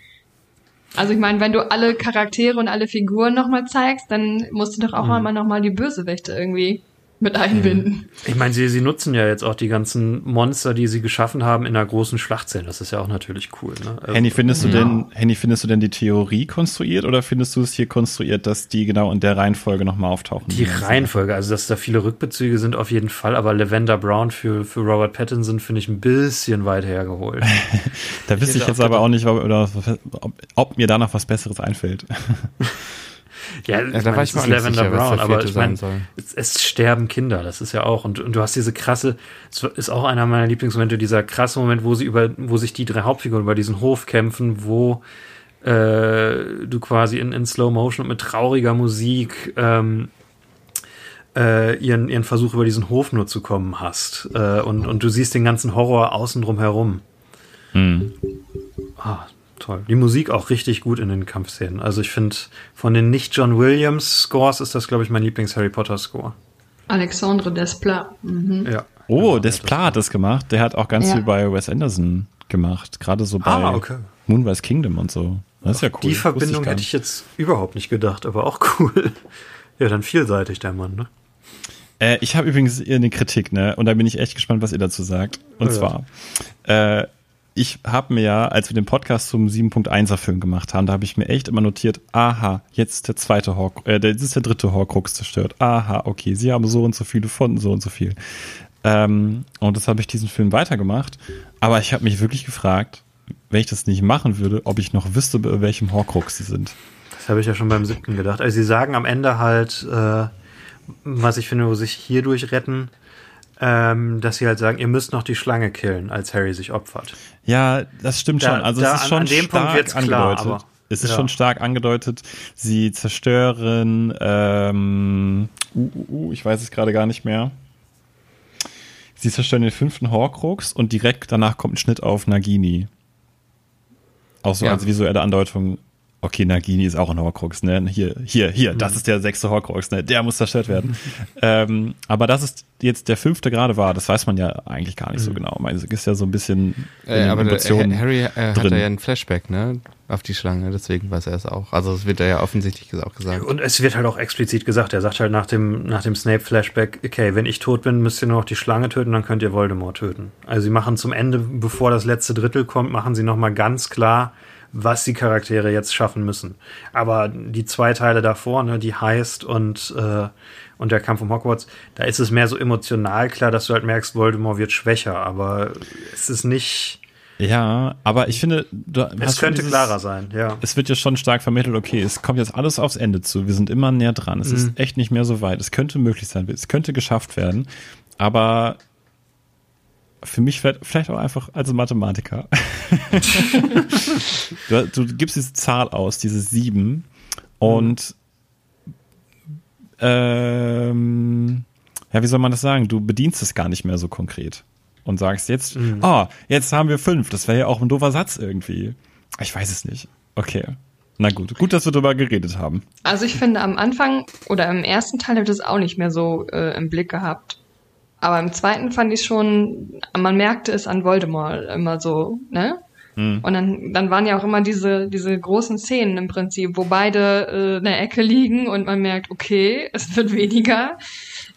Also ich meine, wenn du alle Charaktere und alle Figuren nochmal zeigst, dann musst du doch auch einmal nochmal die Bösewichte irgendwie mit einbinden. Ich meine, sie, sie nutzen ja jetzt auch die ganzen Monster, die sie geschaffen haben, in einer großen Schlachtszene. Das ist ja auch natürlich cool. Ne? Also- Henny, findest du Ja. denn, Henny, findest du denn die Theorie konstruiert oder findest du es hier konstruiert, dass die genau in der Reihenfolge nochmal auftauchen? Die Reihenfolge, also dass da viele Rückbezüge sind, auf jeden Fall, aber Lavender Brown für, für Robert Pattinson finde ich ein bisschen weit hergeholt. *laughs* Da wüsste ich hätte jetzt aber auch nicht, ob, ob, ob mir da noch was Besseres einfällt. *laughs* Ja, Ja, da war ich auch nicht sicher, was der aber ich meine, es, es sterben Kinder, das ist ja auch. Und, und du hast diese krasse, es ist auch einer meiner Lieblingsmomente, dieser krasse Moment, wo sie über, wo sich die drei Hauptfiguren über diesen Hof kämpfen, wo äh, du quasi in, in Slow Motion und mit trauriger Musik ähm, äh, ihren, ihren Versuch über diesen Hof nur zu kommen hast. Äh, und, und du siehst den ganzen Horror außen drum herum. Hm. Ah, toll. Die Musik auch richtig gut in den Kampfszenen. Also ich finde, von den nicht-John Williams-Scores ist das, glaube ich, mein Lieblings-Harry Potter-Score. Alexandre Desplat. Mhm. Ja. Oh, Genau, Desplat hat das gemacht. Der hat auch ganz Ja. viel bei Wes Anderson gemacht. Gerade so bei Ah, okay. Moonrise Kingdom und so. Das ist ja cool. Die Verbindung gar hätte nicht. ich jetzt überhaupt nicht gedacht, aber auch cool. Ja, dann vielseitig der Mann, ne? Äh, ich habe übrigens eine Kritik, ne? Und da bin ich echt gespannt, was ihr dazu sagt. Und Oh ja. zwar, äh, ich habe mir ja, als wir den Podcast zum 7.1er Film gemacht haben, da habe ich mir echt immer notiert, aha, jetzt der zweite Horc, äh, jetzt ist der dritte Horcrux zerstört. Aha, okay, sie haben so und so viele von so und so viel. Ähm, und das habe ich diesen Film weitergemacht. Aber ich habe mich wirklich gefragt, wenn ich das nicht machen würde, ob ich noch wüsste, bei welchem Horcrux sie sind. Das habe ich ja schon beim siebten gedacht. Also sie sagen am Ende halt, äh, was ich finde, wo sich hierdurch retten, ähm, dass sie halt sagen, ihr müsst noch die Schlange killen, als Harry sich opfert. Ja, das stimmt Da- schon. Also da es ist an- schon an dem Punkt stark klar, angedeutet. aber- es ist ja. schon stark angedeutet. Sie zerstören, ähm, uh, uh, uh, ich weiß es gerade gar nicht mehr. Sie zerstören den fünften Horcrux und direkt danach kommt ein Schnitt auf Nagini. Auch so Ja. als visuelle Andeutung. Okay, Nagini ist auch ein Horcrux, ne? Hier, hier, hier, das ist der sechste Horcrux, ne? Der muss zerstört werden. *laughs* ähm, aber dass es jetzt der fünfte gerade war, das weiß man ja eigentlich gar nicht so genau. Man ist ja so ein bisschen in Äh, aber der, Emotionen Harry äh, hat drin. da ja ein Flashback, ne? Auf die Schlange, deswegen weiß er es auch. Also es wird da ja offensichtlich auch gesagt. Und es wird halt auch explizit gesagt, er sagt halt nach dem, nach dem Snape-Flashback, okay, wenn ich tot bin, müsst ihr nur noch die Schlange töten, dann könnt ihr Voldemort töten. Also sie machen zum Ende, bevor das letzte Drittel kommt, machen sie nochmal ganz klar, was die Charaktere jetzt schaffen müssen. Aber die zwei Teile davor, ne, die Heist und, äh, und der Kampf um Hogwarts, da ist es mehr so emotional klar, dass du halt merkst, Voldemort wird schwächer, aber es ist nicht, Ja, aber ich finde, es könnte dieses- klarer sein, ja. Es wird ja schon stark vermittelt, okay, es kommt jetzt alles aufs Ende zu. Wir sind immer näher dran. Es Mhm. ist echt nicht mehr so weit. Es könnte möglich sein. Es könnte geschafft werden. Aber für mich vielleicht vielleicht auch einfach als Mathematiker. *laughs* du, du gibst diese Zahl aus, diese sieben. Und ähm, ja, wie soll man das sagen? Du bedienst es gar nicht mehr so konkret. Und sagst jetzt, oh, jetzt haben wir fünf. Das wäre ja auch ein doofer Satz irgendwie. Ich weiß es nicht. Okay. Na gut. Gut, dass wir darüber geredet haben. Also ich finde am Anfang oder im ersten Teil habe ich das auch nicht mehr so äh, im Blick gehabt. Aber im zweiten fand ich schon, man merkte es an Voldemort immer so, ne? Hm. Und dann, dann waren ja auch immer diese, diese großen Szenen im Prinzip, wo beide äh, in der Ecke liegen und man merkt, okay, es wird weniger.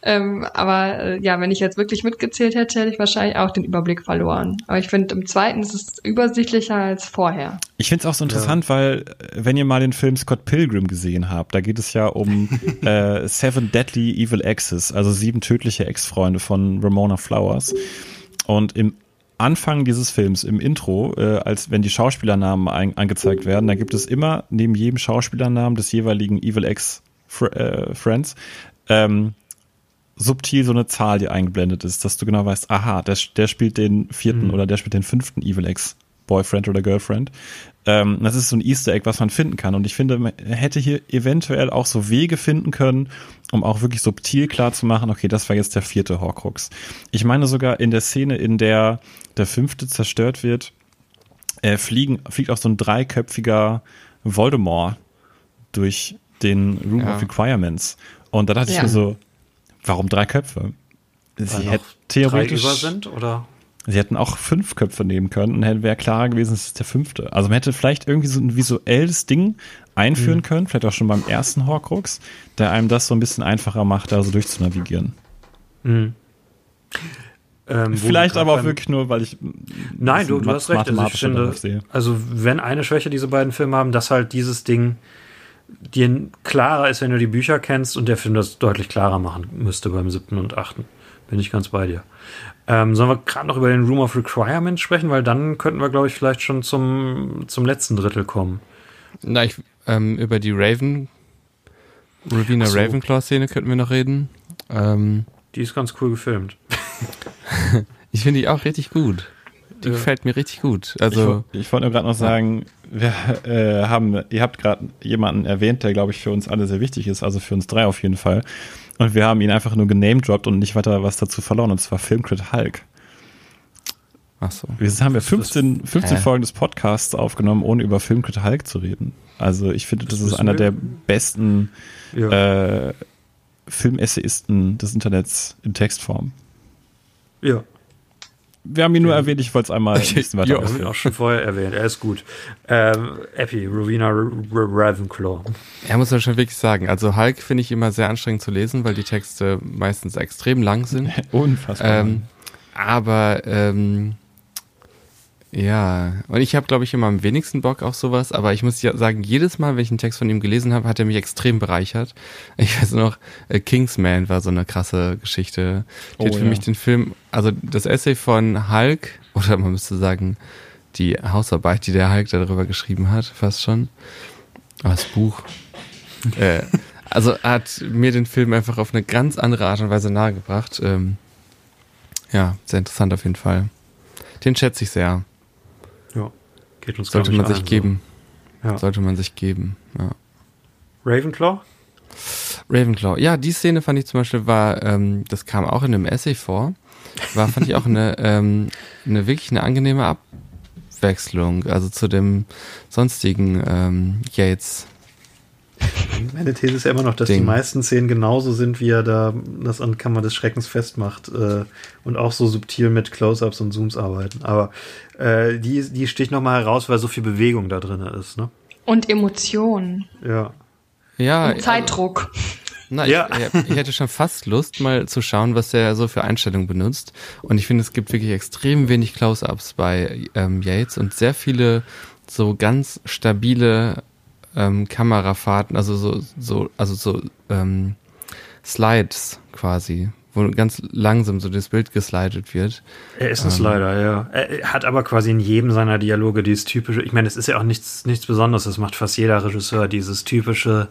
Ähm, aber äh, ja, wenn ich jetzt wirklich mitgezählt hätte, hätte ich wahrscheinlich auch den Überblick verloren. Aber ich finde, im zweiten ist es übersichtlicher als vorher. Ich finde es auch so interessant, weil äh, wenn ihr mal den Film Scott Pilgrim gesehen habt, da geht es ja um *laughs* äh, Seven Deadly Evil Exes, also sieben tödliche Ex-Freunde von Ramona Flowers. Und im Anfang dieses Films, im Intro, äh, als wenn die Schauspielernamen ein, angezeigt werden, da gibt es immer neben jedem Schauspielernamen des jeweiligen Evil Ex äh, Friends ähm, subtil so eine Zahl, die eingeblendet ist, dass du genau weißt, aha, der, der spielt den vierten oder der spielt den fünften Evil Ex Boyfriend oder Girlfriend. Ähm, das ist so ein Easter Egg, was man finden kann. Und ich finde, man hätte hier eventuell auch so Wege finden können, um auch wirklich subtil klar zu machen, okay, das war jetzt der vierte Horcrux. Ich meine sogar in der Szene, in der der fünfte zerstört wird, äh, fliegen, fliegt auch so ein dreiköpfiger Voldemort durch den Room Ja. of Requirements. Und da dachte ich Ja. mir so, warum drei Köpfe? Sie noch hätte drei theoretisch, über sind oder? sie hätten auch fünf Köpfe nehmen können und wäre klarer gewesen, es ist der fünfte. Also man hätte vielleicht irgendwie so ein visuelles Ding einführen Mhm. können, vielleicht auch schon beim ersten Horcrux, der einem das so ein bisschen einfacher macht, da so durchzunavigieren. Mhm. Ähm, Vielleicht aber auch wirklich nur, weil ich Nein, du, du hast recht. Also ich finde, also wenn eine Schwäche diese beiden Filme haben, dass halt dieses Ding dir klarer ist, wenn du die Bücher kennst und der Film das deutlich klarer machen müsste beim siebten und achten. Bin ich ganz bei dir. Ähm, sollen wir gerade noch über den Room of Requirement sprechen, weil dann könnten wir, glaube ich, vielleicht schon zum, zum letzten Drittel kommen. Na, ich, ähm, über die Raven, Ravina so. Ravenclaw-Szene könnten wir noch reden. Ähm, Die ist ganz cool gefilmt. *laughs* ich finde die auch richtig gut. Die Ja. gefällt mir richtig gut. Ich, Also, wo- ich wollte nur gerade noch sagen, wir äh, haben, ihr habt gerade jemanden erwähnt, der, glaube ich, für uns alle sehr wichtig ist, also für uns drei auf jeden Fall. Und wir haben ihn einfach nur genamedroppt und nicht weiter was dazu verloren, und zwar Filmcrit Hulk. ach so. Wir haben ja 15, 15 Hä? Folgen des Podcasts aufgenommen, ohne über Filmcrit Hulk zu reden. Also ich finde, das, Das ist einer wir- der besten Ja. äh, Filmessayisten des Internets in Textform. ja. Wir haben ihn nur erwähnt, ich wollte es einmal ein bisschen weiter Ja. Wir haben ihn ausführen. auch schon vorher erwähnt. Er ist gut. Ähm, Epi, Rowena R- R- Ravenclaw. Er muss ja schon wirklich sagen, also Hulk finde ich immer sehr anstrengend zu lesen, weil die Texte meistens extrem lang sind. *laughs* Unfassbar. ähm, aber ähm, ja, und ich habe, glaube ich, immer am wenigsten Bock auf sowas, aber ich muss ja sagen, jedes Mal, wenn ich einen Text von ihm gelesen habe, hat er mich extrem bereichert. Ich weiß noch, äh, Kingsman war so eine krasse Geschichte. Die Oh, hat für ja. mich den Film, also das Essay von Hulk, *laughs* oder man müsste sagen, die Hausarbeit, die der Hulk darüber geschrieben hat, fast schon. Ah, Das Buch. äh, also hat mir den Film einfach auf eine ganz andere Art und Weise nahegebracht. Ähm, ja, sehr interessant auf jeden Fall. Den schätze ich sehr. Geht uns Sollte man ich sich geben. So. Ja. Sollte man sich geben. Ja. Ravenclaw? Ravenclaw. Ja, die Szene fand ich zum Beispiel war, ähm, das kam auch in einem Essay vor, war, fand ich auch eine, *laughs* ähm, eine wirklich eine angenehme Abwechslung, also zu dem sonstigen ähm, Yates. *laughs* Meine These ist ja immer noch, dass die Ding. meisten Szenen genauso sind, wie er da das an Kammer des Schreckens festmacht äh, und auch so subtil mit Close-Ups und Zooms arbeiten. Aber äh, die, die sticht nochmal heraus, weil so viel Bewegung da drin ist. Ne? Und Emotionen. Ja. Ja, Und Zeitdruck. Na, Ja. ich, ich hätte schon fast Lust, mal zu schauen, was der so für Einstellungen benutzt. Und ich finde, es gibt wirklich extrem wenig Close-ups bei ähm, Yates und sehr viele so ganz stabile ähm, Kamerafahrten, also so, so, also so ähm, Slides quasi, wo ganz langsam so das Bild geslidet wird. Er ist ein Slider, ja. Er hat aber quasi in jedem seiner Dialoge dieses typische, ich meine, es ist ja auch nichts, nichts Besonderes, das macht fast jeder Regisseur, dieses typische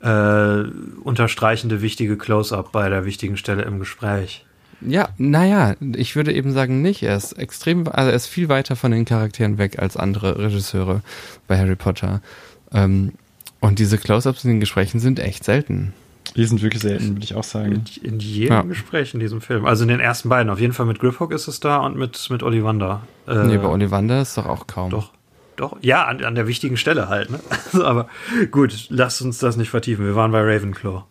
äh, unterstreichende wichtige Close-Up bei der wichtigen Stelle im Gespräch. Ja, naja, ich würde eben sagen nicht. Er ist extrem, also er ist viel weiter von den Charakteren weg als andere Regisseure bei Harry Potter. Ähm, und diese Close-ups in den Gesprächen sind echt selten. Die sind wirklich selten, würde ich auch sagen. In, in jedem Ja. Gespräch in diesem Film. Also in den ersten beiden. Auf jeden Fall mit Griphook ist es da und mit, mit Ollivander. Äh, nee, bei Ollivander ist doch auch kaum. Doch. Doch. Ja, an, an der wichtigen Stelle halt. Ne? *laughs* Aber gut, lasst uns das nicht vertiefen. Wir waren bei Ravenclaw.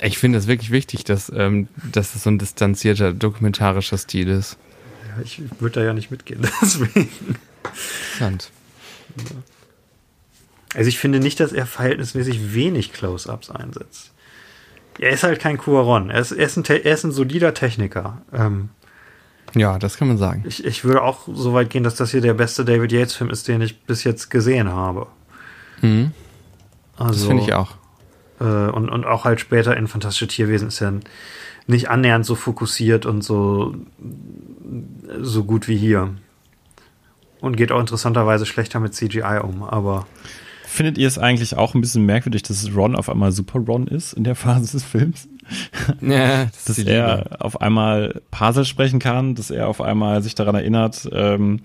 Ich finde es wirklich wichtig, dass, ähm, dass es so ein distanzierter, dokumentarischer Stil ist. Ja, ich würde da ja nicht mitgehen. *laughs* Deswegen. Interessant. Also ich finde nicht, dass er verhältnismäßig wenig Close-Ups einsetzt. Er ist halt kein Cuaron. Er ist, er ist, ein, er ist ein solider Techniker. Ähm, Ja, das kann man sagen. ich, ich würde auch so weit gehen, dass das hier der beste David Yates-Film ist, den ich bis jetzt gesehen habe. Mhm, Also, das finde ich auch. Äh, und, und auch halt später in Fantastische Tierwesen ist er nicht annähernd so fokussiert und so, so gut wie hier. Und geht auch interessanterweise schlechter mit CGI um, aber Findet ihr es eigentlich auch ein bisschen merkwürdig, dass Ron auf einmal Super Ron ist in der Phase des Films? *laughs* Ja, das Dass ist die Liebe. er auf einmal Parsel sprechen kann, dass er auf einmal sich daran erinnert, ähm,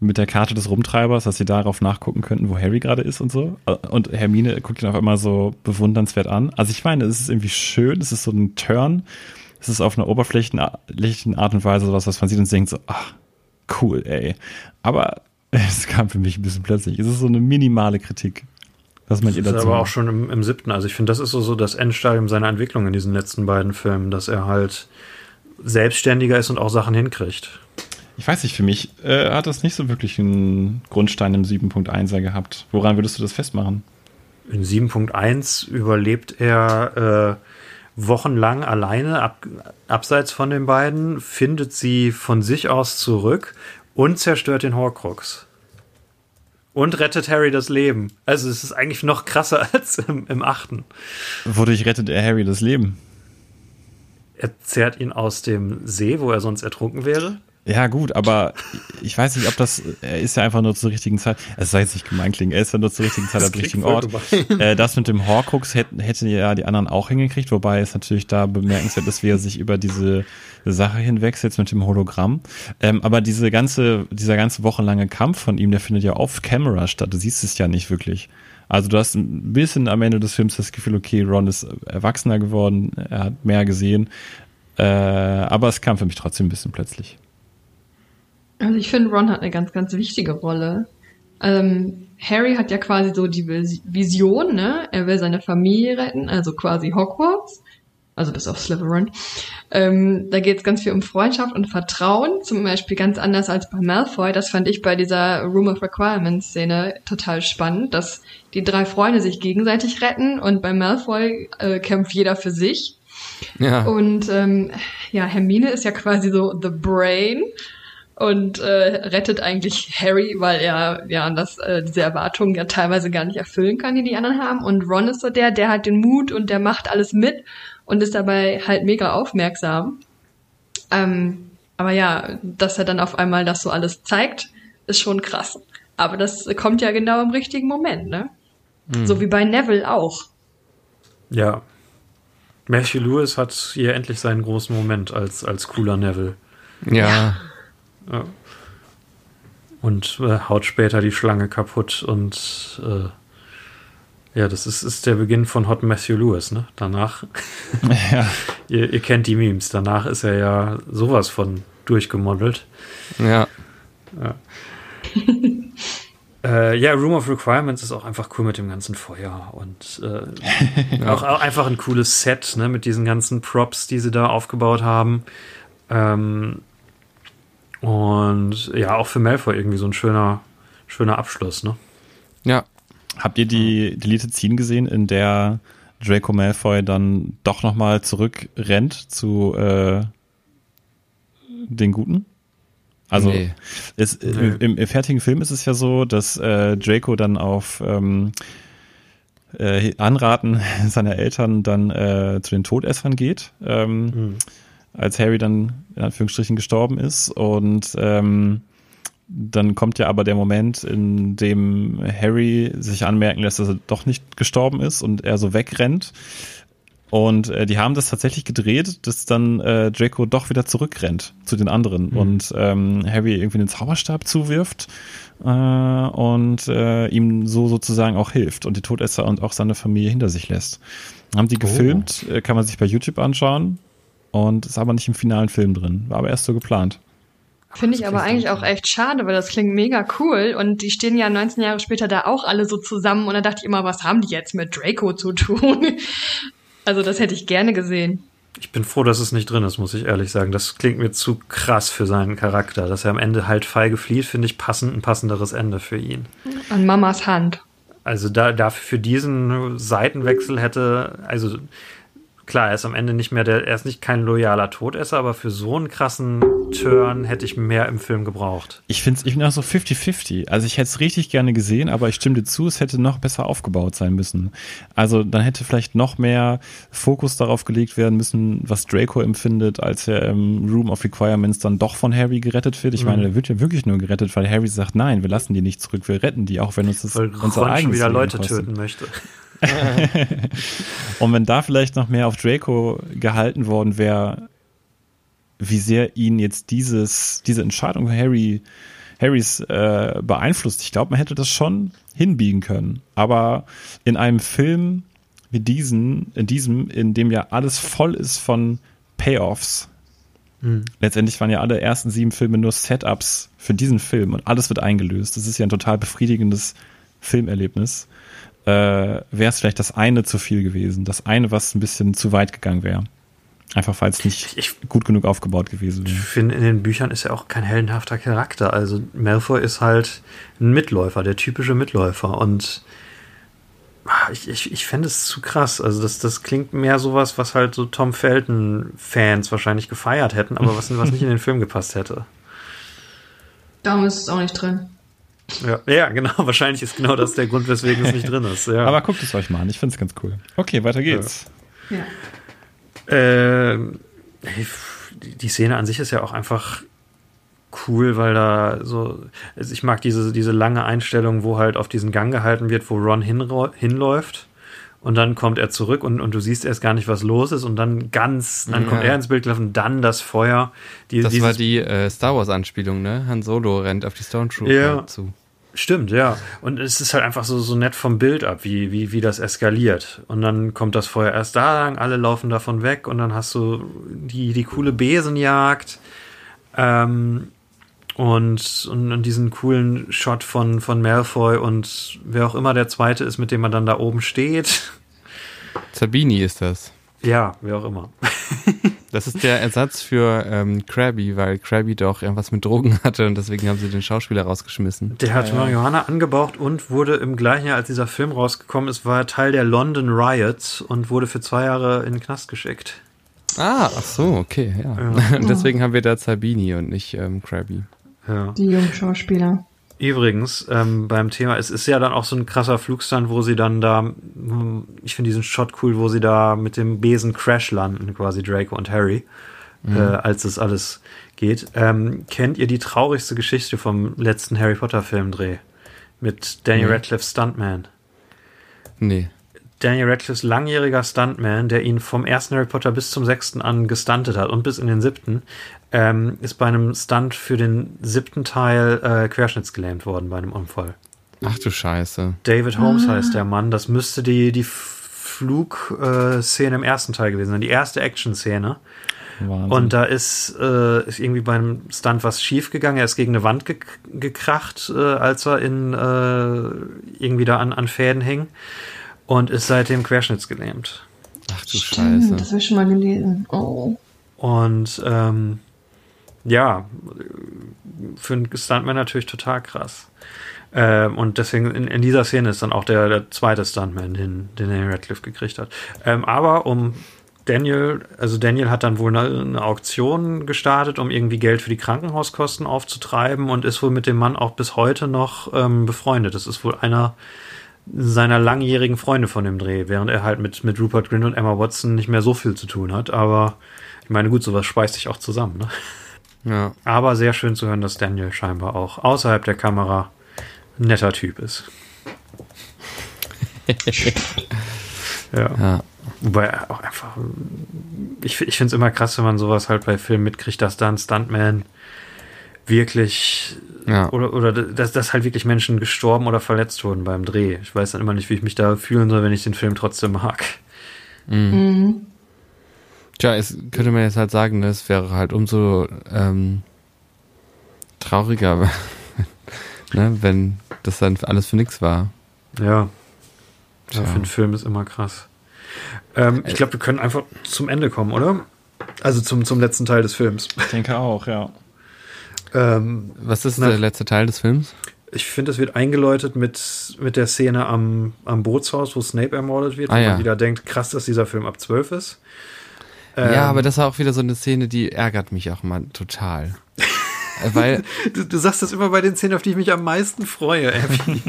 mit der Karte des Rumtreibers, dass sie darauf nachgucken könnten, wo Harry gerade ist und so. Und Hermine guckt ihn auf einmal so bewundernswert an. Also ich meine, es ist irgendwie schön, es ist so ein Turn. Es ist auf einer oberflächlichen Art und Weise sowas, was man sieht und denkt so, ach, cool, ey. Aber *laughs* es kam für mich ein bisschen plötzlich. Es ist so eine minimale Kritik. Was meint ihr dazu? Das ist aber auch schon im, im siebten. Also ich finde, das ist so, so das Endstadium seiner Entwicklung in diesen letzten beiden Filmen, dass er halt selbstständiger ist und auch Sachen hinkriegt. Ich weiß nicht, für mich äh, hat das nicht so wirklich einen Grundstein im 7.1er gehabt. Woran würdest du das festmachen? In 7.1 überlebt er äh, wochenlang alleine, ab, abseits von den beiden, findet sie von sich aus zurück und zerstört den Horcrux. Und rettet Harry das Leben. Also es ist eigentlich noch krasser *laughs* als im, im achten. Wodurch rettet er Harry das Leben? Er zerrt ihn aus dem See, wo er sonst ertrunken wäre. Ja, gut, aber ich weiß nicht, ob das, er ist ja einfach nur zur richtigen Zeit, es soll jetzt nicht gemein klingen, er ist ja nur zur richtigen Zeit am richtigen Ort. Äh, das mit dem Horcrux hätten, hätten ja die anderen auch hingekriegt, wobei es natürlich da bemerkenswert ist, wie er sich über diese Sache hinwechselt mit dem Hologramm. Ähm, aber diese ganze, dieser ganze wochenlange Kampf von ihm, der findet ja off-camera statt, du siehst es ja nicht wirklich. Also du hast ein bisschen am Ende des Films das Gefühl, okay, Ron ist erwachsener geworden, er hat mehr gesehen, äh, aber es kam für mich trotzdem ein bisschen plötzlich. Also ich finde, Ron hat eine ganz, ganz wichtige Rolle. Ähm, Harry hat ja quasi so die Vision, ne? Er will seine Familie retten, also quasi Hogwarts. Also bis auf Slytherin. Ähm, da geht es ganz viel um Freundschaft und Vertrauen. Zum Beispiel ganz anders als bei Malfoy. Das fand ich bei dieser Room of Requirements Szene total spannend, dass die drei Freunde sich gegenseitig retten und bei Malfoy äh, kämpft jeder für sich. Ja. Und ähm, ja, Hermine ist ja quasi so the brain und äh, rettet eigentlich Harry, weil er ja das, äh, diese Erwartungen ja teilweise gar nicht erfüllen kann, die die anderen haben. Und Ron ist so der, der hat den Mut und der macht alles mit und ist dabei halt mega aufmerksam. Ähm, aber ja, dass er dann auf einmal das so alles zeigt, ist schon krass. Aber das kommt ja genau im richtigen Moment, ne? Mhm. So wie bei Neville auch. Ja. Matthew Lewis hat hier endlich seinen großen Moment als, als cooler Neville. ja. ja. Ja. Und äh, haut später die Schlange kaputt und äh, ja, das ist, ist der Beginn von Hot Matthew Lewis, ne? Danach, *laughs* *laughs* ja. ihr, ihr, kennt die Memes, danach ist er ja sowas von durchgemodelt. Ja. Ja. *laughs* äh, ja, Room of Requirements ist auch einfach cool mit dem ganzen Feuer und äh, ja. auch, auch, einfach ein cooles Set, ne? Mit diesen ganzen Props, die sie da aufgebaut haben. Ähm, und ja, auch für Malfoy irgendwie so ein schöner, schöner Abschluss, ne? Ja. Habt ihr die Deleted Scene gesehen, in der Draco Malfoy dann doch nochmal zurückrennt zu äh, den Guten? Also nee. es, nee. Im, im, fertigen Film ist es ja so, dass äh, Draco dann auf ähm, äh, Anraten *laughs* seiner Eltern dann äh, zu den Todessern geht. Ähm, mhm als Harry dann in Anführungsstrichen gestorben ist. Und ähm, dann kommt ja aber der Moment, in dem Harry sich anmerken lässt, dass er doch nicht gestorben ist und er so wegrennt. Und äh, die haben das tatsächlich gedreht, dass dann äh, Draco doch wieder zurückrennt zu den anderen mhm. und ähm, Harry irgendwie den Zauberstab zuwirft äh, und äh, ihm so sozusagen auch hilft und die Todesser und auch seine Familie hinter sich lässt. Haben die oh. gefilmt, oh. kann man sich bei YouTube anschauen und ist aber nicht im finalen Film drin. War aber erst so geplant. Finde ich aber eigentlich auch echt schade, weil das klingt mega cool und die stehen ja 19 Jahre später da auch alle so zusammen und da dachte ich immer, was haben die jetzt mit Draco zu tun? *laughs* also das hätte ich gerne gesehen. Ich bin froh, dass es nicht drin ist, muss ich ehrlich sagen. Das klingt mir zu krass für seinen Charakter. Dass er am Ende halt feige flieht, finde ich passend ein passenderes Ende für ihn. An Mamas Hand. Also da, dafür für diesen Seitenwechsel hätte, also klar, er ist am Ende nicht mehr der, er ist nicht kein loyaler Todesser, aber für so einen krassen Turn hätte ich mehr im Film gebraucht. Ich finde es, ich bin auch so 50-50. Also ich hätte es richtig gerne gesehen, aber ich stimme dir zu, es hätte noch besser aufgebaut sein müssen. Also dann hätte vielleicht noch mehr Fokus darauf gelegt werden müssen, was Draco empfindet, als er im Room of Requirements dann doch von Harry gerettet wird. Ich mhm. meine, er wird ja wirklich nur gerettet, weil Harry sagt, nein, wir lassen die nicht zurück, wir retten die, auch wenn uns das weil unser Ron eigenes wieder Leute kostet. töten möchte. Und wenn da vielleicht noch mehr auf Draco gehalten worden wäre, wie sehr ihn jetzt dieses, diese Entscheidung Harry Harrys äh, beeinflusst. Ich glaube, man hätte das schon hinbiegen können. Aber in einem Film wie diesen, in diesem, in dem ja alles voll ist von Payoffs. Letztendlich waren ja alle ersten sieben Filme nur Setups für diesen Film und alles wird eingelöst. Das ist ja ein total befriedigendes Filmerlebnis. Äh, wäre es vielleicht das eine zu viel gewesen. Das eine, was ein bisschen zu weit gegangen wäre. Einfach weil es nicht Ich- gut genug aufgebaut gewesen Ich wäre. finde, in den Büchern ist er auch kein heldenhafter Charakter. Also Malfoy ist halt ein Mitläufer, der typische Mitläufer. Und ah, ich, ich, ich fände es zu krass. Also das, das klingt mehr sowas, was halt so Tom Felton-Fans wahrscheinlich gefeiert hätten, aber was, was nicht in den *laughs* Film gepasst hätte. Darum ist es auch nicht drin. Ja, ja, genau. *laughs* Wahrscheinlich ist genau das der Grund, weswegen es nicht drin ist. Ja. Aber guckt es euch mal an, ich finde es ganz cool. Okay, weiter geht's. Ja. Hey, die- Szene an sich ist ja auch einfach cool, weil da so, also ich mag diese, diese lange Einstellung, wo halt auf diesen Gang gehalten wird, wo Ron hinläuft. Und dann kommt er zurück und, und du siehst erst gar nicht, was los ist. Und dann ganz, dann kommt Ja. er ins Bild gelaufen, und dann das Feuer. Die, Das war die äh, Star Wars Anspielung, ne? Han Solo rennt auf die Stormtrooper Ja. zu. Stimmt, ja. Und es ist halt einfach so, so nett vom Bild ab, wie, wie, wie das eskaliert. Und dann kommt das Feuer erst da lang, alle laufen davon weg und dann hast du die, die coole Besenjagd. Ähm, und, und, und diesen coolen Shot von, von Malfoy und wer auch immer der zweite ist, mit dem man dann da oben steht. Sabini ist das. Ja, wer auch immer. *laughs* Das ist der Ersatz für ähm, Krabby, weil Krabby doch irgendwas mit Drogen hatte und deswegen haben sie den Schauspieler rausgeschmissen. Der hat Marihuana angebaut und wurde im gleichen Jahr, als dieser Film rausgekommen ist, war er Teil der London Riots und wurde für zwei Jahre in den Knast geschickt. Ah, ach so, okay, ja. *laughs* Und deswegen haben wir da Sabini und nicht ähm, Krabby. Ja. Die jungen Schauspieler. Übrigens, ähm, beim Thema, es ist ja dann auch so ein krasser Flugstand, wo sie dann da, ich finde diesen Shot cool, wo sie da mit dem Besen Crash landen, quasi Draco und Harry, äh, als das alles geht. Ähm, kennt ihr die traurigste Geschichte vom letzten Harry Potter Filmdreh? Mit Daniel Nee. Radcliffe Stuntman. Nee. Daniel Radcliffes langjähriger Stuntman, der ihn vom ersten Harry Potter bis zum sechsten an gestuntet hat und bis in den siebten, ähm, ist bei einem Stunt für den siebten Teil äh, querschnittsgelähmt worden bei einem Unfall. Ach du Scheiße. David Holmes heißt der Mann. Das müsste die, die Flugszene im ersten Teil gewesen sein, die erste Action-Szene. Wahnsinn. Und da ist, äh, ist irgendwie beim Stunt was schief gegangen. Er ist gegen eine Wand ge gekracht, äh, als er in äh, irgendwie da an, an Fäden hing und ist seitdem querschnittsgelähmt. Ach du Stimmt, Scheiße. das habe ich schon mal gelesen. Oh. Und ähm, ja, für einen Stuntman natürlich total krass. Ähm, und deswegen in, in dieser Szene ist dann auch der, der zweite Stuntman, den, Daniel Radcliffe gekriegt hat. Ähm, aber um Daniel, also Daniel hat dann wohl eine, eine Auktion gestartet, um irgendwie Geld für die Krankenhauskosten aufzutreiben und ist wohl mit dem Mann auch bis heute noch ähm, befreundet. Das ist wohl einer seiner langjährigen Freunde von dem Dreh, während er halt mit, mit Rupert Grint und Emma Watson nicht mehr so viel zu tun hat. Aber ich meine, gut, sowas speist sich auch zusammen. Ne? Ja. Aber sehr schön zu hören, dass Daniel scheinbar auch außerhalb der Kamera ein netter Typ ist. *laughs* ja. ja. Wobei er auch einfach. Ich, ich finde es immer krass, wenn man sowas halt bei Filmen mitkriegt, dass da ein Stuntman wirklich. Ja. Oder, oder dass, dass halt wirklich Menschen gestorben oder verletzt wurden beim Dreh. Ich weiß dann immer nicht, wie ich mich da fühlen soll, wenn ich den Film trotzdem mag. Mhm. Tja, es könnte man jetzt halt sagen, ne, es wäre halt umso ähm, trauriger, *laughs* ne, wenn das dann alles für nichts war. Ja. ja für einen Film ist immer krass. Ähm, ich glaube, wir können einfach zum Ende kommen, oder? Also zum, zum letzten Teil des Films. Ich denke auch, ja. Ähm, Was ist Na- der letzte Teil des Films? ich finde, es wird eingeläutet mit, mit der Szene am, am Bootshaus, wo Snape ermordet wird, Ah, wo ja. man wieder denkt, krass, dass dieser Film ab 12 ist. Ähm, ja, aber das war auch wieder so eine Szene, die ärgert mich auch mal total. Äh, Weil *laughs* Du, du sagst das immer bei den Szenen, auf die ich mich am meisten freue, Abby.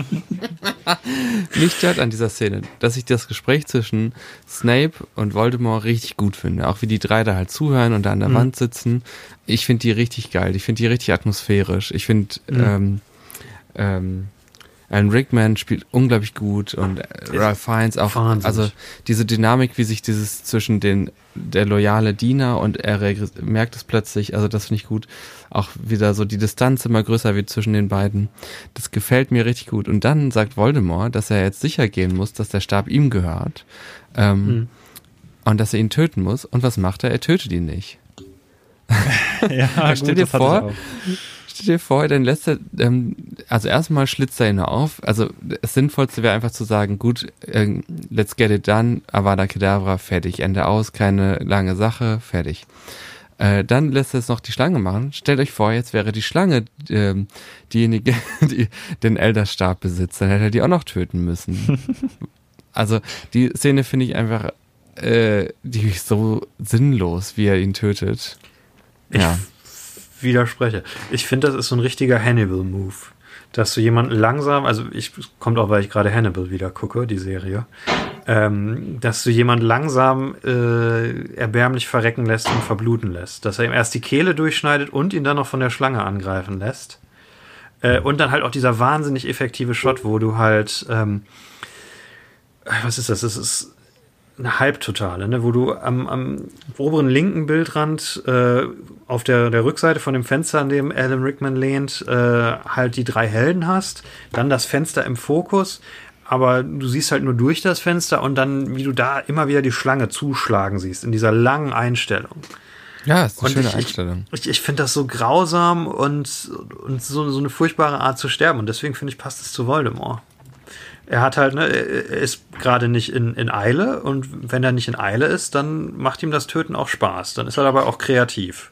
*laughs* mich stört an dieser Szene, dass ich das Gespräch zwischen Snape und Voldemort richtig gut finde. Auch wie die drei da halt zuhören und da an der Mhm. Wand sitzen. Ich finde die richtig geil. Ich finde die richtig atmosphärisch. Ich finde, Mhm. ähm, ähm, Alan Rickman spielt unglaublich gut und äh, Ralph Fiennes auch. Wahnsinnig. Also diese Dynamik, wie sich dieses zwischen den der loyale Diener und er merkt es plötzlich, also das finde ich gut. Auch wieder so die Distanz immer größer wird zwischen den beiden. Das gefällt mir richtig gut. Und dann sagt Voldemort, dass er jetzt sicher gehen muss, dass der Stab ihm gehört. Ähm, Hm. Und dass er ihn töten muss. Und was macht er? Er tötet ihn nicht. *laughs* ja, *laughs* stell dir vor. Stell dir vor, dann lässt er, ähm, also erstmal schlitzt er ihn auf. Also das Sinnvollste wäre einfach zu sagen, gut, äh, let's get it done, Avada Kedavra, fertig, Ende aus, keine lange Sache, fertig. Äh, dann lässt er es noch die Schlange machen. Stellt euch vor, jetzt wäre die Schlange ähm, diejenige, *laughs* die den Elderstab besitzt. Dann hätte er die auch noch töten müssen. *laughs* also die Szene finde ich einfach, äh, die ist so sinnlos, wie er ihn tötet. Ich Ja. Widerspreche. Ich finde, das ist so ein richtiger Hannibal-Move. Dass du jemanden langsam, also ich, kommt auch, weil ich gerade Hannibal wieder gucke, die Serie, ähm, dass du jemanden langsam äh, erbärmlich verrecken lässt und verbluten lässt. Dass er ihm erst die Kehle durchschneidet und ihn dann noch von der Schlange angreifen lässt. Äh, und dann halt auch dieser wahnsinnig effektive Shot, wo du halt, ähm, was ist das? Das ist eine Halbtotale, ne? wo du am, am oberen linken Bildrand äh, auf der, der Rückseite von dem Fenster, an dem Alan Rickman lehnt, äh, halt die drei Helden hast, dann das Fenster im Fokus, aber du siehst halt nur durch das Fenster und dann, wie du da immer wieder die Schlange zuschlagen siehst, in dieser langen Einstellung. Ja, ist eine Und schöne ich, Einstellung. Ich, ich finde das so grausam und, und so, so eine furchtbare Art zu sterben. Und deswegen finde ich, passt es zu Voldemort. Er hat halt, ne, er ist gerade nicht in, in Eile und wenn er nicht in Eile ist, dann macht ihm das Töten auch Spaß. Dann ist er dabei auch kreativ.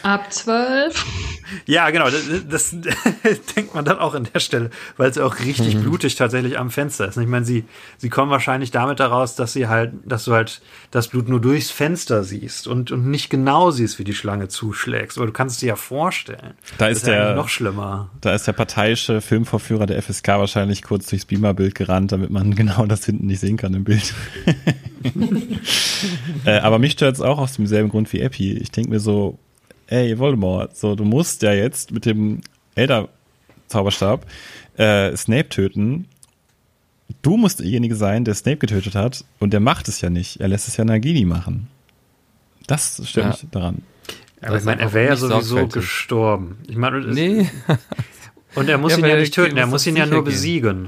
Ab zwölf. Ja, genau, das, das *laughs* denkt man dann auch an der Stelle, weil es auch richtig blutig tatsächlich am Fenster ist. Ich meine, sie, sie kommen wahrscheinlich damit daraus, dass sie halt, dass du halt das Blut nur durchs Fenster siehst und, und nicht genau siehst, wie die Schlange zuschlägst. Aber du kannst es dir ja vorstellen. Da Das ist ja der- eigentlich noch schlimmer. Da ist der parteiische Filmvorführer der FSK wahrscheinlich kurz durchs Beamerbild gerannt, damit man *laughs* genau das hinten nicht sehen kann im Bild. *laughs* äh, aber mich stört es auch aus demselben Grund wie Epi. Ich denke mir so, ey, Voldemort, so, du musst ja jetzt mit dem Elder-Zauberstab äh, Snape töten. Du musst derjenige sein, der Snape getötet hat und der macht es ja nicht. Er lässt es ja Nagini machen. Das stört Ja. mich daran. Aber Das ich meine, er einfach wäre ja sowieso sorgfältig. gestorben. Ich meine, es- Nee, und er muss Ja, ihn ja nicht töten, er muss ihn ja nur gehen. besiegen.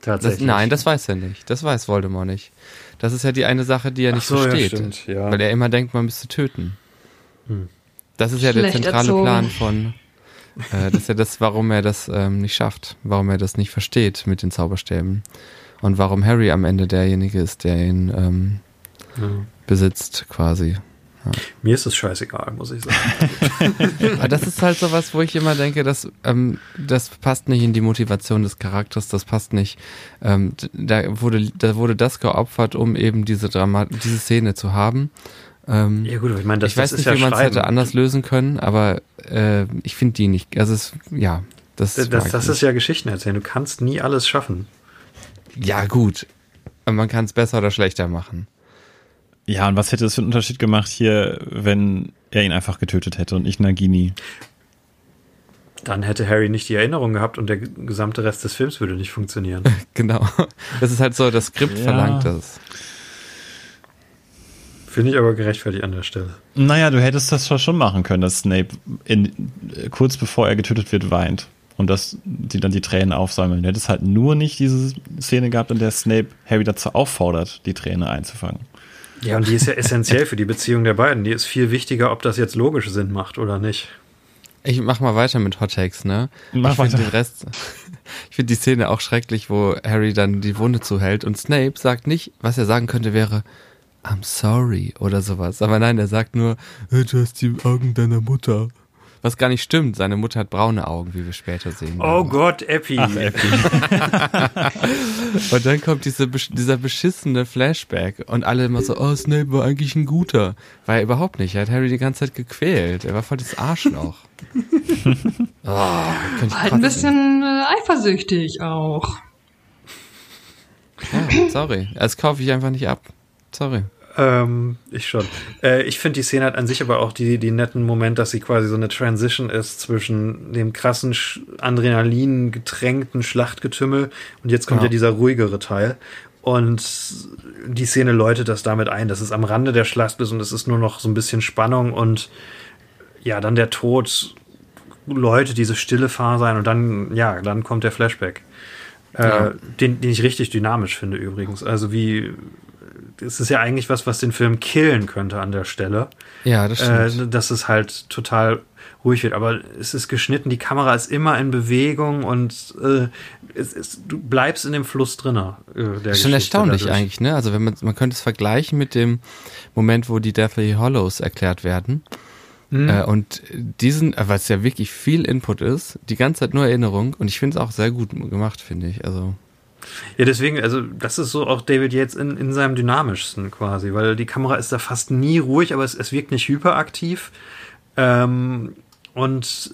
das, Tatsächlich. nein, das weiß er nicht. Das weiß Voldemort nicht. Das ist ja die eine Sache, die er Ach nicht so, ja, versteht. stimmt, ja. Weil er immer denkt, man müsste töten. Hm. Das ist ja der zentrale erzogen. Plan von. Äh, das ist ja das, warum er das ähm, nicht schafft. Warum er das nicht versteht mit den Zauberstäben. Und warum Harry am Ende derjenige ist, der ihn ähm, Ja. besitzt, quasi. Mir ist es scheißegal, muss ich sagen. *laughs* Aber das ist halt sowas, wo ich immer denke, dass ähm, das passt nicht in die Motivation des Charakters, das passt nicht. Ähm, da wurde da wurde das geopfert, um eben diese Drama diese Szene zu haben. Ähm, ja gut, aber ich meine, das, ich weiß das nicht, ja wie man es hätte anders lösen können, aber äh, ich finde die nicht. Also es, ja, das, Das, das, das ist ja Geschichten erzählen. Du kannst nie alles schaffen. ja gut. Aber man kann es besser oder schlechter machen. Ja, und was hätte es für einen Unterschied gemacht hier, wenn er ihn einfach getötet hätte und nicht Nagini? Dann hätte Harry nicht die Erinnerung gehabt und der gesamte Rest des Films würde nicht funktionieren. *laughs* Genau. Das ist halt so, das Skript Ja. verlangt das. Finde ich aber gerechtfertigt an der Stelle. Naja, du hättest das schon machen können, dass Snape in, kurz bevor er getötet wird, weint. Und dass die dann die Tränen aufsammeln. Du hättest halt nur nicht diese Szene gehabt, in der Snape Harry dazu auffordert, die Träne einzufangen. Ja, und die ist ja essentiell für die Beziehung der beiden. Die ist viel wichtiger, ob das jetzt logisch Sinn macht oder nicht. Ich mach mal weiter mit Hot Takes, ne? Mach ich finde weiter. den Rest, *laughs* ich finde die Szene auch schrecklich, wo Harry dann die Wunde zuhält und Snape sagt nicht, was er sagen könnte wäre, I'm sorry oder sowas. Aber nein, er sagt nur, "Äh, du hast die Augen deiner Mutter. Was gar nicht stimmt. Seine Mutter hat braune Augen, wie wir später sehen. Oh werden. Gott, Epi. Ach, Epi. *laughs* Und dann kommt diese, dieser beschissene Flashback und alle immer so, oh, Snape war eigentlich ein guter. War er überhaupt nicht. Er hat Harry die ganze Zeit gequält. Er war voll das Arschloch. *laughs* oh, Halt ein bisschen äh, eifersüchtig auch. Ja, sorry. Das kaufe ich einfach nicht ab. Sorry. Ähm, ich schon. Äh, ich finde die Szene hat an sich aber auch die, die netten Moment, dass sie quasi so eine Transition ist zwischen dem krassen Adrenalin getränkten Schlachtgetümmel und jetzt kommt ja. Ja. dieser ruhigere Teil. Und die Szene läutet das damit ein, dass es am Rande der Schlacht ist und es ist nur noch so ein bisschen Spannung und ja, dann der Tod läutet diese stille Phase ein und dann, ja, dann kommt der Flashback. Äh, Ja. den, den ich richtig dynamisch finde übrigens. Also wie, es ist ja eigentlich was, was den Film killen könnte an der Stelle. Ja, das Äh, stimmt. dass es halt total ruhig wird. Aber es ist geschnitten, die Kamera ist immer in Bewegung und äh, es, es, du bleibst in dem Fluss drinne. Äh, der Das ist schon erstaunlich dadurch. eigentlich, ne? Also wenn man, man könnte es vergleichen mit dem Moment, wo die Deathly Hollows erklärt werden. Mhm. Äh, und diesen, äh, weil es ja wirklich viel Input ist, die ganze Zeit nur Erinnerung und ich finde es auch sehr gut gemacht, finde ich. Also Ja, deswegen, also das ist so auch David Yates in, in seinem dynamischsten quasi, weil die Kamera ist da fast nie ruhig, aber es, es wirkt nicht hyperaktiv. Ähm, und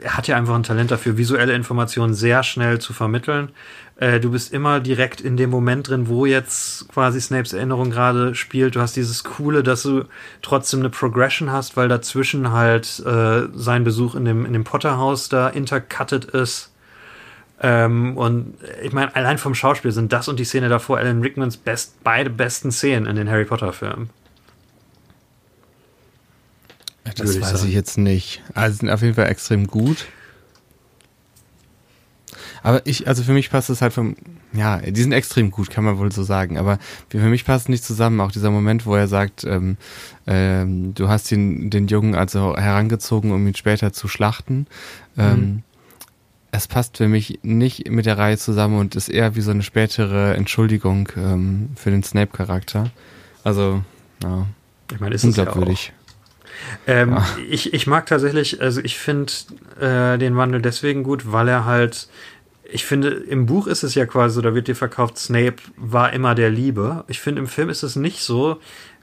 er hat ja einfach ein Talent dafür, visuelle Informationen sehr schnell zu vermitteln. Äh, du bist immer direkt in dem Moment drin, wo jetzt quasi Snapes Erinnerung gerade spielt. Du hast dieses Coole, dass du trotzdem eine Progression hast, weil dazwischen halt äh, sein Besuch in dem, in dem Potterhaus da intercutted ist. Ähm, und ich meine, allein vom Schauspiel sind das und die Szene davor Alan Rickmans best, beide besten Szenen in den Harry Potter Filmen. Das ich weiß sagen. ich jetzt nicht. Also sind auf jeden Fall extrem gut. Aber ich, also für mich passt es halt vom, ja, die sind extrem gut, kann man wohl so sagen. Aber für mich passt es nicht zusammen. Auch dieser Moment, wo er sagt, ähm, ähm, du hast ihn, den Jungen also herangezogen, um ihn später zu schlachten. Ähm, es passt für mich nicht mit der Reihe zusammen und ist eher wie so eine spätere Entschuldigung ähm, für den Snape-Charakter. Also, ja, Ich meine, ist es ja auch. unglaubwürdig. Ähm, ich, ich mag tatsächlich, also ich finde äh, den Wandel deswegen gut, weil er halt, ich finde, im Buch ist es ja quasi so, da wird dir verkauft, Snape war immer der Liebe. Ich finde, im Film ist es nicht so.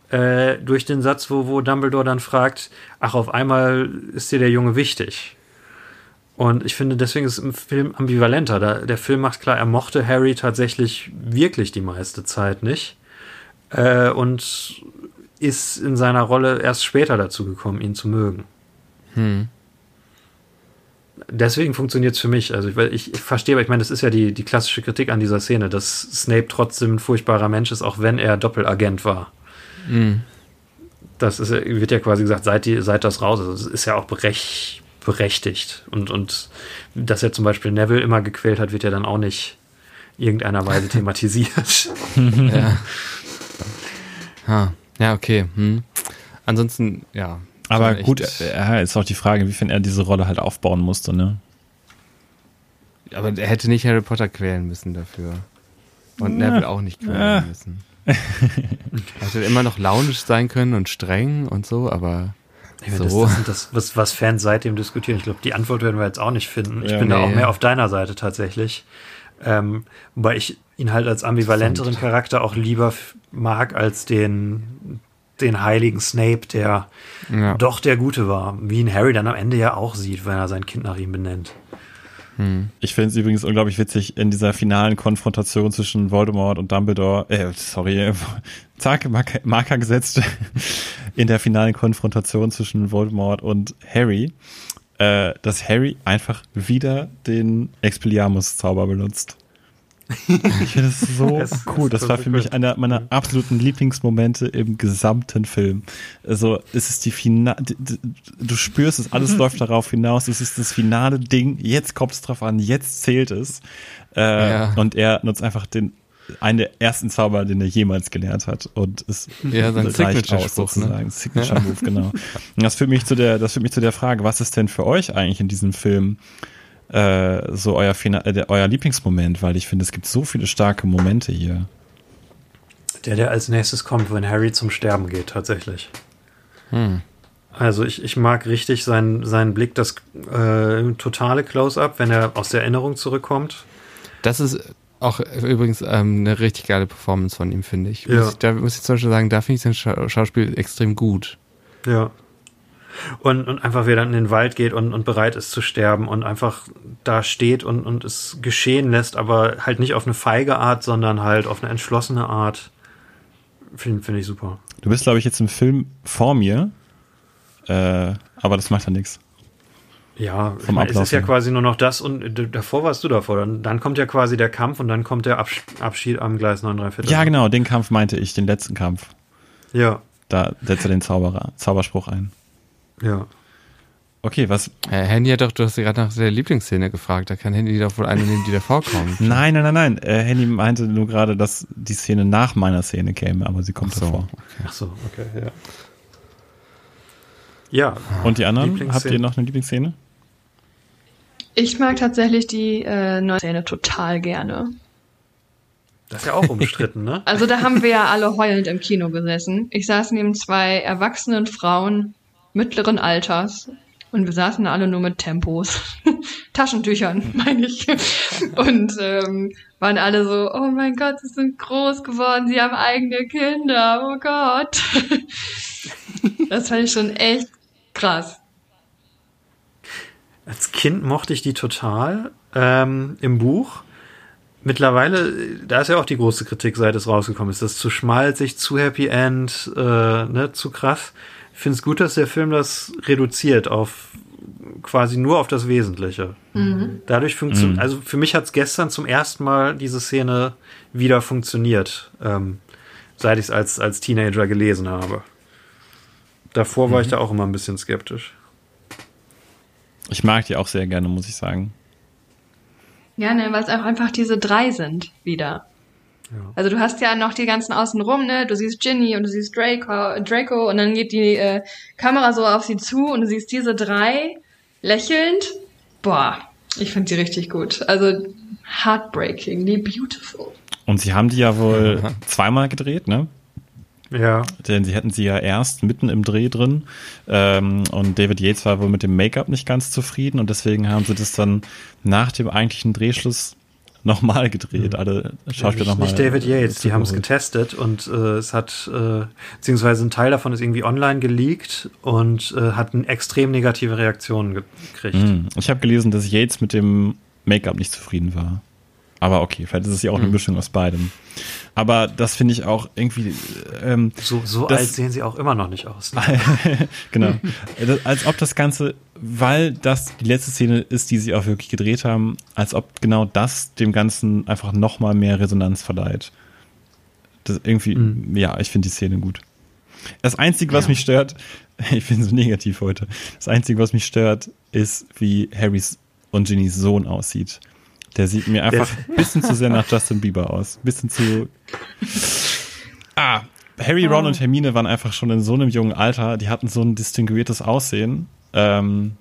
Äh, durch den Satz, wo, wo Dumbledore dann fragt, ach, auf einmal ist dir der Junge wichtig. Und ich finde, deswegen ist es im Film ambivalenter. Da, der Film macht klar, er mochte Harry tatsächlich wirklich die meiste Zeit nicht. Äh, und ist in seiner Rolle erst später dazu gekommen, ihn zu mögen. Hm. Deswegen funktioniert es für mich. Also, ich, ich, ich verstehe, aber ich meine, das ist ja die, die klassische Kritik an dieser Szene, dass Snape trotzdem ein furchtbarer Mensch ist, auch wenn er Doppelagent war. Hm. Das ist, wird ja quasi gesagt, seit, die, seit das raus ist. Das ist ja auch berech, berechtigt. Und, und dass er zum Beispiel Neville immer gequält hat, wird ja dann auch nicht irgendeiner Weise *laughs* thematisiert. ja. Ha. Ja, okay. Hm. Ansonsten, ja. Aber gut, ja, ist auch die Frage, inwiefern er diese Rolle halt aufbauen musste, ne? aber er hätte nicht Harry Potter quälen müssen dafür. Und Ja. Neville auch nicht quälen Ja. müssen. er hätte immer noch launisch sein können und streng und so, aber Ich meine, So. das, das sind das, was, was Fans seitdem diskutieren. Ich glaube, die Antwort werden wir jetzt auch nicht finden. Ich Ja, bin da nee. auch mehr auf deiner Seite tatsächlich. Ähm, wobei ich ihn halt als ambivalenteren Charakter auch lieber mag als den, den heiligen Snape, der ja. doch der Gute war. Wie ihn Harry dann am Ende ja auch sieht, wenn er sein Kind nach ihm benennt. Ich finde es übrigens unglaublich witzig in dieser finalen Konfrontation zwischen Voldemort und Dumbledore, äh, sorry, äh, *laughs* zack, Marker, Marker gesetzt, *laughs* in der finalen Konfrontation zwischen Voldemort und Harry, äh, dass Harry einfach wieder den Expelliarmus-Zauber benutzt. *laughs* Ich finde das so *laughs* Es cool. Das war für mich einer meiner absoluten Lieblingsmomente im gesamten Film. Also es ist die Finale, du spürst es, alles *laughs* läuft darauf hinaus. Es ist das finale Ding. Jetzt kommt es drauf an. Jetzt zählt es. Äh, Ja. Und er nutzt einfach den einen der ersten Zauber, den er jemals gelernt hat. Und es Ja, sein reicht aus, ne? sozusagen. Signature Move, genau. Und das führt mich zu der, das führt mich zu der Frage, was ist denn für euch eigentlich in diesem Film äh, so euer, Fina äh, euer Lieblingsmoment? Weil ich finde, es gibt so viele starke Momente hier. Der, der als nächstes kommt, wenn Harry zum Sterben geht, tatsächlich. Hm. Also ich, ich mag richtig seinen, seinen Blick, das äh, totale Close-up, wenn er aus der Erinnerung zurückkommt. Das ist auch übrigens ähm, eine richtig geile Performance von ihm, finde ich. Ja. Muss ich. Da muss ich zum Beispiel sagen, da finde ich sein Scha Schauspiel extrem gut. Ja. Und, und einfach wieder in den Wald geht und, und bereit ist zu sterben und einfach da steht und, und es geschehen lässt, aber halt nicht auf eine feige Art, sondern halt auf eine entschlossene Art. Finde find ich super. Du bist, glaube ich, jetzt im Film vor mir, äh, aber das macht ja nichts. Ja, Vom meine, es ist ja quasi nur noch das und davor warst du davor. Dann, dann kommt ja quasi der Kampf und dann kommt der Absch Abschied am Gleis 9 3 Viertel. Ja, genau, den Kampf meinte ich, den letzten Kampf. Ja, Da setzt er den Zauberer, Zauberspruch ein. Ja. Okay, was? Äh, Handy hat doch, du hast ja gerade nach der Lieblingsszene gefragt. Da kann Handy doch wohl eine nehmen, die da vorkommt. *laughs* Nein, nein, nein, nein. Äh, Henny meinte nur gerade, dass die Szene nach meiner Szene käme, aber sie kommt Ach so. davor. Ach so, okay, ja. Ja, Und die anderen? Habt ihr noch eine Lieblingsszene? Ich mag tatsächlich die äh, neue Szene total gerne. das ist ja auch umstritten, ne? *laughs* Also da haben wir ja alle heulend im Kino gesessen. Ich saß neben zwei erwachsenen Frauen mittleren Alters und wir saßen alle nur mit Tempos. *laughs* Taschentüchern, meine ich. Und ähm, waren alle so, oh mein Gott, sie sind groß geworden, sie haben eigene Kinder, oh Gott. *laughs* Das fand ich schon echt krass. Als Kind mochte ich die total ähm, im Buch. Mittlerweile, da ist ja auch die große Kritik, seit es rausgekommen ist, das ist zu schmalzig, zu Happy End, äh, ne, zu krass. Ich finde es gut, dass der Film das reduziert auf quasi nur auf das Wesentliche. Dadurch funktioniert, Mhm. also für mich hat es gestern zum ersten Mal diese Szene wieder funktioniert, ähm, seit ich es als, als Teenager gelesen habe. Davor war ich da auch immer ein bisschen skeptisch. Ich mag die auch sehr gerne, muss ich sagen. Ja, ne, weil es auch einfach diese drei sind wieder. Ja. Also du hast ja noch die ganzen außenrum, ne? Du siehst Ginny und du siehst Draco, Draco und dann geht die äh, Kamera so auf sie zu und du siehst diese drei lächelnd. Boah, ich finde die richtig gut. Also heartbreakingly beautiful. Und sie haben die ja wohl zweimal gedreht, ne? Ja. Denn sie hätten sie ja erst mitten im Dreh drin. Ähm, und David Yates war wohl mit dem Make-up nicht ganz zufrieden und deswegen haben sie das dann nach dem eigentlichen Drehschluss nochmal gedreht. Alle Schauspieler nochmal. nicht David Yates, die haben es getestet und äh, es hat, äh, beziehungsweise ein Teil davon ist irgendwie online geleakt und äh, hat eine extrem negative Reaktionen gekriegt. Hm. Ich habe gelesen, dass Yates mit dem Make-up nicht zufrieden war. Aber okay, vielleicht ist es ja auch eine Hm. Mischung aus beidem. Aber das finde ich auch irgendwie. Ähm, So, so Das- alt sehen sie auch immer noch nicht aus. Ne? *laughs* genau. Das, als ob das Ganze, weil das die letzte Szene ist, die sie auch wirklich gedreht haben, als ob genau das dem Ganzen einfach nochmal mehr Resonanz verleiht. Das irgendwie, Mhm. ja, ich finde die Szene gut. Das Einzige, was mich stört, *laughs* ich bin so negativ heute, das Einzige, was mich stört, ist, wie Harrys und Ginnys Sohn aussieht. Der sieht mir einfach ein *laughs* bisschen zu sehr nach Justin Bieber aus. Ein bisschen zu. Ah, Harry, Ron und Hermine waren einfach schon in so einem jungen Alter, die hatten so ein distinguiertes Aussehen, ähm,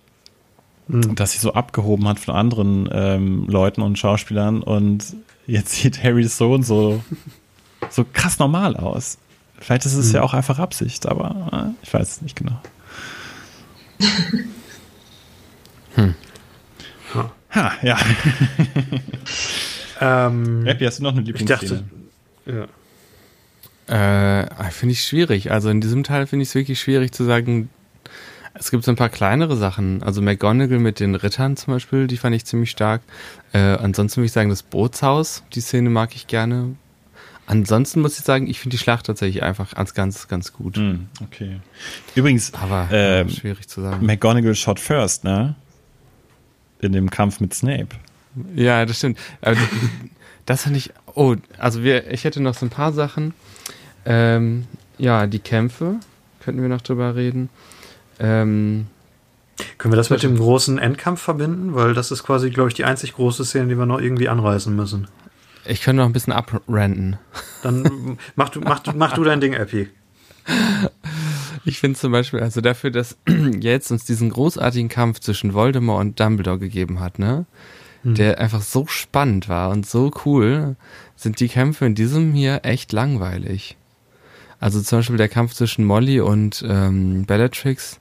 das sie so abgehoben hat von anderen ähm, Leuten und Schauspielern. Und jetzt sieht Harrys Sohn so, *laughs* so krass normal aus. Vielleicht ist es ja auch einfach Absicht, aber äh, ich weiß es nicht genau. *laughs* Ha, ja. *laughs* Ähm, Happy, hast du noch eine ich Lieblingsszene? dachte, ja. Äh, finde ich schwierig. Also in diesem Teil finde ich es wirklich schwierig zu sagen. Es gibt so ein paar kleinere Sachen. Also McGonagall mit den Rittern zum Beispiel, die fand ich ziemlich stark. Äh, ansonsten würde ich sagen, das Bootshaus, die Szene mag ich gerne. Ansonsten muss ich sagen, ich finde die Schlacht tatsächlich einfach als Ganzes ganz gut. Hm, okay. Übrigens, Aber ähm, äh, schwierig zu sagen. McGonagall shot first, ne? In dem Kampf mit Snape. Ja, das stimmt. Aber das fand ich. Oh, also wir, ich hätte noch so ein paar Sachen. Ähm, ja, die Kämpfe könnten wir noch drüber reden. Ähm, Können wir das mit dem großen Endkampf verbinden? Weil das ist quasi, glaube ich, die einzig große Szene, die wir noch irgendwie anreißen müssen. ich könnte noch ein bisschen abranden. Dann mach du, mach, du- mach du dein Ding, Epi. Ich finde zum Beispiel, also dafür, dass *clears throat* jetzt uns diesen großartigen Kampf zwischen Voldemort und Dumbledore gegeben hat, ne? Der einfach so spannend war und so cool, sind die Kämpfe in diesem hier echt langweilig. Also zum Beispiel der Kampf zwischen Molly und ähm, Bellatrix,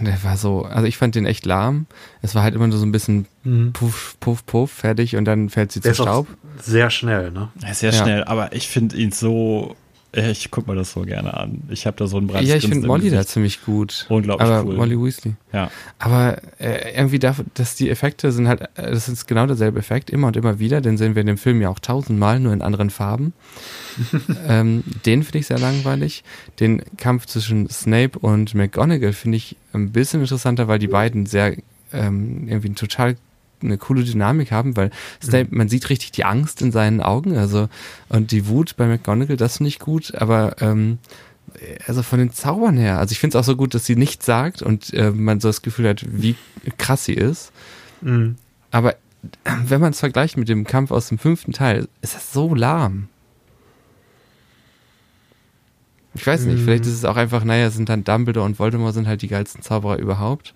der war so, also ich fand den echt lahm. Es war halt immer nur so ein bisschen puff, puff, puff, fertig und dann fällt sie Der zu ist auch Staub. sehr schnell, ne? Ja, Sehr Ja. schnell, aber ich finde ihn so Ich guck mir das so gerne an. Ich habe da so ein breites Ja, ich finde Molly da ziemlich gut. Unglaublich Aber cool. Molly Weasley. Ja. Aber äh, irgendwie dafür, dass die Effekte sind halt, äh, das ist genau derselbe Effekt, immer und immer wieder. Den sehen wir in dem Film ja auch tausendmal, nur in anderen Farben. *laughs* ähm, den finde ich sehr langweilig. Den Kampf zwischen Snape und McGonagall finde ich ein bisschen interessanter, weil die beiden sehr ähm, irgendwie total eine coole Dynamik haben, weil Snape, man sieht richtig die Angst in seinen Augen, also und die Wut bei McGonagall, das finde ich gut, aber ähm, also von den Zaubern her, also ich finde es auch so gut, dass sie nichts sagt und äh, man so das Gefühl hat, wie krass sie ist. Mhm. Aber äh, wenn man es vergleicht mit dem Kampf aus dem fünften Teil, ist das so lahm. Ich weiß nicht, Mhm. vielleicht ist es auch einfach, naja, sind dann Dumbledore und Voldemort sind halt die geilsten Zauberer überhaupt.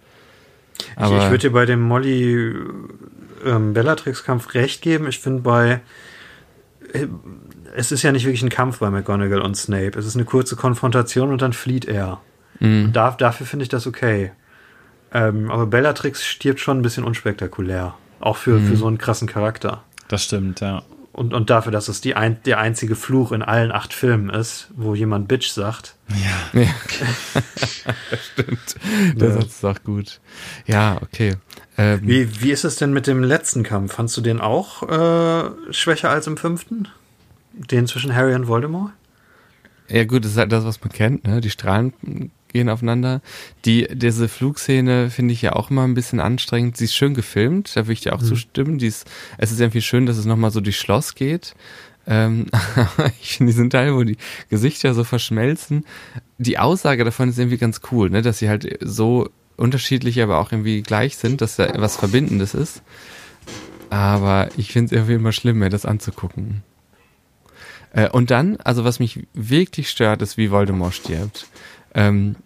Ich, Aber ich würde dir bei dem Molly ähm, Bellatrix-Kampf recht geben. Ich finde bei äh, es ist ja nicht wirklich ein Kampf bei McGonagall und Snape. Es ist eine kurze Konfrontation und dann flieht er. mh, Da, dafür finde ich das okay. Ähm, aber Bellatrix stirbt schon ein bisschen unspektakulär. Auch für, Mhm. für so einen krassen Charakter. Das stimmt, ja. Und, und dafür, dass es die ein, der einzige Fluch in allen acht Filmen ist, wo jemand Bitch sagt. Ja. *laughs* stimmt. Der Ja. Satz ist auch gut. Ja, okay. Ähm, Wie, wie ist es denn mit dem letzten Kampf? Fandst du den auch äh, schwächer als im fünften? Den zwischen Harry und Voldemort? Ja gut, das ist halt das, was man kennt, ne? Die Strahlen gehen aufeinander. Die, diese Flugszene finde ich ja auch immer ein bisschen anstrengend. Sie ist schön gefilmt, da würde ich dir auch zustimmen. Die ist, es ist irgendwie schön, dass es nochmal so durchs Schloss geht. Ähm, *laughs* ich finde diesen Teil, wo die Gesichter so verschmelzen, die Aussage davon ist irgendwie ganz cool, ne? Dass sie halt so unterschiedlich, aber auch irgendwie gleich sind, dass da was Verbindendes ist. Aber ich finde es irgendwie immer schlimm, mir das anzugucken. Äh, und dann, also was mich wirklich stört, ist, wie Voldemort stirbt. Ähm,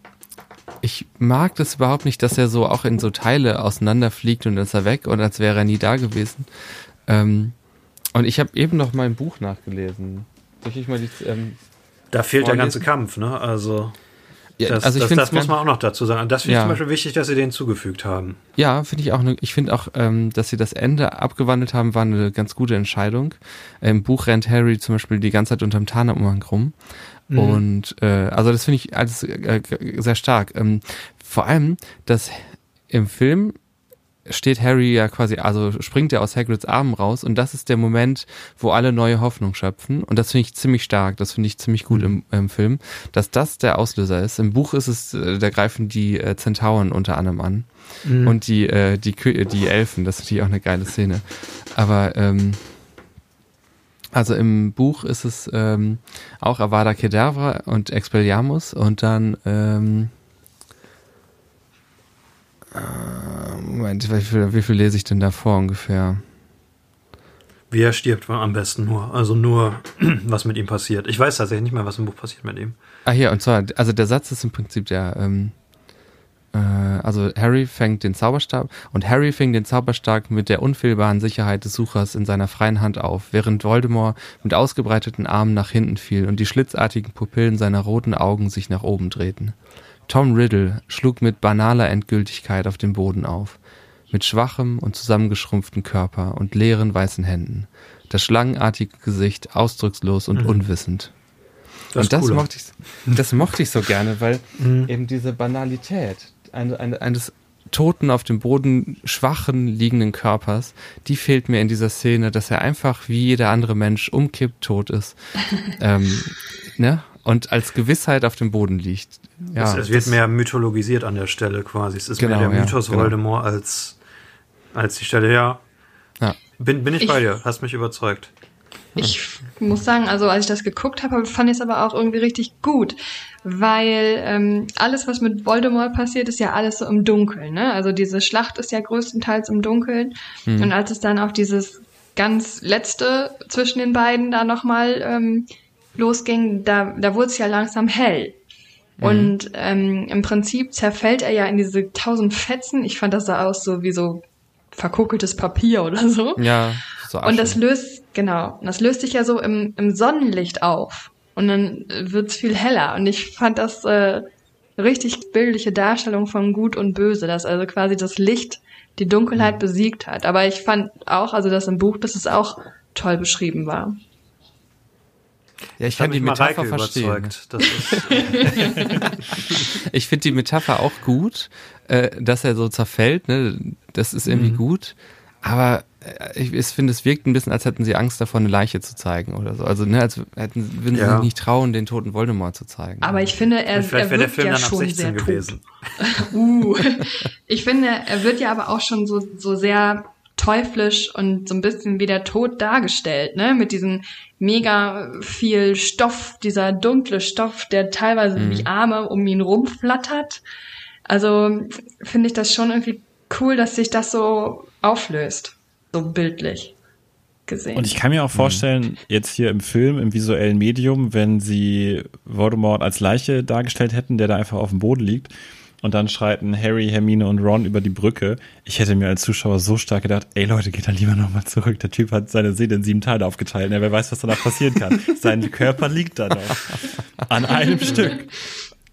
ich mag das überhaupt nicht, dass er so auch in so Teile auseinanderfliegt und dann ist er weg und als wäre er nie da gewesen. Ähm, und ich habe eben noch mein Buch nachgelesen. Soll ich mal die, ähm, Da fehlt der ganze Kampf, ne? Also, ja, das, also ich das, das muss man auch noch dazu sagen. Das finde ich Ja. zum Beispiel wichtig, dass sie den zugefügt haben. Ja, finde ich auch. Ne, ich finde auch, ähm, dass sie das Ende abgewandelt haben, war eine ganz gute Entscheidung. Im Buch rennt Harry zum Beispiel die ganze Zeit unterm Tarnumhang rum. Mhm. Und äh, also das finde ich alles äh, g- sehr stark. Ähm, vor allem, dass im Film steht Harry ja quasi, also springt er aus Hagrids Armen raus und das ist der Moment, wo alle neue Hoffnung schöpfen und das finde ich ziemlich stark, das finde ich ziemlich gut im, im Film, dass das der Auslöser ist. Im Buch ist es, äh, da greifen die äh, Zentauren unter anderem an Mhm. und die, äh, die, die Elfen, das ist natürlich auch eine geile Szene. Aber ähm, also im Buch ist es ähm, auch Avada Kedavra und Expelliarmus und dann ähm, äh, Moment, wie viel, wie viel lese ich denn da vor ungefähr? Wie er stirbt, war am besten nur. Also nur, *clears throat* was mit ihm passiert. Ich weiß tatsächlich nicht mehr, was im Buch passiert mit ihm. Ah hier, und zwar, also der Satz ist im Prinzip der, ähm, äh, also Harry fängt den Zauberstab und Harry fing den Zauberstab mit der unfehlbaren Sicherheit des Suchers in seiner freien Hand auf, während Voldemort mit ausgebreiteten Armen nach hinten fiel und die schlitzartigen Pupillen seiner roten Augen sich nach oben drehten. Tom Riddle schlug mit banaler Endgültigkeit auf den Boden auf, mit schwachem und zusammengeschrumpften Körper und leeren weißen Händen, das schlangenartige Gesicht ausdruckslos und unwissend und das mochte, ich, das mochte ich so gerne, weil Mhm. eben diese Banalität eine, eine, eines toten, auf dem Boden schwachen liegenden Körpers, die fehlt mir in dieser Szene, dass er einfach wie jeder andere Mensch umkippt, tot ist. *laughs* ähm, ne? Und als Gewissheit auf dem Boden liegt. Ja, es, es wird das- mehr mythologisiert an der Stelle quasi. Es ist Genau, mehr der ja, Mythos genau. Voldemort als, als die Stelle. Ja, Ja. bin, bin ich, Ich- bei dir. Hast mich überzeugt. Ich muss sagen, also als ich das geguckt habe, fand ich es aber auch irgendwie richtig gut, weil ähm, alles, was mit Voldemort passiert, ist ja alles so im Dunkeln. Ne? Also diese Schlacht ist ja größtenteils im Dunkeln. Hm. Und als es dann auf dieses ganz letzte zwischen den beiden da nochmal ähm, losging, da, da wurde es ja langsam hell. Und ähm, im Prinzip zerfällt er ja in diese tausend Fetzen. Ich fand das sah aus so wie so verkokeltes Papier oder so. Ja, so Und das Asche. löst, genau, das löst sich ja so im, im Sonnenlicht auf. Und dann äh, wird's viel heller. Und ich fand das äh, richtig bildliche Darstellung von Gut und Böse, dass also quasi das Licht die Dunkelheit besiegt hat. Aber ich fand auch, also das im Buch, dass es auch toll beschrieben war. Ja, ich kann die Metapher verstehen. ist, *laughs* Ich finde die Metapher auch gut, äh, dass er so zerfällt, ne? Das ist irgendwie gut. Aber äh, ich, ich finde, es wirkt ein bisschen, als hätten sie Angst davor, eine Leiche zu zeigen oder so. Also, ne, als hätten, würden sie Ja. sich nicht trauen, den toten Voldemort zu zeigen. Aber ich finde, er, vielleicht er wäre der Film ja dann ab schon 16 sehr gewesen. tot. *laughs* Uh. Ich finde, er wird ja aber auch schon so, so sehr teuflisch und so ein bisschen wie der Tod dargestellt, ne? Mit diesem mega viel Stoff, dieser dunkle Stoff, der teilweise Mhm. wie Arme um ihn rumflattert. Also finde ich das schon irgendwie cool, dass sich das so auflöst. So bildlich gesehen. Und ich kann mir auch vorstellen, jetzt hier im Film, im visuellen Medium, wenn sie Voldemort als Leiche dargestellt hätten, der da einfach auf dem Boden liegt, und dann schreiten Harry, Hermine und Ron über die Brücke. Ich hätte mir als Zuschauer so stark gedacht, ey Leute, geht da lieber nochmal zurück. Der Typ hat seine Seele in sieben Teile aufgeteilt. Ja, wer weiß, was danach passieren kann. Sein Körper liegt da noch. An einem Stück.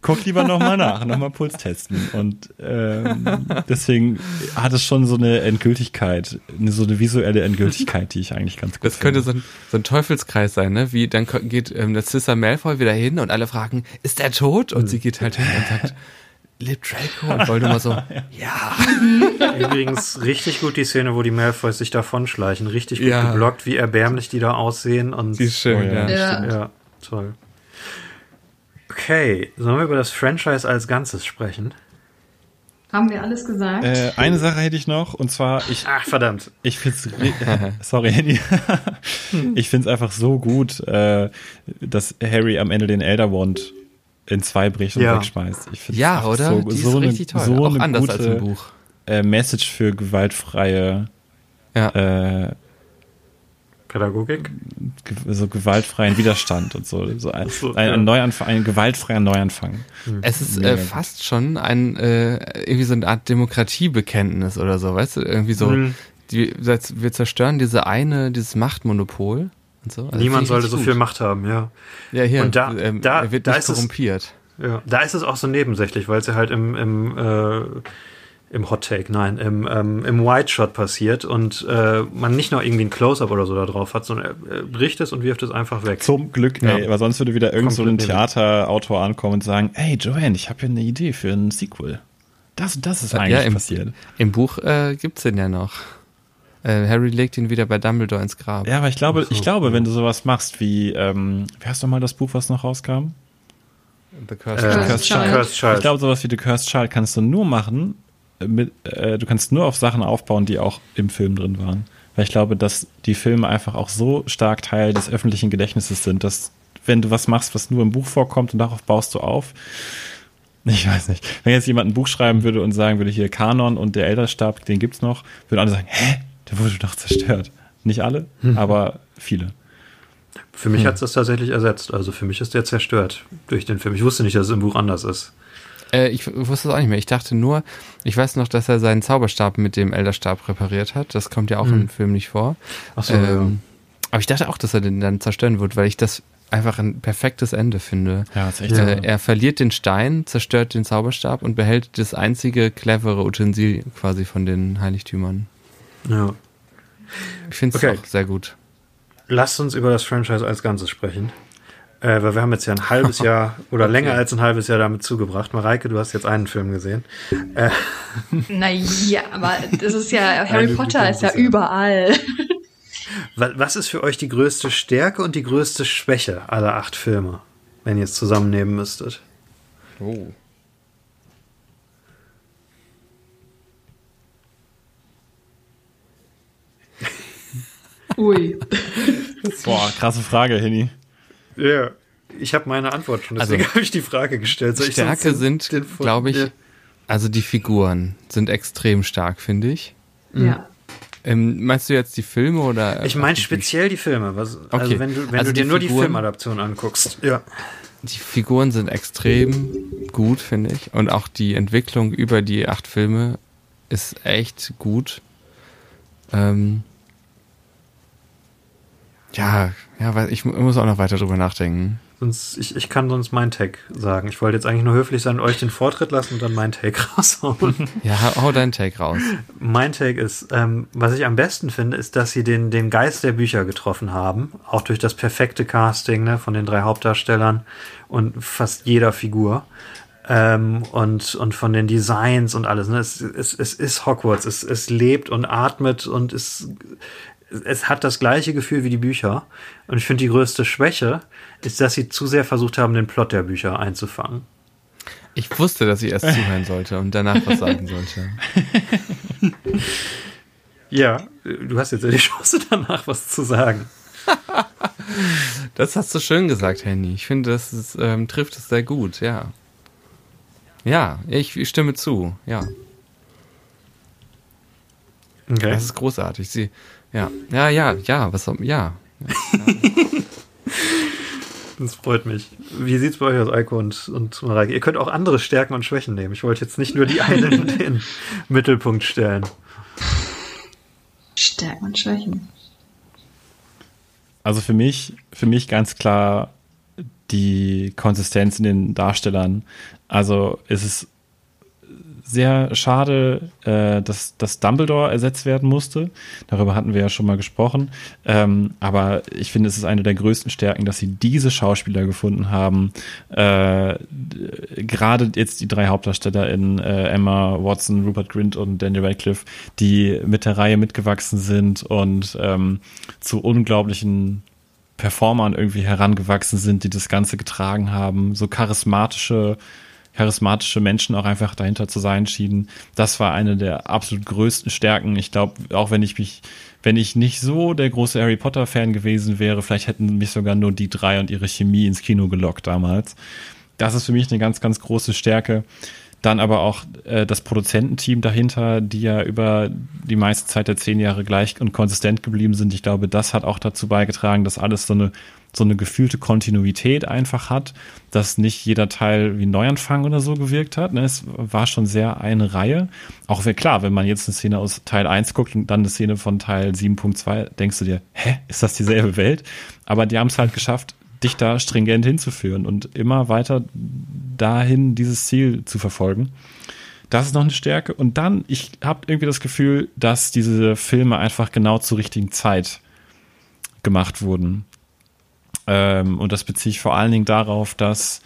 Guck lieber nochmal nach, nochmal Puls testen. Und ähm, deswegen hat es schon so eine Endgültigkeit, eine, so eine visuelle Endgültigkeit, die ich eigentlich ganz gut Das könnte so ein, so ein Teufelskreis sein, ne? Wie dann geht ähm, der Sister Malfoy wieder hin und alle fragen, ist der tot? Und sie geht halt hin und sagt, lebt Draco? Und Voldemort so, *laughs* ja. Übrigens richtig gut die Szene, wo die Malfoys sich davonschleichen. Richtig gut Ja. geblockt, wie erbärmlich die da aussehen. Und Die ist schön, Oh ja. ja. Ja. Ja, toll. Okay, sollen wir über das Franchise als Ganzes sprechen? Haben wir alles gesagt? Äh, eine Sache hätte ich noch, und zwar, ich, Ach, verdammt. ich find's, ri- *laughs* sorry, Handy. ich find's einfach so gut, äh, dass Harry am Ende den Elder Wand in zwei bricht und Ja. wegschmeißt. Ich find's Ja, oder? So, die ist so richtig eine, toll. So Auch anders gute, als im Buch. Äh, Message für gewaltfreie, Ja. Pädagogik? ge- so gewaltfreien Widerstand und so. so ein, so, ein, ja. ein Neuanfang, ein gewaltfreier Neuanfang. Es ist äh, fast schon ein äh, irgendwie so eine Art Demokratiebekenntnis oder so, weißt du? Irgendwie so, Mhm. die, wir zerstören diese eine, dieses Machtmonopol und so. Also Niemand sollte so viel. Macht haben, ja. Ja, hier, Und da- ähm, da- er wird da nicht ist es- korrumpiert. Ja, da ist es auch so nebensächlich, weil es ja halt im, im, äh, im Hot Take, nein, im, ähm, im White Shot passiert und äh, man nicht noch irgendwie ein Close-Up oder so da drauf hat, sondern er, bricht es und wirft es einfach weg. Zum Glück, Ja. ey, weil sonst würde wieder irgend so ein Theaterautor ankommen und sagen, ey Joanne, ich habe hier eine Idee für ein Sequel. Das das ist Ja, eigentlich im- passiert. Im Buch äh, gibt's den ja noch. Äh, Harry legt ihn wieder bei Dumbledore ins Grab. Ja, aber ich glaube, so, ich glaube, ja. wenn du sowas machst wie, ähm, wie heißt doch mal das Buch, was noch rauskam? The Äh, Cursed Cursed Cursed Child. Cursed Child. Ich glaube, sowas wie The Cursed Child kannst du nur machen, äh, mit, äh, du kannst nur auf Sachen aufbauen, die auch im Film drin waren. Weil ich glaube, dass die Filme einfach auch so stark Teil des öffentlichen Gedächtnisses sind, dass wenn du was machst, was nur im Buch vorkommt und darauf baust du auf, ich weiß nicht. Wenn jetzt jemand ein Buch schreiben würde und sagen würde, hier Kanon und der Elderstab, den gibt's noch, würden alle sagen, hä? Der wurde doch zerstört. Nicht alle, aber viele. Für mich hat es das tatsächlich ersetzt. Also für mich ist der zerstört durch den Film. Ich wusste nicht, dass es im Buch anders ist. Äh, ich wusste es auch nicht mehr. Ich dachte nur, ich weiß noch, dass er seinen Zauberstab mit dem Elderstab repariert hat. Das kommt ja auch im Film nicht vor. Ach so, ähm, Aber ich dachte auch, dass er den dann zerstören wird, weil ich das einfach ein perfektes Ende finde. Ja, ist echt Ja. Äh, er verliert den Stein, zerstört den Zauberstab und behält das einzige clevere Utensil quasi von den Heiligtümern. ja. ja. Ich finde es Okay. auch sehr gut. Lasst uns über das Franchise als Ganzes sprechen. Äh, weil wir haben jetzt ja ein halbes *laughs* Jahr oder länger als ein halbes Jahr damit zugebracht. Mareike, du hast jetzt einen Film gesehen. *laughs* Naja, aber das ist ja, Harry Potter ist ja überall. *laughs* Wa- Was ist für euch die größte Stärke und die größte Schwäche aller acht Filme, wenn ihr es zusammennehmen müsstet? Oh. Ui. Boah, krasse Frage, Henny. Ja, ich habe meine Antwort schon, Also, deswegen habe ich die Frage gestellt. Soll Stärke sind, glaube ich, Ja. also die Figuren sind extrem stark, finde ich. Ja. Ähm, meinst du jetzt die Filme oder? Ich meine speziell die Filme. Was, Also Okay. wenn du, wenn Also du dir die nur die Figuren- Filmadaption anguckst. Ja. Die Figuren sind extrem gut, finde ich. Und auch die Entwicklung über die acht Filme ist echt gut. Ähm ja, ja, weil ich mu- muss auch noch weiter drüber nachdenken. Sonst, ich, ich kann sonst mein Tag sagen. Ich wollte jetzt eigentlich nur höflich sein und euch den Vortritt lassen und dann mein Take *laughs* raushauen. Ja, hau deinen Take raus. mein Take ist, ähm, was ich am besten finde, ist, dass sie den, den Geist der Bücher getroffen haben. Auch durch das perfekte Casting ne, von den drei Hauptdarstellern und fast jeder Figur. Ähm, und, und von den Designs und alles. Ne? Es, es, es ist Hogwarts. Es, es lebt und atmet und es, es hat das gleiche Gefühl wie die Bücher. Und ich finde, die größte Schwäche ist, dass sie zu sehr versucht haben, den Plot der Bücher einzufangen. Ich wusste, dass ich erst zuhören sollte und danach was sagen sollte. *laughs* Ja, du hast jetzt ja die Chance, danach was zu sagen. *laughs* Das hast du schön gesagt, Henny. Ich finde, das ist, ähm, trifft es sehr gut, ja. Ja, ich, ich stimme zu, ja. Okay. Das ist großartig. Sie, ja, ja, ja, ja, was, soll- ja. *laughs* Das freut mich. Wie sieht's bei euch aus, Eiko und, und Mareike? Ihr könnt auch andere Stärken und Schwächen nehmen. Ich wollte jetzt nicht nur die eine in den *laughs* Mittelpunkt stellen. Stärken und Schwächen. Also für mich, für mich ganz klar die Konsistenz in den Darstellern. Also es ist sehr schade, äh, dass, dass Dumbledore ersetzt werden musste. Darüber hatten wir ja schon mal gesprochen. Ähm, aber ich finde, es ist eine der größten Stärken, dass sie diese Schauspieler gefunden haben. Äh, Gerade jetzt die drei Hauptdarsteller in äh, Emma Watson, Rupert Grint und Daniel Radcliffe, die mit der Reihe mitgewachsen sind und ähm, zu unglaublichen Performern irgendwie herangewachsen sind, die das Ganze getragen haben, so charismatische, charismatische Menschen auch einfach dahinter zu sein schienen. Das war eine der absolut größten Stärken. Ich glaube, auch wenn ich mich, wenn ich nicht so der große Harry Potter Fan gewesen wäre, vielleicht hätten mich sogar nur die drei und ihre Chemie ins Kino gelockt damals. Das ist für mich eine ganz, ganz große Stärke. Dann aber auch äh, das Produzententeam dahinter, die ja über die meiste Zeit der zehn Jahre gleich und konsistent geblieben sind. Ich glaube, das hat auch dazu beigetragen, dass alles so eine, so eine gefühlte Kontinuität einfach hat, dass nicht jeder Teil wie Neuanfang oder so gewirkt hat. Ne? Es war schon sehr eine Reihe. Auch wenn, klar, wenn man jetzt eine Szene aus Teil 1 guckt und dann eine Szene von Teil 7.2, denkst du dir, hä, ist das dieselbe Welt? Aber die haben es halt geschafft, dich da stringent hinzuführen und immer weiter dahin dieses Ziel zu verfolgen. Das ist noch eine Stärke. Und dann, ich habe irgendwie das Gefühl, dass diese Filme einfach genau zur richtigen Zeit gemacht wurden. Ähm, und das beziehe ich vor allen Dingen darauf, dass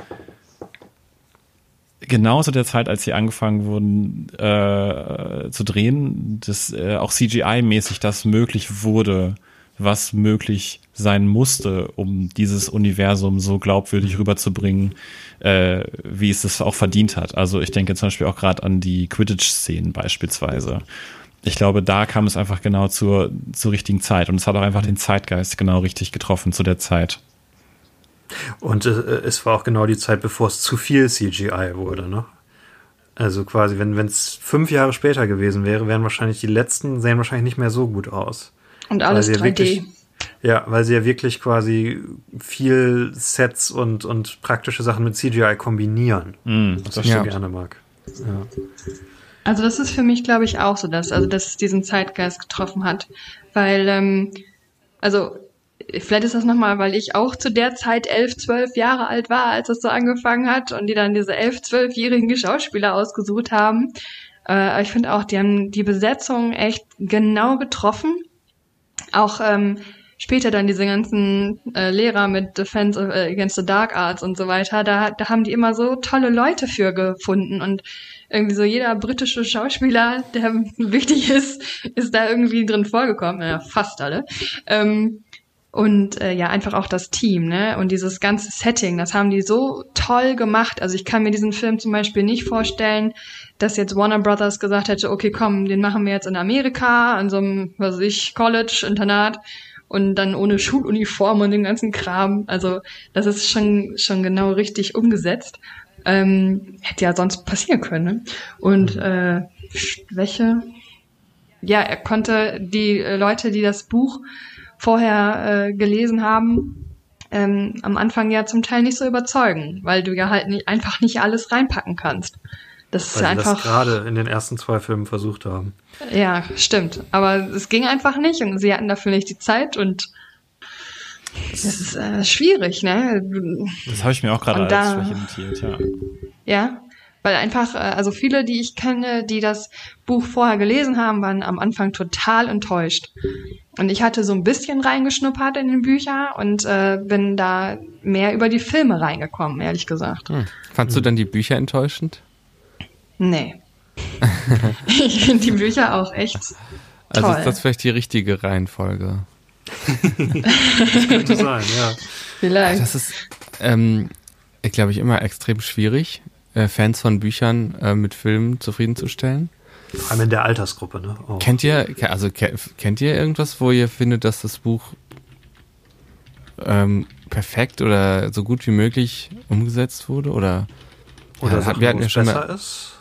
genau zu der Zeit, als sie angefangen wurden äh, zu drehen, dass äh, auch CGI-mäßig das möglich wurde, was möglich sein musste, um dieses Universum so glaubwürdig rüberzubringen, äh, wie es es auch verdient hat. Also ich denke zum Beispiel auch gerade an die Quidditch-Szenen beispielsweise. Ich glaube, da kam es einfach genau zur, zur richtigen Zeit und es hat auch einfach den Zeitgeist genau richtig getroffen zu der Zeit. Und äh, es war auch genau die Zeit, bevor es zu viel CGI wurde, ne? Also quasi, wenn es fünf Jahre später gewesen wäre, wären wahrscheinlich die letzten, sehen wahrscheinlich nicht mehr so gut aus. Und alles Weil sie 3D. wirklich- Ja, weil sie ja wirklich quasi viel Sets und, und praktische Sachen mit CGI kombinieren. Mm, Was ich Ja. so gerne mag. Ja. Also das ist für mich, glaube ich, auch so, dass, also dass es diesen Zeitgeist getroffen hat. Weil, ähm, also vielleicht ist das nochmal, weil ich auch zu der Zeit elf, zwölf Jahre alt war, als das so angefangen hat und die dann diese elf, zwölfjährigen Schauspieler ausgesucht haben. Äh, ich finde auch, die haben die Besetzung echt genau getroffen. Auch ähm, später dann diese ganzen äh, Lehrer mit Defense äh, Against the Dark Arts und so weiter, da, da haben die immer so tolle Leute für gefunden und irgendwie so jeder britische Schauspieler, der *laughs* wichtig ist, ist da irgendwie drin vorgekommen, ja, fast alle. Ähm, und äh, ja, einfach auch das Team, ne? Und dieses ganze Setting, das haben die so toll gemacht. Also ich kann mir diesen Film zum Beispiel nicht vorstellen, dass jetzt Warner Brothers gesagt hätte, okay, komm, den machen wir jetzt in Amerika, an so einem, was weiß ich, College, Internat und dann ohne Schuluniform und den ganzen Kram. Also das ist schon, schon genau richtig umgesetzt. Ähm, hätte ja sonst passieren können. Ne? Und äh, Schwäche, ja, er konnte die äh, Leute, die das Buch vorher äh, gelesen haben, ähm, am Anfang ja zum Teil nicht so überzeugen, weil du ja halt nicht, einfach nicht alles reinpacken kannst. Das ist Weil das einfach. gerade in den ersten zwei Filmen versucht haben. Ja, stimmt. Aber es ging einfach nicht und sie hatten dafür nicht die Zeit und Das ist äh, schwierig, ne? Das habe ich mir auch gerade als da- Schwäche notiert, ja. Ja, weil einfach, äh, also viele, die ich kenne, die das Buch vorher gelesen haben, waren am Anfang total enttäuscht. Und ich hatte so ein bisschen reingeschnuppert in den Bücher und äh, bin da mehr über die Filme reingekommen, ehrlich gesagt. Hm. Fandst du dann die Bücher enttäuschend? Nee. *laughs* ich finde die Bücher auch echt Also toll. ist das vielleicht die richtige Reihenfolge? Könnte sein, ja. Vielleicht. Das ist, ähm, glaube ich, immer extrem schwierig, äh, Fans von Büchern äh, mit Filmen zufriedenzustellen. Vor allem in der Altersgruppe, ne? Oh. Kennt ihr, also ke kennt ihr irgendwas, wo ihr findet, dass das Buch ähm, perfekt oder so gut wie möglich umgesetzt wurde? Oder Oder Ja, Sachen, wir hatten ja schon besser mal- ist.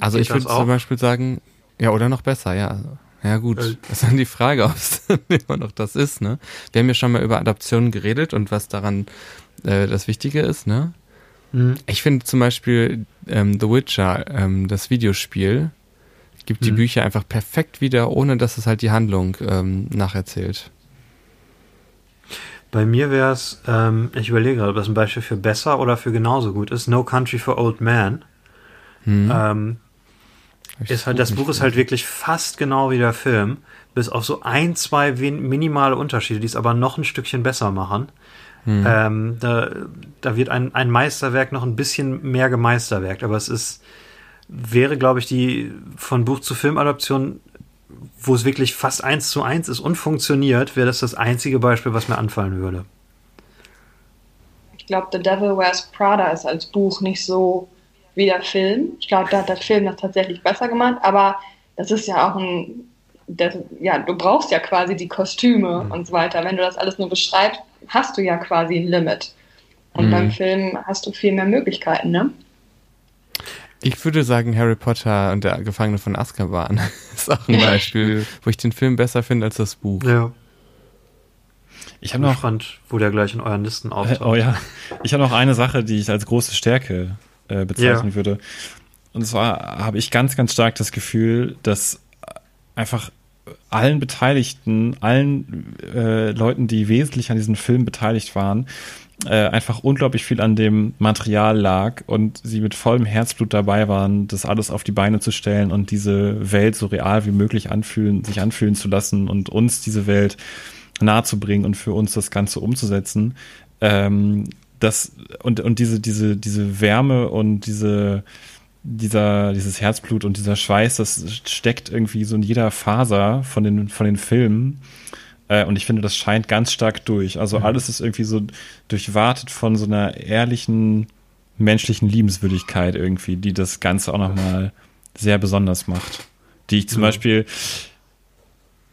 also Geht ich würde zum Beispiel sagen, ja, oder noch besser, ja. Ja gut, Äh. das ist dann die Frage, *laughs* ob es immer noch das ist, ne? Wir haben ja schon mal über Adaptionen geredet und was daran äh, das Wichtige ist, ne? Mhm. Ich finde zum Beispiel ähm, The Witcher, ähm, das Videospiel, gibt die Mhm. Bücher einfach perfekt wieder, ohne dass es halt die Handlung ähm, nacherzählt. Bei mir wäre es, ähm, ich überlege gerade, ob das ein Beispiel für besser oder für genauso gut ist. No Country for Old Man. Hm. Ähm, ist halt, das Buch ist halt wirklich fast genau wie der Film, bis auf so ein, zwei minimale Unterschiede, die es aber noch ein Stückchen besser machen. Hm. Ähm, da, da wird ein, ein Meisterwerk noch ein bisschen mehr gemeisterwerkt, aber es ist, wäre, glaube ich, die von Buch zu Filmadaption, wo es wirklich fast eins zu eins ist und funktioniert, wäre das das einzige Beispiel, was mir anfallen würde. Ich glaube, The Devil Wears Prada ist als Buch nicht so wie der Film. Ich glaube, da hat der Film das tatsächlich besser gemacht, aber das ist ja auch ein, das, ja, du brauchst ja quasi die Kostüme und so weiter. Wenn du das alles nur beschreibst, hast du ja quasi ein Limit. Und Mhm. beim Film hast du viel mehr Möglichkeiten, ne? Ich würde sagen, Harry Potter und der Gefangene von Azkaban *laughs* ist auch ein Beispiel, *laughs* wo ich den Film besser finde als das Buch. Ja. Ich habe Noch spannend, wo der gleich in euren Listen äh, auftaucht. oh ja, ich habe noch eine Sache, die ich als große Stärke äh, bezeichnen Ja. würde. Und zwar habe ich ganz, ganz stark das Gefühl, dass einfach allen Beteiligten, allen äh, Leuten, die wesentlich an diesem Film beteiligt waren, äh, einfach unglaublich viel an dem Material lag und sie mit vollem Herzblut dabei waren, das alles auf die Beine zu stellen und diese Welt so real wie möglich anfühlen, sich anfühlen zu lassen und uns diese Welt nahezubringen und für uns das Ganze umzusetzen. Ähm, das und, und diese, diese, diese Wärme und diese, dieser, dieses Herzblut und dieser Schweiß, das steckt irgendwie so in jeder Faser von den, von den Filmen. Äh, und ich finde, das scheint ganz stark durch. Also alles ist irgendwie so durchwartet von so einer ehrlichen, menschlichen Liebenswürdigkeit irgendwie, die das Ganze auch nochmal sehr besonders macht. Die ich zum Ja. Beispiel,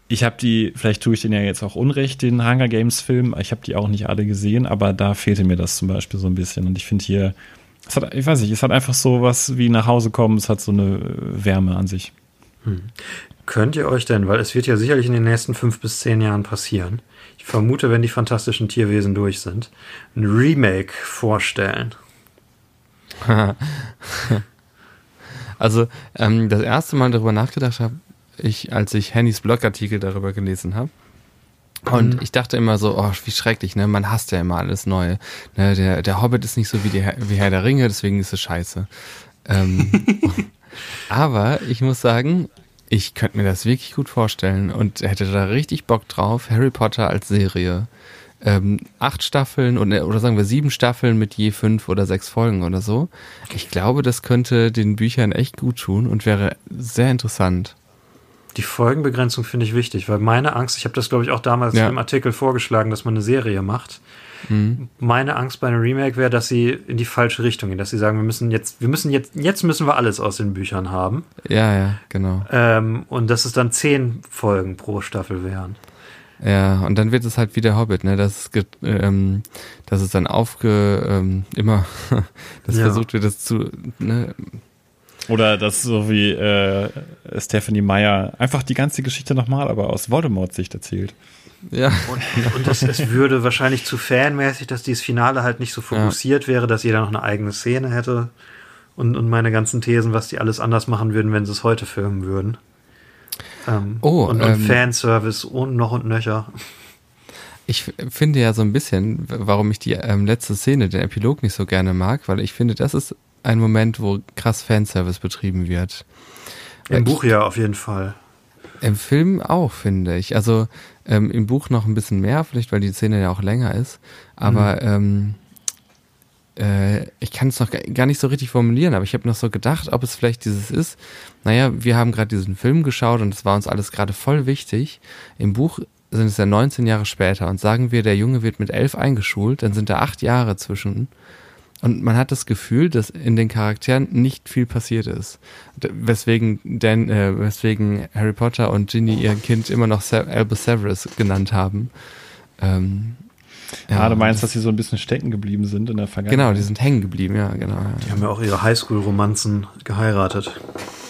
ich habe die, vielleicht tue ich den ja jetzt auch unrecht, den Hunger Games Film, ich habe die auch nicht alle gesehen, aber da fehlte mir das zum Beispiel so ein bisschen. Und ich finde hier, es hat, ich weiß nicht, es hat einfach so was wie nach Hause kommen, es hat so eine Wärme an sich. Könnt ihr euch denn, weil es wird ja sicherlich in den nächsten fünf bis zehn Jahren passieren, ich vermute, wenn die fantastischen Tierwesen durch sind, ein Remake vorstellen? *laughs* Also ähm, das erste Mal darüber nachgedacht habe, ich, als ich Hennys Blogartikel darüber gelesen habe. Und ich dachte immer so, oh, wie schrecklich, ne? Man hasst ja immer alles Neue. Ne? Der, der Hobbit ist nicht so wie, die, Herr- wie Herr der Ringe, deswegen ist es scheiße. Ähm, *laughs* aber ich muss sagen, ich könnte mir das wirklich gut vorstellen und hätte da richtig Bock drauf, Harry Potter als Serie. Ähm, acht Staffeln oder, oder sagen wir sieben Staffeln mit je fünf oder sechs Folgen oder so. Ich glaube, das könnte den Büchern echt gut tun und wäre sehr interessant. Die Folgenbegrenzung finde ich wichtig, weil meine Angst, ich habe das glaube ich auch damals Ja. im Artikel vorgeschlagen, dass man eine Serie macht. Meine Angst bei einem Remake wäre, dass sie in die falsche Richtung gehen, dass sie sagen, wir müssen jetzt, wir müssen jetzt, jetzt müssen wir alles aus den Büchern haben Ja, ja, genau. ähm, und dass es dann zehn Folgen pro Staffel wären. Ja, und dann wird es halt wie der Hobbit, ne? Dass es, ähm, dass es dann aufge ähm, immer, *laughs* dass Ja. versucht wird, das zu, ne? Oder das so wie äh, Stephanie Meyer einfach die ganze Geschichte nochmal, aber aus Voldemorts Sicht erzählt. Ja, Und es, es würde wahrscheinlich zu fanmäßig, dass dieses Finale halt nicht so fokussiert wäre, dass jeder noch eine eigene Szene hätte. Und, und meine ganzen Thesen, was die alles anders machen würden, wenn sie es heute filmen würden. Ähm, Oh, und, ähm, und Fanservice und noch und nöcher. Ich finde ja so ein bisschen, warum ich die ähm, letzte Szene, den Epilog nicht so gerne mag, weil ich finde, das ist ein Moment, wo krass Fanservice betrieben wird. Im Buch ja auf jeden Fall. Im Film auch, finde ich. Also ähm, im Buch noch ein bisschen mehr, vielleicht weil die Szene ja auch länger ist. Aber mhm. ähm, äh, ich kann es noch gar nicht so richtig formulieren, aber ich habe noch so gedacht, ob es vielleicht dieses ist. Naja, wir haben gerade diesen Film geschaut und es war uns alles gerade voll wichtig. Im Buch sind es ja 19 Jahre später und sagen wir, der Junge wird mit elf eingeschult, dann sind da acht Jahre zwischen. Und man hat das Gefühl, dass in den Charakteren nicht viel passiert ist. Weswegen, Dan, äh, weswegen Harry Potter und Ginny ihr Kind immer noch Se Albus Severus genannt haben. Ähm, ja, ah, du meinst, dass sie so ein bisschen stecken geblieben sind in der Vergangenheit? Genau, die sind hängen geblieben, ja, genau. Ja. Die haben ja auch ihre Highschool-Romanzen geheiratet.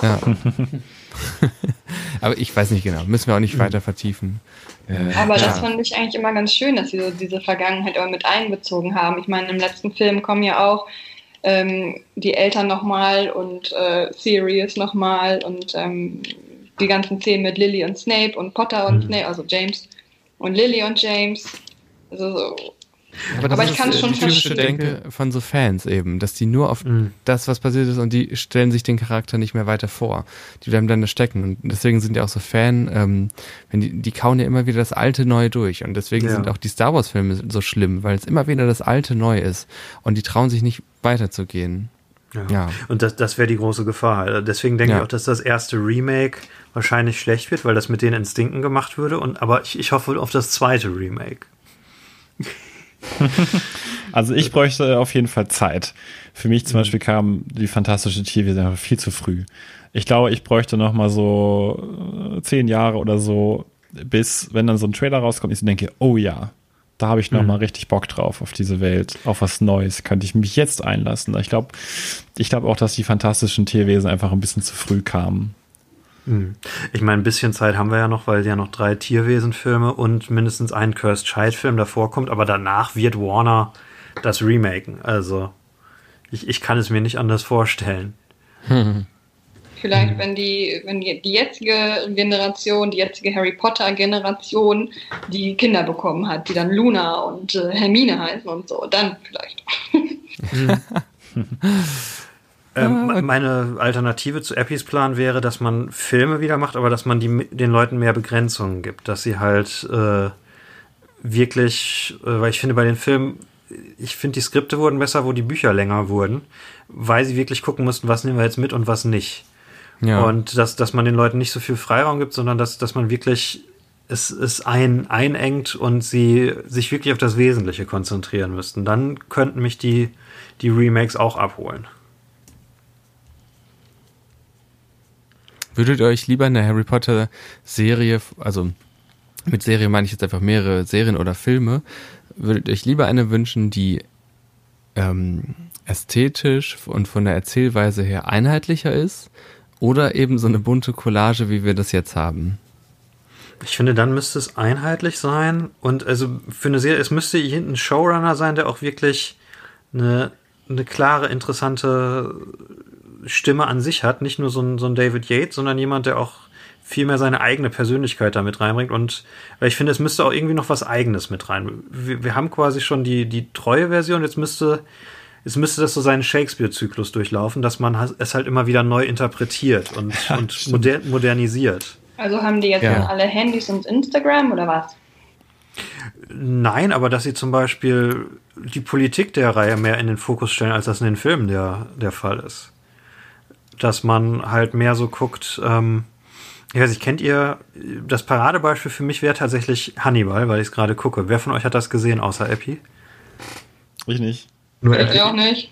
Ja. *laughs* Aber ich weiß nicht genau, müssen wir auch nicht weiter vertiefen. Äh, Aber ja. das fand ich eigentlich immer ganz schön, dass sie so diese Vergangenheit immer mit einbezogen haben. Ich meine, im letzten Film kommen ja auch ähm, die Eltern nochmal und äh, Sirius nochmal und ähm, die ganzen Szenen mit Lily und Snape und Potter und mhm. Snape, also James und Lily und James. Also so, aber, Aber ich kann es schon verstehen. Denke von so Fans eben, dass die nur auf mhm. das, was passiert ist, und die stellen sich den Charakter nicht mehr weiter vor. Die bleiben dann da stecken. Und deswegen sind die auch so Fan, ähm, wenn die, die kauen ja immer wieder das Alte neu durch. Und deswegen ja. sind auch die Star Wars-Filme so schlimm, weil es immer wieder das Alte neu ist. Und die trauen sich nicht weiterzugehen. Ja. ja. Und das, das wäre die große Gefahr. Also deswegen denke ja. ich auch, dass das erste Remake wahrscheinlich schlecht wird, weil das mit den Instinkten gemacht würde. Und aber ich, ich hoffe auf das zweite Remake. *laughs* also ich bräuchte auf jeden Fall Zeit. Für mich zum mhm. Beispiel kam die fantastische Tierwesen einfach viel zu früh. Ich glaube, ich bräuchte noch mal so äh, zehn Jahre oder so, bis, wenn dann so ein Trailer rauskommt, ich denke, oh ja, da habe ich noch mhm. mal richtig Bock drauf auf diese Welt, auf was Neues. Könnte ich mich jetzt einlassen? Ich glaube, ich glaube auch, dass die fantastischen Tierwesen einfach ein bisschen zu früh kamen. Hm. Ich meine, ein bisschen Zeit haben wir ja noch, weil ja noch drei Tierwesenfilme und mindestens ein Cursed Child Film davor kommt, aber danach wird Warner das remaken. Also ich, ich kann es mir nicht anders vorstellen. *laughs* Vielleicht, wenn die, wenn die, die jetzige Generation, die jetzige Harry Potter Generation, die Kinder bekommen hat, die dann Luna und äh, Hermine heißen und so, dann vielleicht. *laughs* *laughs* Ähm, ja. Meine Alternative zu Appys Plan wäre, dass man Filme wieder macht, aber dass man die, den Leuten mehr Begrenzungen gibt, dass sie halt äh, wirklich, äh, weil ich finde bei den Filmen, ich finde die Skripte wurden besser, wo die Bücher länger wurden, weil sie wirklich gucken mussten, was nehmen wir jetzt mit und was nicht. Ja. Und dass, dass man den Leuten nicht so viel Freiraum gibt, sondern dass, dass man wirklich es, es ein, einengt und sie sich wirklich auf das Wesentliche konzentrieren müssten. Dann könnten mich die, die Remakes auch abholen. Würdet ihr euch lieber eine Harry Potter Serie, also mit Serie meine ich jetzt einfach mehrere Serien oder Filme, würdet ihr euch lieber eine wünschen, die ähm, ästhetisch und von der Erzählweise her einheitlicher ist oder eben so eine bunte Collage, wie wir das jetzt haben? Ich finde, dann müsste es einheitlich sein und also für eine Serie, es müsste ein Showrunner sein, der auch wirklich eine, eine klare, interessante Stimme an sich hat, nicht nur so ein, so ein David Yates, sondern jemand, der auch viel mehr seine eigene Persönlichkeit damit reinbringt. Und weil ich finde, es müsste auch irgendwie noch was Eigenes mit rein. Wir, wir haben quasi schon die, die treue Version, jetzt müsste, jetzt müsste das so seinen Shakespeare-Zyklus durchlaufen, dass man es halt immer wieder neu interpretiert und, *laughs* ja, und moder modernisiert. Also haben die jetzt ja. alle Handys und Instagram oder was? Nein, aber dass sie zum Beispiel die Politik der Reihe mehr in den Fokus stellen, als das in den Filmen der, der Fall ist dass man halt mehr so guckt, ähm, ich weiß nicht, kennt ihr, das Paradebeispiel für mich wäre tatsächlich Hannibal, weil ich es gerade gucke. Wer von euch hat das gesehen, außer Epi? Ich nicht. Nur ich auch nicht.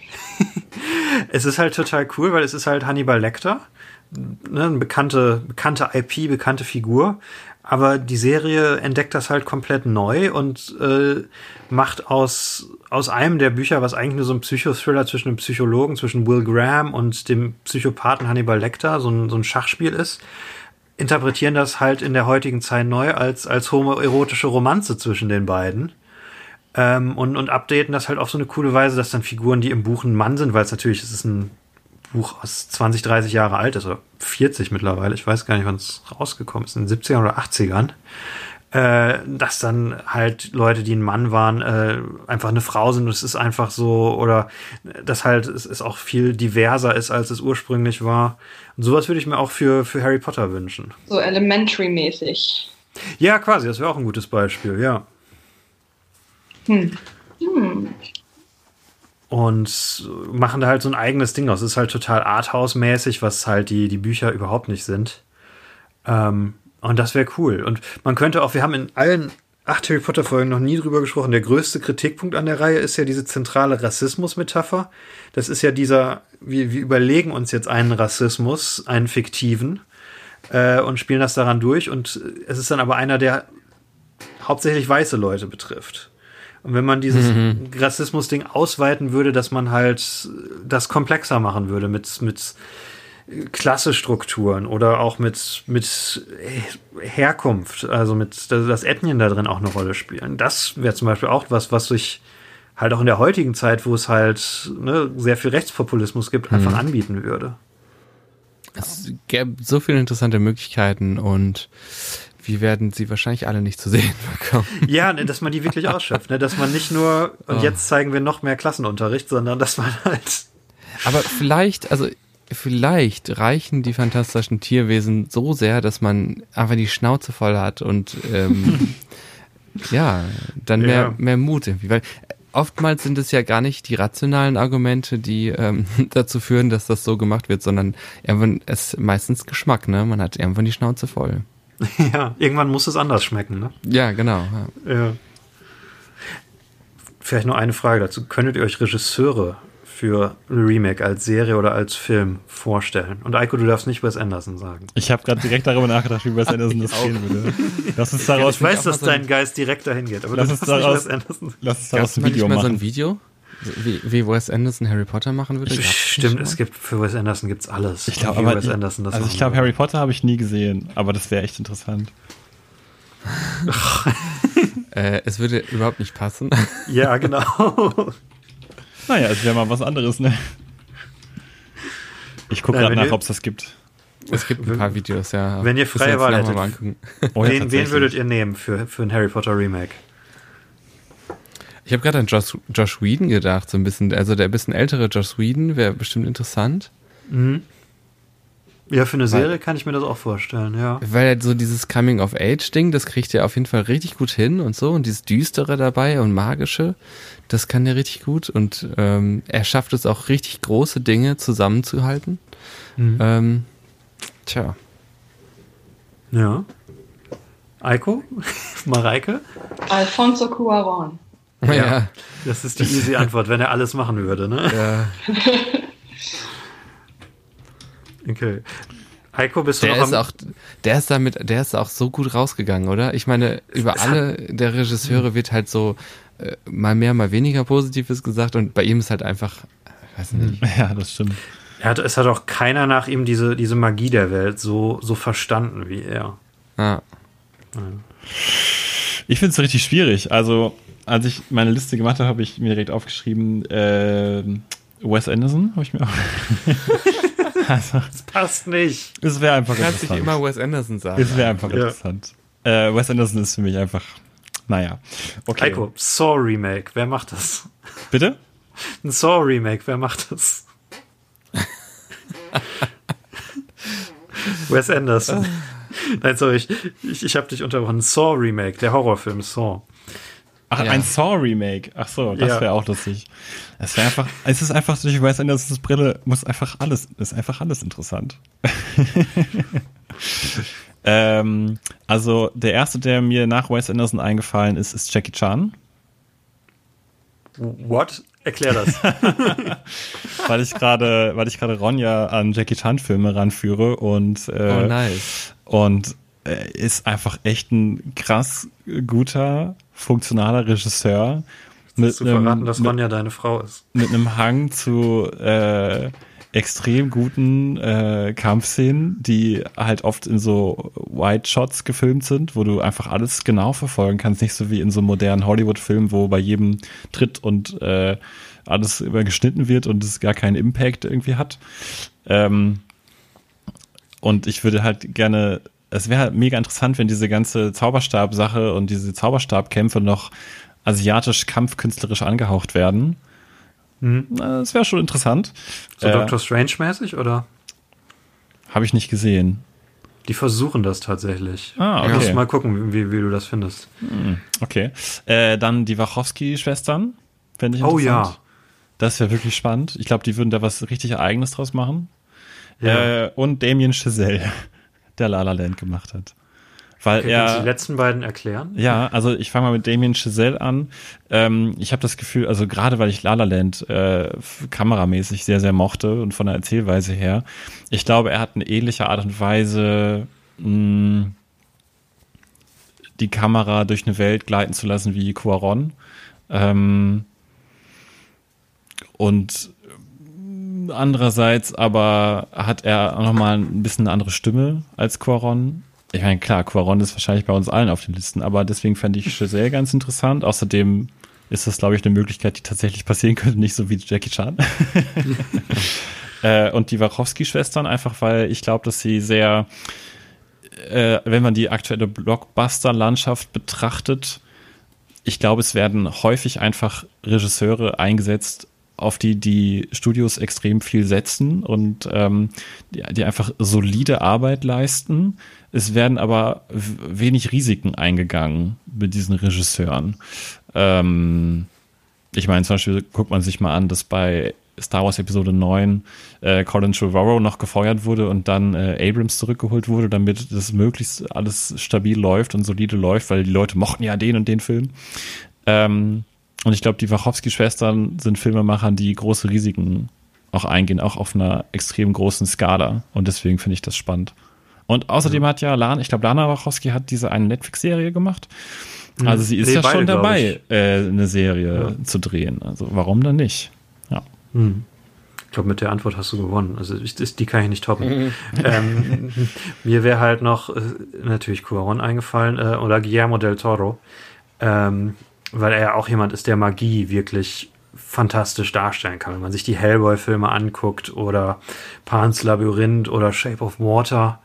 *laughs* es ist halt total cool, weil es ist halt Hannibal Lecter, ne, eine bekannte, bekannte IP, bekannte Figur. Aber die Serie entdeckt das halt komplett neu und äh, macht aus, aus einem der Bücher, was eigentlich nur so ein Psychothriller zwischen einem Psychologen, zwischen Will Graham und dem Psychopathen Hannibal Lecter, so ein, so ein Schachspiel ist, interpretieren das halt in der heutigen Zeit neu als, als homoerotische Romanze zwischen den beiden. Ähm, und, und updaten das halt auf so eine coole Weise, dass dann Figuren, die im Buch ein Mann sind, weil es natürlich, es ist ein Buch aus 20, 30 Jahre alt ist, oder 40 mittlerweile, ich weiß gar nicht, wann es rausgekommen ist, in den 70ern oder 80ern, äh, dass dann halt Leute, die ein Mann waren, äh, einfach eine Frau sind. Und es ist einfach so, oder dass halt es ist auch viel diverser ist, als es ursprünglich war. Und sowas würde ich mir auch für, für Harry Potter wünschen. So elementary-mäßig. Ja, quasi, das wäre auch ein gutes Beispiel, ja. Hm. Und machen da halt so ein eigenes Ding aus. Es ist halt total Arthouse-mäßig, was halt die, die Bücher überhaupt nicht sind. Ähm, und das wäre cool. Und man könnte auch, wir haben in allen acht Harry Potter Folgen noch nie drüber gesprochen. Der größte Kritikpunkt an der Reihe ist ja diese zentrale Rassismus-Metapher. Das ist ja dieser, wir, wir überlegen uns jetzt einen Rassismus, einen fiktiven, äh, und spielen das daran durch. Und es ist dann aber einer, der hauptsächlich weiße Leute betrifft. Und wenn man dieses Mhm. Rassismus-Ding ausweiten würde, dass man halt das komplexer machen würde mit, mit Klassestrukturen oder auch mit, mit Herkunft, also mit, dass das Ethnien da drin auch eine Rolle spielen. Das wäre zum Beispiel auch was, was sich halt auch in der heutigen Zeit, wo es halt ne, sehr viel Rechtspopulismus gibt, einfach anbieten würde. Es gäbe so viele interessante Möglichkeiten und wir werden sie wahrscheinlich alle nicht zu sehen *laughs* bekommen. Ja, ne, dass man die wirklich ausschöpft, ne? dass man nicht nur, und Oh. jetzt zeigen wir noch mehr Klassenunterricht, sondern dass man halt Aber vielleicht, also vielleicht reichen die fantastischen Tierwesen so sehr, dass man einfach die Schnauze voll hat und ähm, *laughs* ja, dann mehr, Ja. mehr Mut irgendwie. Weil oftmals sind es ja gar nicht die rationalen Argumente, die ähm, *laughs* dazu führen, dass das so gemacht wird, sondern irgendwann ist meistens Geschmack, ne? Man hat irgendwann die Schnauze voll. *laughs* Ja, irgendwann muss es anders schmecken, ne? Ja, genau. Ja. Ja. Vielleicht nur eine Frage dazu. Könntet ihr euch Regisseure für Remake als Serie oder als Film vorstellen? Und Eiko, du darfst nicht Wes Anderson sagen. Ich habe gerade direkt darüber nachgedacht, wie Wes *laughs* Anderson das gehen würde. Lass uns daraus, Ich weiß, dass ein- dein Geist direkt dahin geht, aber Lass uns daraus- Wes Anderson. lass uns daraus es ein Video nicht mal so machen. ein Video? Wie, wie Wes Anderson Harry Potter machen würde? Stimmt, es gibt für Wes Anderson gibt's alles. Ich glaube, aber Wes Anderson das also ich glaube. Harry Potter habe ich nie gesehen, aber das wäre echt interessant. *laughs* Äh, es würde überhaupt nicht passen. *laughs* Ja, genau. Naja, es wäre mal was anderes, ne? Ich gucke Nein, gerade nach, ob es das gibt. Es gibt ein paar Videos, ja. Wenn ihr freie Wahl hättet. Oh, wen, *laughs* wen würdet ihr nehmen für, für ein Harry Potter Remake? Ich habe gerade an Josh, Josh Whedon gedacht, so ein bisschen. Also der bisschen ältere Josh Whedon wäre bestimmt interessant, Ja, für eine Weil- Serie kann ich mir das auch vorstellen, ja. weil so dieses Coming-of-Age-Ding, das kriegt er auf jeden Fall richtig gut hin und so. Und dieses Düstere dabei und Magische, das kann er richtig gut. Und ähm, er schafft es auch richtig große Dinge zusammenzuhalten. Ähm, tja. Ja. Eiko? *laughs* Mareike? Alfonso Cuaron. Ja. Das ist die easy Antwort, wenn er alles machen würde, ne? ja. *laughs* Okay. Heiko, bist du Der noch ist am... auch, der ist damit, der ist auch so gut rausgegangen, oder? Ich meine, über Es alle der Regisseure wird halt so äh, mal mehr, mal weniger Positives gesagt und bei ihm ist halt einfach, weiß nicht. Ja, das stimmt. er hat, es hat auch keiner nach ihm diese, diese Magie der Welt so, so verstanden wie er. Ja. Ich finde es richtig schwierig. Also, als ich meine Liste gemacht habe, habe ich mir direkt aufgeschrieben, äh, Wes Anderson habe ich mir auch. *laughs* also, Das passt nicht. es wäre einfach Du kannst nicht interessant. immer Wes Anderson sagen. Es wäre einfach Ja. interessant. Äh, Wes Anderson ist für mich einfach, naja. Okay. Heiko, Saw Remake, wer macht das? Bitte? Ein Saw Remake, wer macht das? Wes Anderson. *laughs* Nein, sorry, ich, ich, ich habe dich unterbrochen. Saw Remake, der Horrorfilm Saw. Ach, Ja. ein Saw-Remake. Ach so, das Ja. wäre auch lustig. Es wäre einfach, es ist einfach durch Wes Andersons Brille, muss einfach alles, ist einfach alles interessant. *laughs* ähm, also, der erste, der mir nach Wes Anderson eingefallen ist, ist Jackie Chan. What? Erklär das. *laughs* weil ich gerade, weil ich gerade Ronja an Jackie Chan Filme ranführe und äh, Oh, nice. und ist einfach echt ein krass guter, funktionaler Regisseur mit zu verraten, einem, dass mit, Ronja deine Frau ist. mit einem Hang zu äh, extrem guten äh, Kampfszenen, die halt oft in so White Shots gefilmt sind, wo du einfach alles genau verfolgen kannst, nicht so wie in so modernen Hollywood-Filmen, wo bei jedem Tritt und äh, alles immer geschnitten wird und es gar keinen Impact irgendwie hat. Ähm, und ich würde halt gerne es wäre halt mega interessant, wenn diese ganze Zauberstab-Sache und diese Zauberstabkämpfe noch asiatisch kampfkünstlerisch angehaucht werden. Mhm. Das wäre schon interessant. So Äh, Doctor Strange-mäßig, oder? Habe ich nicht gesehen. Die versuchen das tatsächlich. Ah, Du musst okay. mal gucken, wie, wie du das findest. Okay. Äh, dann die Wachowski-Schwestern. Fände ich Oh interessant. ja. Das wäre wirklich spannend. Ich glaube, die würden da was richtig Eigenes draus machen. Ja. Äh, und Damien Chazelle, der La La Land gemacht hat. Weil Okay, du die er, letzten beiden erklären? ja, also ich fange mal mit Damien Chazelle an. Ähm, ich habe das Gefühl, also gerade weil ich La La Land äh, kameramäßig sehr, sehr mochte und von der Erzählweise her, ich glaube, er hat eine ähnliche Art und Weise, mh, die Kamera durch eine Welt gleiten zu lassen wie Quaron. Ähm, und andererseits aber hat er auch nochmal ein bisschen eine andere Stimme als Quaron. Ich meine, klar, Quaron ist wahrscheinlich bei uns allen auf den Listen, aber deswegen fände ich Giselle ganz interessant. Außerdem ist das, glaube ich, eine Möglichkeit, die tatsächlich passieren könnte, nicht so wie Jackie Chan. *laughs* äh, und die Wachowski-Schwestern, einfach weil ich glaube, dass sie sehr, äh, wenn man die aktuelle Blockbuster-Landschaft betrachtet, ich glaube, es werden häufig einfach Regisseure eingesetzt, auf die die Studios extrem viel setzen und ähm, die, die einfach solide Arbeit leisten. Es werden aber wenig Risiken eingegangen mit diesen Regisseuren. Ähm, ich meine, zum Beispiel guckt man sich mal an, dass bei Star Wars Episode 9 äh, Colin Trevorrow noch gefeuert wurde und dann äh, Abrams zurückgeholt wurde, damit das möglichst alles stabil läuft und solide läuft, weil die Leute mochten ja den und den Film. Ähm, und ich glaube, die Wachowski-Schwestern sind Filmemacher, die große Risiken auch eingehen, auch auf einer extrem großen Skala. Und deswegen finde ich das spannend. Und außerdem hat ja Lana, ich glaube, Lana Wachowski hat diese eine Netflix-Serie gemacht. Also sie ist Nee, ja beide, schon dabei, äh, eine Serie zu drehen. Also warum dann nicht? Ja. Hm. Ich glaube, mit der Antwort hast du gewonnen. Also ich, die kann ich nicht toppen. *laughs* ähm, mir wäre halt noch äh, natürlich Cuaron eingefallen äh, oder Guillermo del Toro, ähm, weil er ja auch jemand ist, der Magie wirklich fantastisch darstellen kann. Wenn man sich die Hellboy-Filme anguckt oder Pan's Labyrinth oder Shape of Water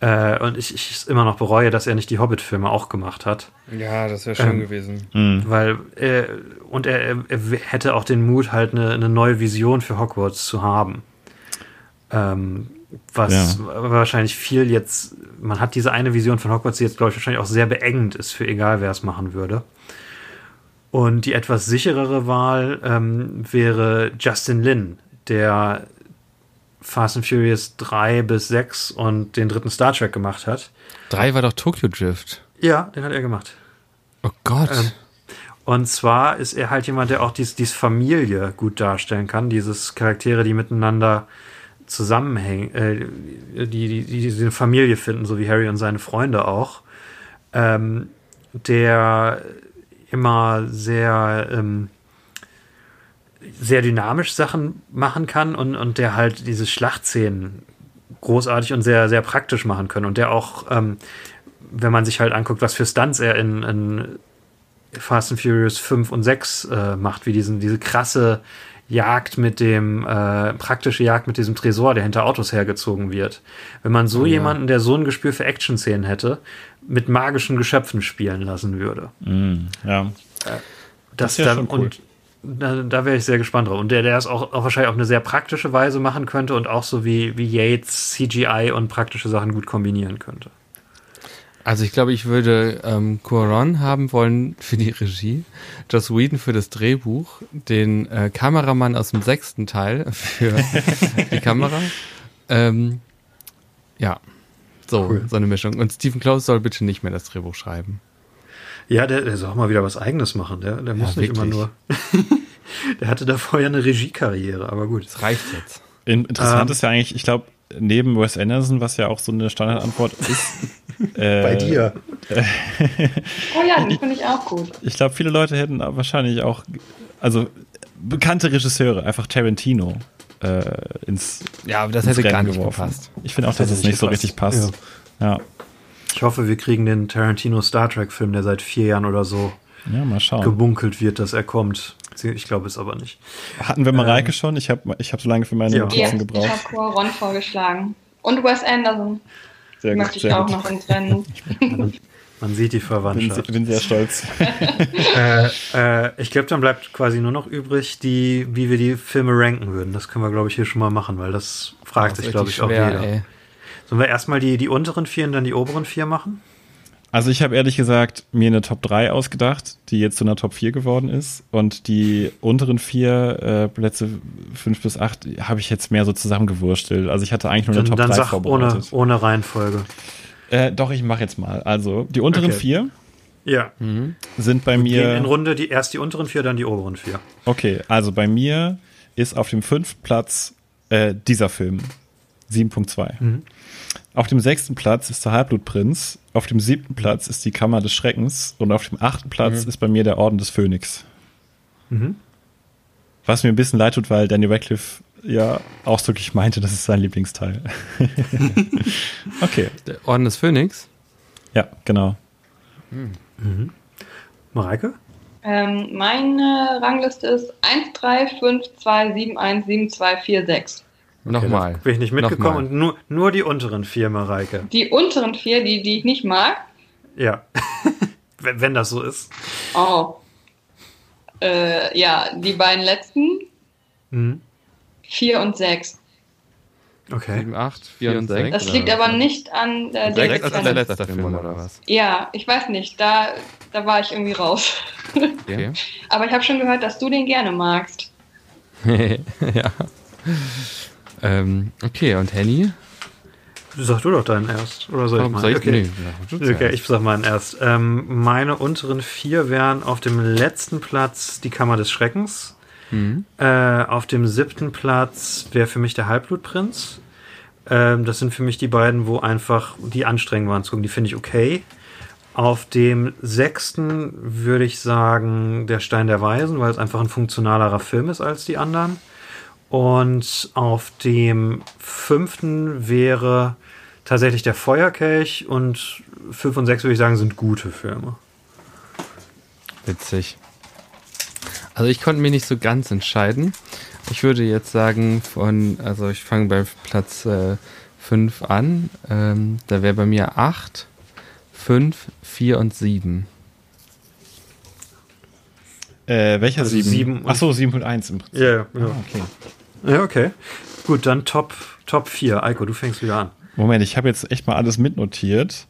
äh, und ich, ich immer noch bereue, dass er nicht die Hobbit-Filme auch gemacht hat. Ja, das wäre schön Ähm, gewesen. Weil, äh, und er, er, er hätte auch den Mut, halt eine, eine neue Vision für Hogwarts zu haben. Ähm, was wahrscheinlich viel jetzt, man hat diese eine Vision von Hogwarts, die jetzt, glaube ich, wahrscheinlich auch sehr beengend ist für egal, wer es machen würde. Und die etwas sicherere Wahl ähm, wäre Justin Lin, der Fast and Furious 3 bis 6 und den dritten Star Trek gemacht hat. Drei war doch Tokyo Drift. Ja, den hat er gemacht. Oh Gott. Ähm, Und zwar ist er halt jemand, der auch dies, dies Familie gut darstellen kann, dieses Charaktere, die miteinander zusammenhängen, äh, die, die, die diese Familie finden, so wie Harry und seine Freunde auch. Ähm, der immer sehr, ähm, sehr dynamisch Sachen machen kann und, und der halt diese Schlachtszenen großartig und sehr, sehr praktisch machen können. Und der auch, ähm, wenn man sich halt anguckt, was für Stunts er in, in Fast and Furious 5 und 6 äh, macht, wie diesen, diese krasse Jagd mit dem, äh, praktische Jagd mit diesem Tresor, der hinter Autos hergezogen wird. Wenn man so jemanden, der so ein Gespür für Action-Szenen hätte, mit magischen Geschöpfen spielen lassen würde. Mm, ja. Das, wär da, schon cool. Und da, da wäre ich sehr gespannt drauf. Und der, der es auch, auch wahrscheinlich auf eine sehr praktische Weise machen könnte und auch so wie, wie Yates CGI und praktische Sachen gut kombinieren könnte. Also ich glaube, ich würde ähm, Cuaron haben wollen für die Regie, Joss Whedon für das Drehbuch, den äh, Kameramann aus dem sechsten Teil für *laughs* die Kamera. Ähm, ja, so, Cool. so eine Mischung. Und Stephen Close soll bitte nicht mehr das Drehbuch schreiben. Ja, der, der soll auch mal wieder was Eigenes machen. Der, der muss nicht immer nur. *laughs* der hatte davor ja eine Regiekarriere, aber gut. Das reicht jetzt. In- Interessant Ähm. ist ja eigentlich, ich glaube, neben Wes Anderson, was ja auch so eine Standardantwort ist. *laughs* äh, Oh ja, den finde ich auch gut. Ich glaube, viele Leute hätten wahrscheinlich auch, also bekannte Regisseure, einfach Tarantino äh, ins, Ja, aber das ins hätte Rennen gar nicht geworfen. gepasst. Ich finde auch, Das dass es nicht so richtig passt. Ja. Ich hoffe, wir kriegen den Tarantino Star Trek-Film, der seit vier Jahren oder so ja, mal schauen. gebunkelt wird, dass er kommt. Ich glaube es aber nicht. Hatten wir Mareike schon? Ich habe ich hab so lange für meine Ja. Notizen Ja, ich gebraucht. habe Cuaron vorgeschlagen. Und Wes Anderson. Sehr möchte ich auch noch ins Rennen. Man sieht die Bin, Verwandtschaft. bin sehr stolz. *laughs* äh, äh, ich glaube, dann bleibt quasi nur noch übrig, die, wie wir die Filme ranken würden. Das können wir, glaube ich, hier schon mal machen, weil das fragt Das sich, glaube ich, richtig auch schwer, jeder. ey. Sollen wir erstmal die, die unteren vier und dann die oberen vier machen? Also ich habe ehrlich gesagt mir eine Top 3 ausgedacht, die jetzt zu einer Top 4 geworden ist. Und die unteren vier äh, Plätze 5 bis 8 habe ich jetzt mehr so zusammengewurstelt. Also ich hatte eigentlich nur eine Dann, Top dann 3 sag ohne, vorbereitet. ohne Reihenfolge. Äh, doch, ich mache jetzt mal. Also die unteren Okay. vier Ja. sind bei Gehen mir. in Runde die, erst die unteren vier, dann die oberen vier. Okay, also bei mir ist auf dem fünften Platz äh, dieser Film. 7.2. Auf dem sechsten Platz ist der Halbblutprinz. Auf dem siebten Platz ist die Kammer des Schreckens. Und auf dem achten Platz ist bei mir der Orden des Phönix. Was mir ein bisschen leid tut, weil Danny Radcliffe ja ausdrücklich meinte, das ist sein Lieblingsteil. *laughs* okay, Der Orden des Phönix. ja, genau. Mareike? Ähm, meine Rangliste ist 1, 3, 5, 2, 7, 1, 7, 2, 4, 6. Nochmal. Bin ich nicht mitgekommen Nochmal. und nur, nur die unteren vier, Mareike. Die unteren vier, die, die ich nicht mag. Ja. *laughs* wenn, wenn das so ist. Oh. Äh, ja, die beiden letzten, Mhm. 4 und 6. Okay. 7, 8, 4 und 6. Das liegt aber nicht an äh, der Sechs ist der letzte Film, oder was? Ja, ich weiß nicht, da, da war ich irgendwie raus. *laughs* Okay. Aber ich habe schon gehört, dass du den gerne magst. *laughs* ja. Ähm, okay, und Henny? Sag du doch deinen erst. Oder soll ich mal? soll ich- okay. nee, ja, du Okay, ich sag meinen erst. Ähm, meine unteren vier wären auf dem letzten Platz die Kammer des Schreckens. Mhm. Äh, auf dem siebten Platz wäre für mich der Halbblutprinz. Ähm, das sind für mich die beiden, wo einfach die anstrengend waren zu gucken. Die finde ich okay. Auf dem sechsten würde ich sagen der Stein der Weisen, weil es einfach ein funktionalerer Film ist als die anderen. Und auf dem fünften wäre tatsächlich der Feuerkelch und fünf und sechs würde ich sagen sind gute Filme. Witzig. Also ich konnte mich nicht so ganz entscheiden. Ich würde jetzt sagen, von, also ich fange bei Platz 5 an. Ähm, da wäre bei mir 8, 5, 4 und 7. Äh, welcher Also sieben? sieben und- Ach so, 7.1 im Prinzip. Ja, ja. Ah, okay. Ja, okay. Gut, dann Top, Top 4. Eiko, du fängst wieder an. Moment, ich habe jetzt echt mal alles mitnotiert.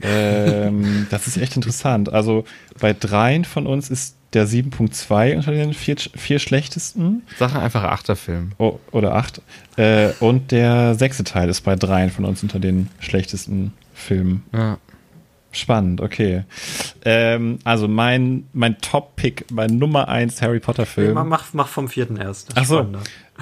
Ähm, *laughs* das ist echt interessant. Also bei dreien von uns ist der 7.2 unter den vier, vier schlechtesten Sache einfach Achterfilm. oh, oder acht. Äh, und der sechste Teil ist bei dreien von uns unter den schlechtesten Filmen. Ja. Spannend, okay. Ähm, also mein, mein Top-Pick, mein Nummer 1 Harry Potter-Film. Mach, mach, mach vom vierten erst. Das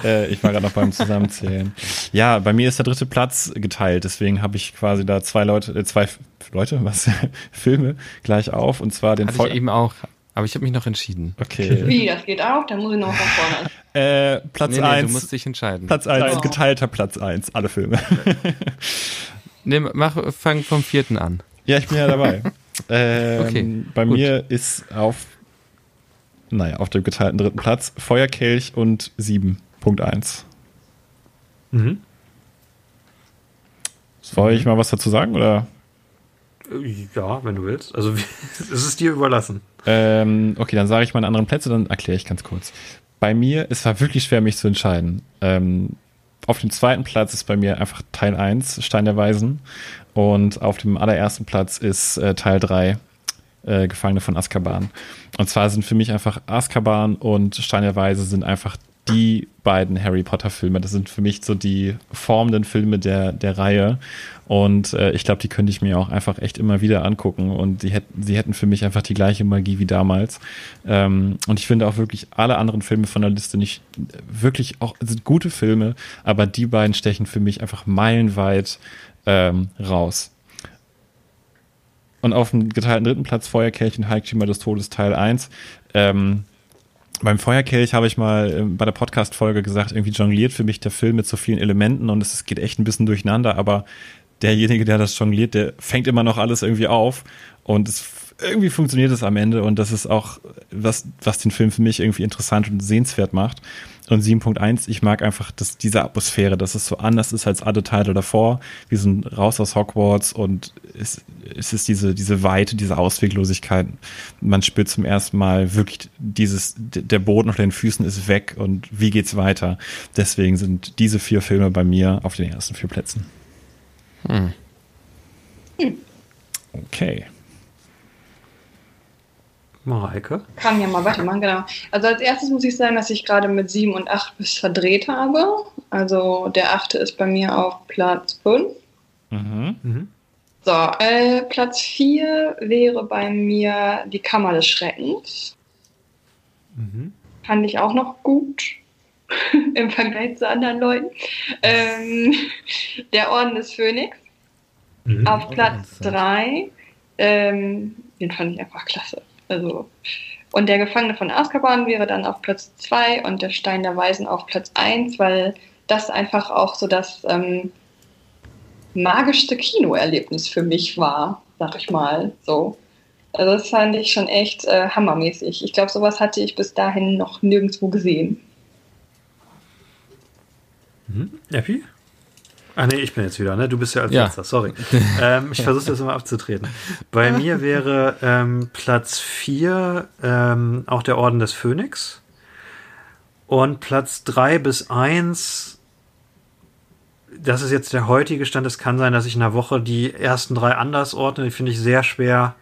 Äh, ich war gerade noch beim Zusammenzählen. Ja, bei mir ist der dritte Platz geteilt, deswegen habe ich quasi da zwei Leute, äh, zwei Leute, was *laughs* Filme gleich auf und zwar den Hatte Voll ich eben auch. Aber ich habe mich noch entschieden. Okay. *laughs* Wie, das geht auch? Dann muss ich noch von vorne. äh, Platz Nee, nee, du 1. musst dich entscheiden. Platz 1, Oh. geteilter Platz 1, alle Filme. *laughs* Nee, mach, fang vom vierten an. ja, ich bin ja dabei. ähm, Okay, bei gut. mir ist auf, naja, auf dem geteilten dritten Platz Feuerkelch und 7.1. Mhm. Soll ich mal was dazu sagen oder? Ja, wenn du willst. Also *laughs* es ist dir überlassen. Ähm, okay, dann sage ich meine anderen Plätze, dann erkläre ich ganz kurz. Bei mir, es war wirklich schwer, mich zu entscheiden. Ähm, auf dem zweiten Platz ist bei mir einfach Teil 1, Stein der Weisen. Und auf dem allerersten Platz ist äh, Teil 3, äh, Gefangene von Azkaban. Und zwar sind für mich einfach Azkaban und Stein der Weise sind einfach die beiden Harry Potter Filme. Das sind für mich so die formenden Filme der, der Reihe. Und äh, ich glaube, die könnte ich mir auch einfach echt immer wieder angucken. Und die hätten, sie hätten für mich einfach die gleiche Magie wie damals. Ähm, und ich finde auch wirklich alle anderen Filme von der Liste nicht wirklich auch sind gute Filme, aber die beiden stechen für mich einfach meilenweit ähm, raus. Und auf dem geteilten dritten Platz Feuerkelch und Heiligtümer des Todes Teil 1. Ähm, beim Feuerkelch habe ich mal ähm, bei der Podcast-Folge gesagt, irgendwie jongliert für mich der Film mit so vielen Elementen und es geht echt ein bisschen durcheinander, aber derjenige, der das jongliert, der fängt immer noch alles irgendwie auf und es irgendwie funktioniert es am Ende und das ist auch, was, was den Film für mich irgendwie interessant und sehenswert macht. Und 7.1, ich mag einfach das, diese Atmosphäre, dass es so anders ist als alle Teile davor. Wir sind raus aus Hogwarts und es, es ist diese, diese Weite, diese Ausweglosigkeit. Man spürt zum ersten Mal wirklich dieses, der Boden unter den Füßen ist weg und wie geht's weiter. Deswegen sind diese vier Filme bei mir auf den ersten vier Plätzen. Hm. Okay. Mareike? Kann ja mal weitermachen, genau. Also als erstes muss ich sagen, dass ich gerade mit 7 und 8 bis verdreht habe. Also der 8. ist bei mir auf Platz 5. Mhm. Mhm. So, äh, Platz 4 wäre bei mir die Kammer des Schreckens. Mhm. Fand ich auch noch gut *laughs* im Vergleich zu anderen Leuten. Ähm, der Orden des Phönix Mhm. auf Platz 3. Ähm, den fand ich einfach klasse. Also, und der Gefangene von Azkaban wäre dann auf Platz 2 und der Stein der Weisen auf Platz 1, weil das einfach auch so das ähm, magischste Kinoerlebnis für mich war, sag ich mal. So. Also das fand ich schon echt äh, hammermäßig. Ich glaube, sowas hatte ich bis dahin noch nirgendwo gesehen. Mhm. Epi? Ah nee, ich bin jetzt wieder, ne? Du bist ja als Ja. letzter, sorry. *laughs* ähm, ich versuche das immer abzutreten. Bei mir wäre ähm, Platz 4 ähm, auch der Orden des Phönix. Und Platz 3 bis 1, das ist jetzt der heutige Stand. Es kann sein, dass ich in der Woche die ersten drei anders ordne. Die finde ich sehr schwer,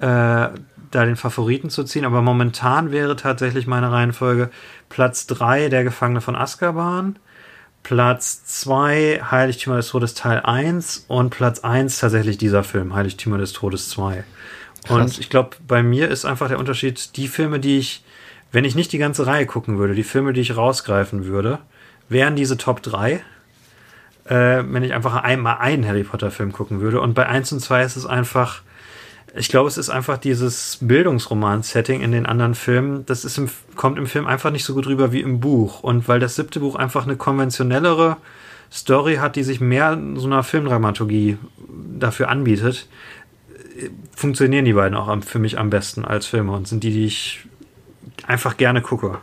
äh, da den Favoriten zu ziehen. Aber momentan wäre tatsächlich meine Reihenfolge Platz 3 der Gefangene von Azkaban. Platz 2 Heiligtümer des Todes Teil 1 und Platz 1 tatsächlich dieser Film, Heiligtümer des Todes 2. Und ich glaube, bei mir ist einfach der Unterschied, die Filme, die ich, wenn ich nicht die ganze Reihe gucken würde, die Filme, die ich rausgreifen würde, wären diese Top 3. Äh, wenn ich einfach einmal einen Harry Potter Film gucken würde. Und bei 1 und 2 ist es einfach, ich glaube, es ist einfach dieses Bildungsroman-Setting in den anderen Filmen, das ist im, kommt im Film einfach nicht so gut rüber wie im Buch. Und weil das siebte Buch einfach eine konventionellere Story hat, die sich mehr so einer Filmdramaturgie dafür anbietet, funktionieren die beiden auch für mich am besten als Filme und sind die, die ich einfach gerne gucke.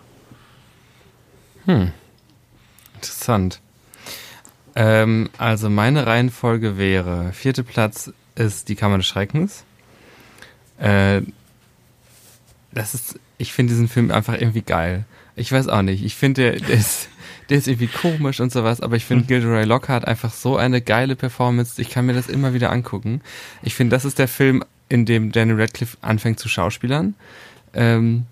Interessant. Ähm, also meine Reihenfolge wäre, vierte Platz ist die Kammer des Schreckens. Äh, das ist, ich finde diesen Film einfach irgendwie geil. Ich weiß auch nicht, ich finde, der, der, ist, der ist irgendwie komisch und sowas, aber ich finde Gilderoy Lockhart einfach so eine geile Performance. Ich kann mir das immer wieder angucken. Ich finde, das ist der Film, in dem Daniel Radcliffe anfängt zu schauspielern. Ähm,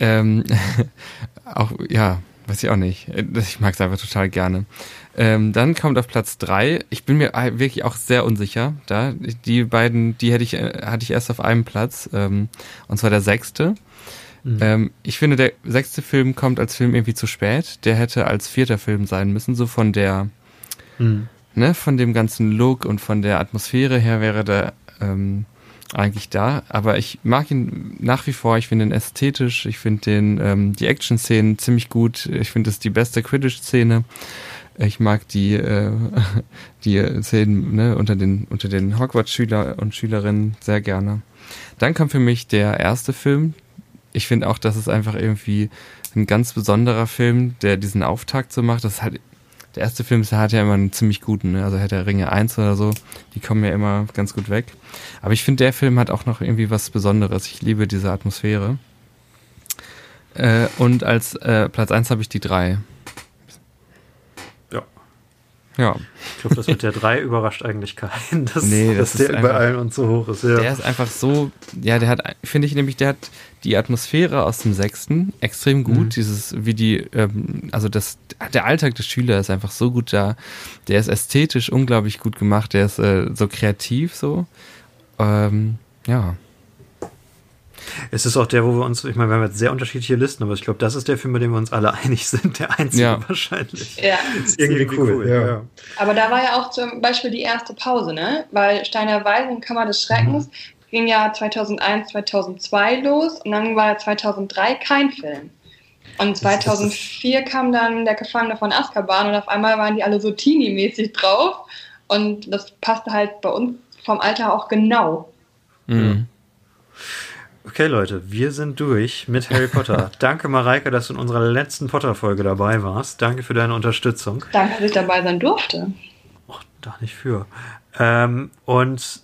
ähm, *laughs* auch, ja, weiß ich auch nicht. Äh, Ich mag es einfach total gerne. Ähm, dann kommt auf Platz drei. Ich bin mir wirklich auch sehr unsicher. Da die beiden, die hätte ich äh, hatte ich erst auf einem Platz. Ähm, und zwar der sechste. Ähm, ich finde, der sechste Film kommt als Film irgendwie zu spät. Der hätte als vierter Film sein müssen. So von der, Mhm. ne, von dem ganzen Look und von der Atmosphäre her wäre der ähm, eigentlich da. Aber ich mag ihn nach wie vor. Ich finde ihn ästhetisch. Ich finde den ähm, die Action-Szenen ziemlich gut. Ich finde es die beste Quidditch-Szene. Ich mag die äh, *laughs* die Szenen ne, unter den unter den Hogwarts-Schüler und Schülerinnen sehr gerne. Dann kam für mich der erste Film. Ich finde auch, dass es einfach irgendwie ein ganz besonderer Film, der diesen Auftakt so macht. Das ist halt der erste Film ist, hat ja immer einen ziemlich guten, ne? also Herr der Ringe 1 oder so, die kommen ja immer ganz gut weg. Aber ich finde, der Film hat auch noch irgendwie was Besonderes. Ich liebe diese Atmosphäre. Äh, und als äh, Platz 1 habe ich die 3. Ja. Ich glaube, das mit der 3 überrascht eigentlich keinen, *laughs* dass, Nee, das dass der einfach- allen uns so hoch ist. Ja. der ist einfach so, ja, der hat, finde ich nämlich, der hat die Atmosphäre aus dem sechsten extrem gut. Mhm. Dieses, wie die, ähm, also das, der Alltag des Schülers ist einfach so gut da. Der ist ästhetisch unglaublich gut gemacht. Der ist äh, so kreativ so. Ähm, ja. Es ist auch der, wo wir uns, ich meine, wir haben jetzt sehr unterschiedliche Listen, aber ich glaube, das ist der Film, bei dem wir uns alle *laughs* einig sind, der einzige Ja. wahrscheinlich. Ja. Ist irgendwie, cool. Ja. Aber da war ja auch zum Beispiel die erste Pause, ne? Weil Steiner Weisen und Kammer des Schreckens ging ja 2001, 2002 los und dann war 2003 kein Film. Und 2004 kam dann der Gefangene von Azkaban und auf einmal waren die alle so teenie-mäßig drauf und das passte halt bei uns vom Alter auch genau. Mhm. Okay, Leute, wir sind durch mit Harry Potter. *laughs* Danke, Mareike, dass du in unserer letzten Potter-Folge dabei warst. Danke für deine Unterstützung. Danke, dass ich dabei sein durfte. Oh, da nicht für. Ähm, und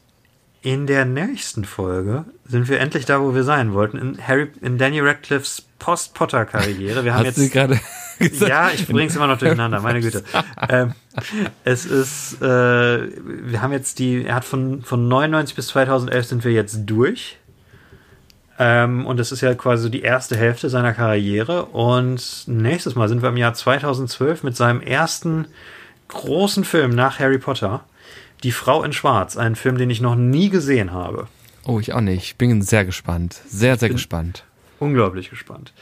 in der nächsten Folge sind wir endlich da, wo wir sein wollten. In, Harry, in Danny Radcliffes Post-Potter-Karriere. Wir haben Hast jetzt. gerade *laughs* gesagt? Ja, ich bring's immer noch durcheinander, meine Güte. ähm, es ist, äh, wir haben jetzt die, er hat von, von 99 bis 2011 sind wir jetzt durch. Ähm, und das ist ja quasi so die erste Hälfte seiner Karriere. Und nächstes Mal sind wir im Jahr 2012 mit seinem ersten großen Film nach Harry Potter. Die Frau in Schwarz, ein Film, den ich noch nie gesehen habe. Oh, ich auch nicht. Ich bin sehr gespannt. Sehr, sehr gespannt. Unglaublich gespannt.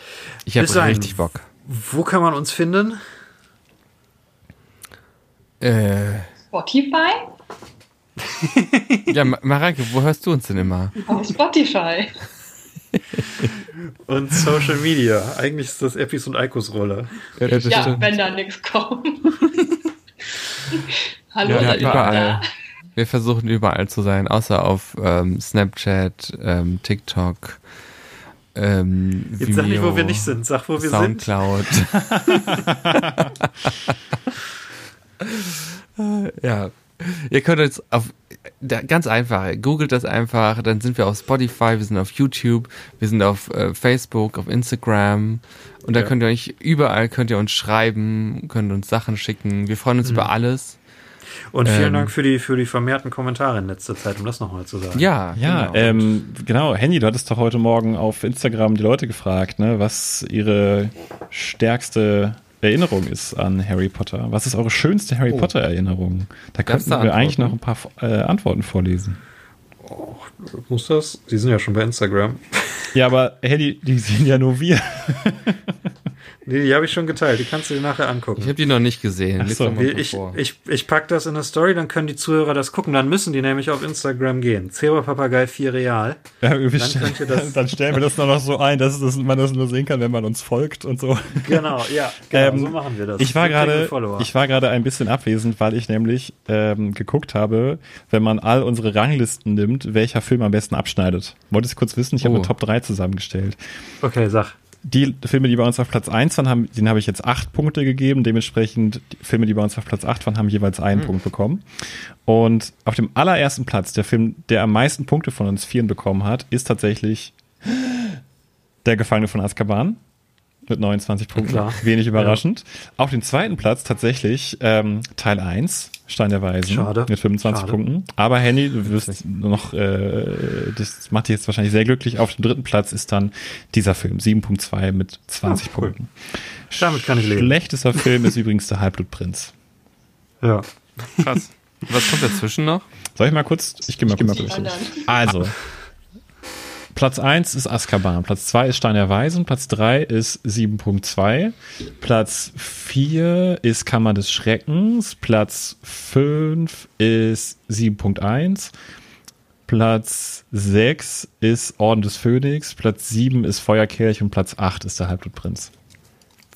Ich habe richtig Bock. Wo kann man uns finden? Äh, Spotify? ja, Ma- Mareike, wo hörst du uns denn immer? Auf Spotify. *laughs* Und Social Media. Eigentlich ist das Epis und Eikos Rolle. Ja, das Ja, stimmt. wenn da nichts kommt. *laughs* Hallo, Ja, überall. da? Wir versuchen überall zu sein, außer auf ähm, Snapchat, ähm, TikTok, ähm, Jetzt sag nicht, wo Vimeo, wir nicht sind. Sag, wo wir sind. Soundcloud. *laughs* ja. Ihr könnt uns auf da, ganz einfach, googelt das einfach, dann sind wir auf Spotify, wir sind auf YouTube, wir sind auf äh, Facebook, auf Instagram und da Ja. könnt ihr euch überall könnt ihr uns schreiben, könnt uns Sachen schicken. Wir freuen uns über alles. Und vielen Ähm. Dank für die, für die vermehrten Kommentare in letzter Zeit, um das nochmal zu sagen. Ja, Ja, genau. ähm, genau. Henny, du hattest doch heute Morgen auf Instagram die Leute gefragt, ne, was ihre stärkste Erinnerung ist an Harry Potter. Was ist eure schönste Harry Oh. Potter Erinnerung? Da Gab's könnten da wir eigentlich noch Antworten? ein paar äh, Antworten vorlesen. Muss das? Die sind ja schon bei Instagram. Ja, aber Henny, die sehen ja nur wir. *laughs* Nee, die habe ich schon geteilt. Die kannst du dir nachher angucken. ich habe die noch nicht gesehen. Ach so, ich, ich, ich pack das in eine Story, dann können die Zuhörer das gucken. Dann müssen die nämlich auf Instagram gehen. Zebra Papagei 4 Real. Ja, Dann das- dann stellen wir das nur noch so ein, dass das, man das nur sehen kann, wenn man uns folgt und so. Genau, ja, genau, Ähm, so machen wir das. Ich war gerade, ich war gerade ein bisschen abwesend, weil ich nämlich ähm, geguckt habe, wenn man all unsere Ranglisten nimmt, welcher Film am besten abschneidet. Wolltest du kurz wissen? Ich habe Oh. eine Top 3 zusammengestellt. Okay, sag. Die Filme, die bei uns auf Platz 1 waren, haben, denen habe ich jetzt acht Punkte gegeben. Dementsprechend, die Filme, die bei uns auf Platz 8 waren, haben jeweils einen Punkt bekommen. Und auf dem allerersten Platz, der Film, der am meisten Punkte von uns vieren bekommen hat, ist tatsächlich Der Gefangene von Azkaban mit 29 Punkten. Klar. Wenig überraschend. Auf dem zweiten Platz tatsächlich ähm, Teil 1, Stein der Weisen, Schade. mit 25 Schade. Punkten. Aber Henny, du wirst noch, äh, das macht dich jetzt wahrscheinlich sehr glücklich. Auf dem dritten Platz ist dann dieser Film, 7.2 mit 20 Oh, cool. Punkten. Damit kann ich leben. Schlechtester Film ist übrigens der Halbblutprinz. Ja. Krass. Was kommt dazwischen noch? Soll ich mal kurz? Ich gehe mal kurz Die durch. anderen. Also, Platz 1 ist Azkaban, Platz 2 ist Stein der Weisen, Platz 3 ist 7.2, Platz 4 ist Kammer des Schreckens, Platz 5 ist 7.1, Platz 6 ist Orden des Phönix, Platz 7 ist Feuerkelch und Platz 8 ist der Halbblutprinz.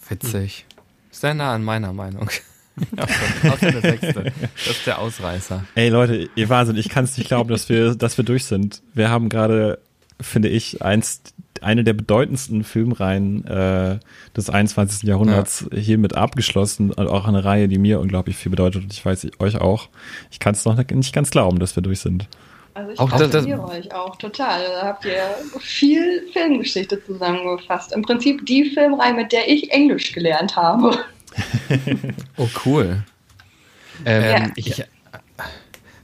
Witzig. Sehr nah an meiner Meinung. *laughs* Außer der sechste. Das ist der Ausreißer. Ey Leute, ihr Wahnsinn, ich kann es nicht glauben, dass wir, dass wir durch sind. Wir haben gerade, finde ich, eins, eine der bedeutendsten Filmreihen äh, des 21. Jahrhunderts hiermit abgeschlossen. Und auch eine Reihe, die mir unglaublich viel bedeutet und ich weiß euch auch. Ich kann es noch nicht ganz glauben, dass wir durch sind. Also ich Auch das- gratuliere euch auch total. Da habt ihr viel Filmgeschichte zusammengefasst. Im Prinzip die Filmreihe, mit der ich Englisch gelernt habe. *laughs* Oh, cool. Ähm, Ja. Ich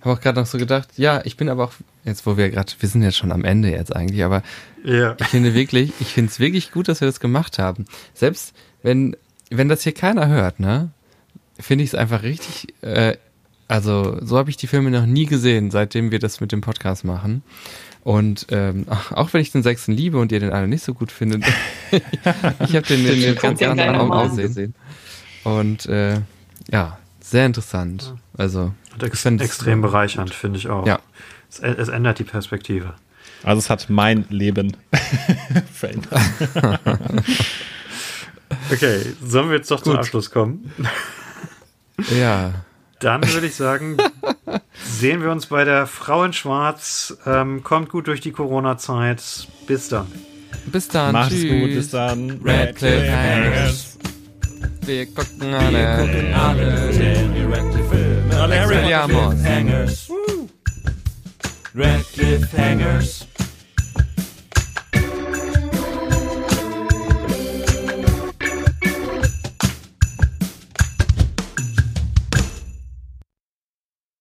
habe auch gerade noch so gedacht, ja, ich bin aber auch, jetzt wo wir gerade, wir sind jetzt schon am Ende jetzt eigentlich, aber Ja. ich finde wirklich, ich finde es wirklich gut, dass wir das gemacht haben. Selbst wenn, wenn das hier keiner hört, ne, finde ich es einfach richtig, äh, also so habe ich die Filme noch nie gesehen, seitdem wir das mit dem Podcast machen. Und ähm, *laughs* auch wenn ich den sechsten liebe und ihr den alle nicht so gut findet, *laughs* ich habe den, den, mit ganz anderen Augen gesehen. Und äh, ja, sehr interessant. Also ex extrem bereichernd, finde ich auch. Ja. Es, es ändert die Perspektive. Also es hat mein Leben *laughs* verändert. *laughs* Okay, sollen wir jetzt doch zum Gut. Abschluss kommen? *laughs* ja, Dann würde ich sagen, sehen wir uns bei der Frau in Schwarz. Ähm, kommt gut durch die Corona-Zeit. Bis dann. Bis dann. Macht's tschüss. gut, bis dann. Red Cliffhangers. Wir gucken alle. Gucken alle. Alle Harry. Hangers. Red Cliffhangers.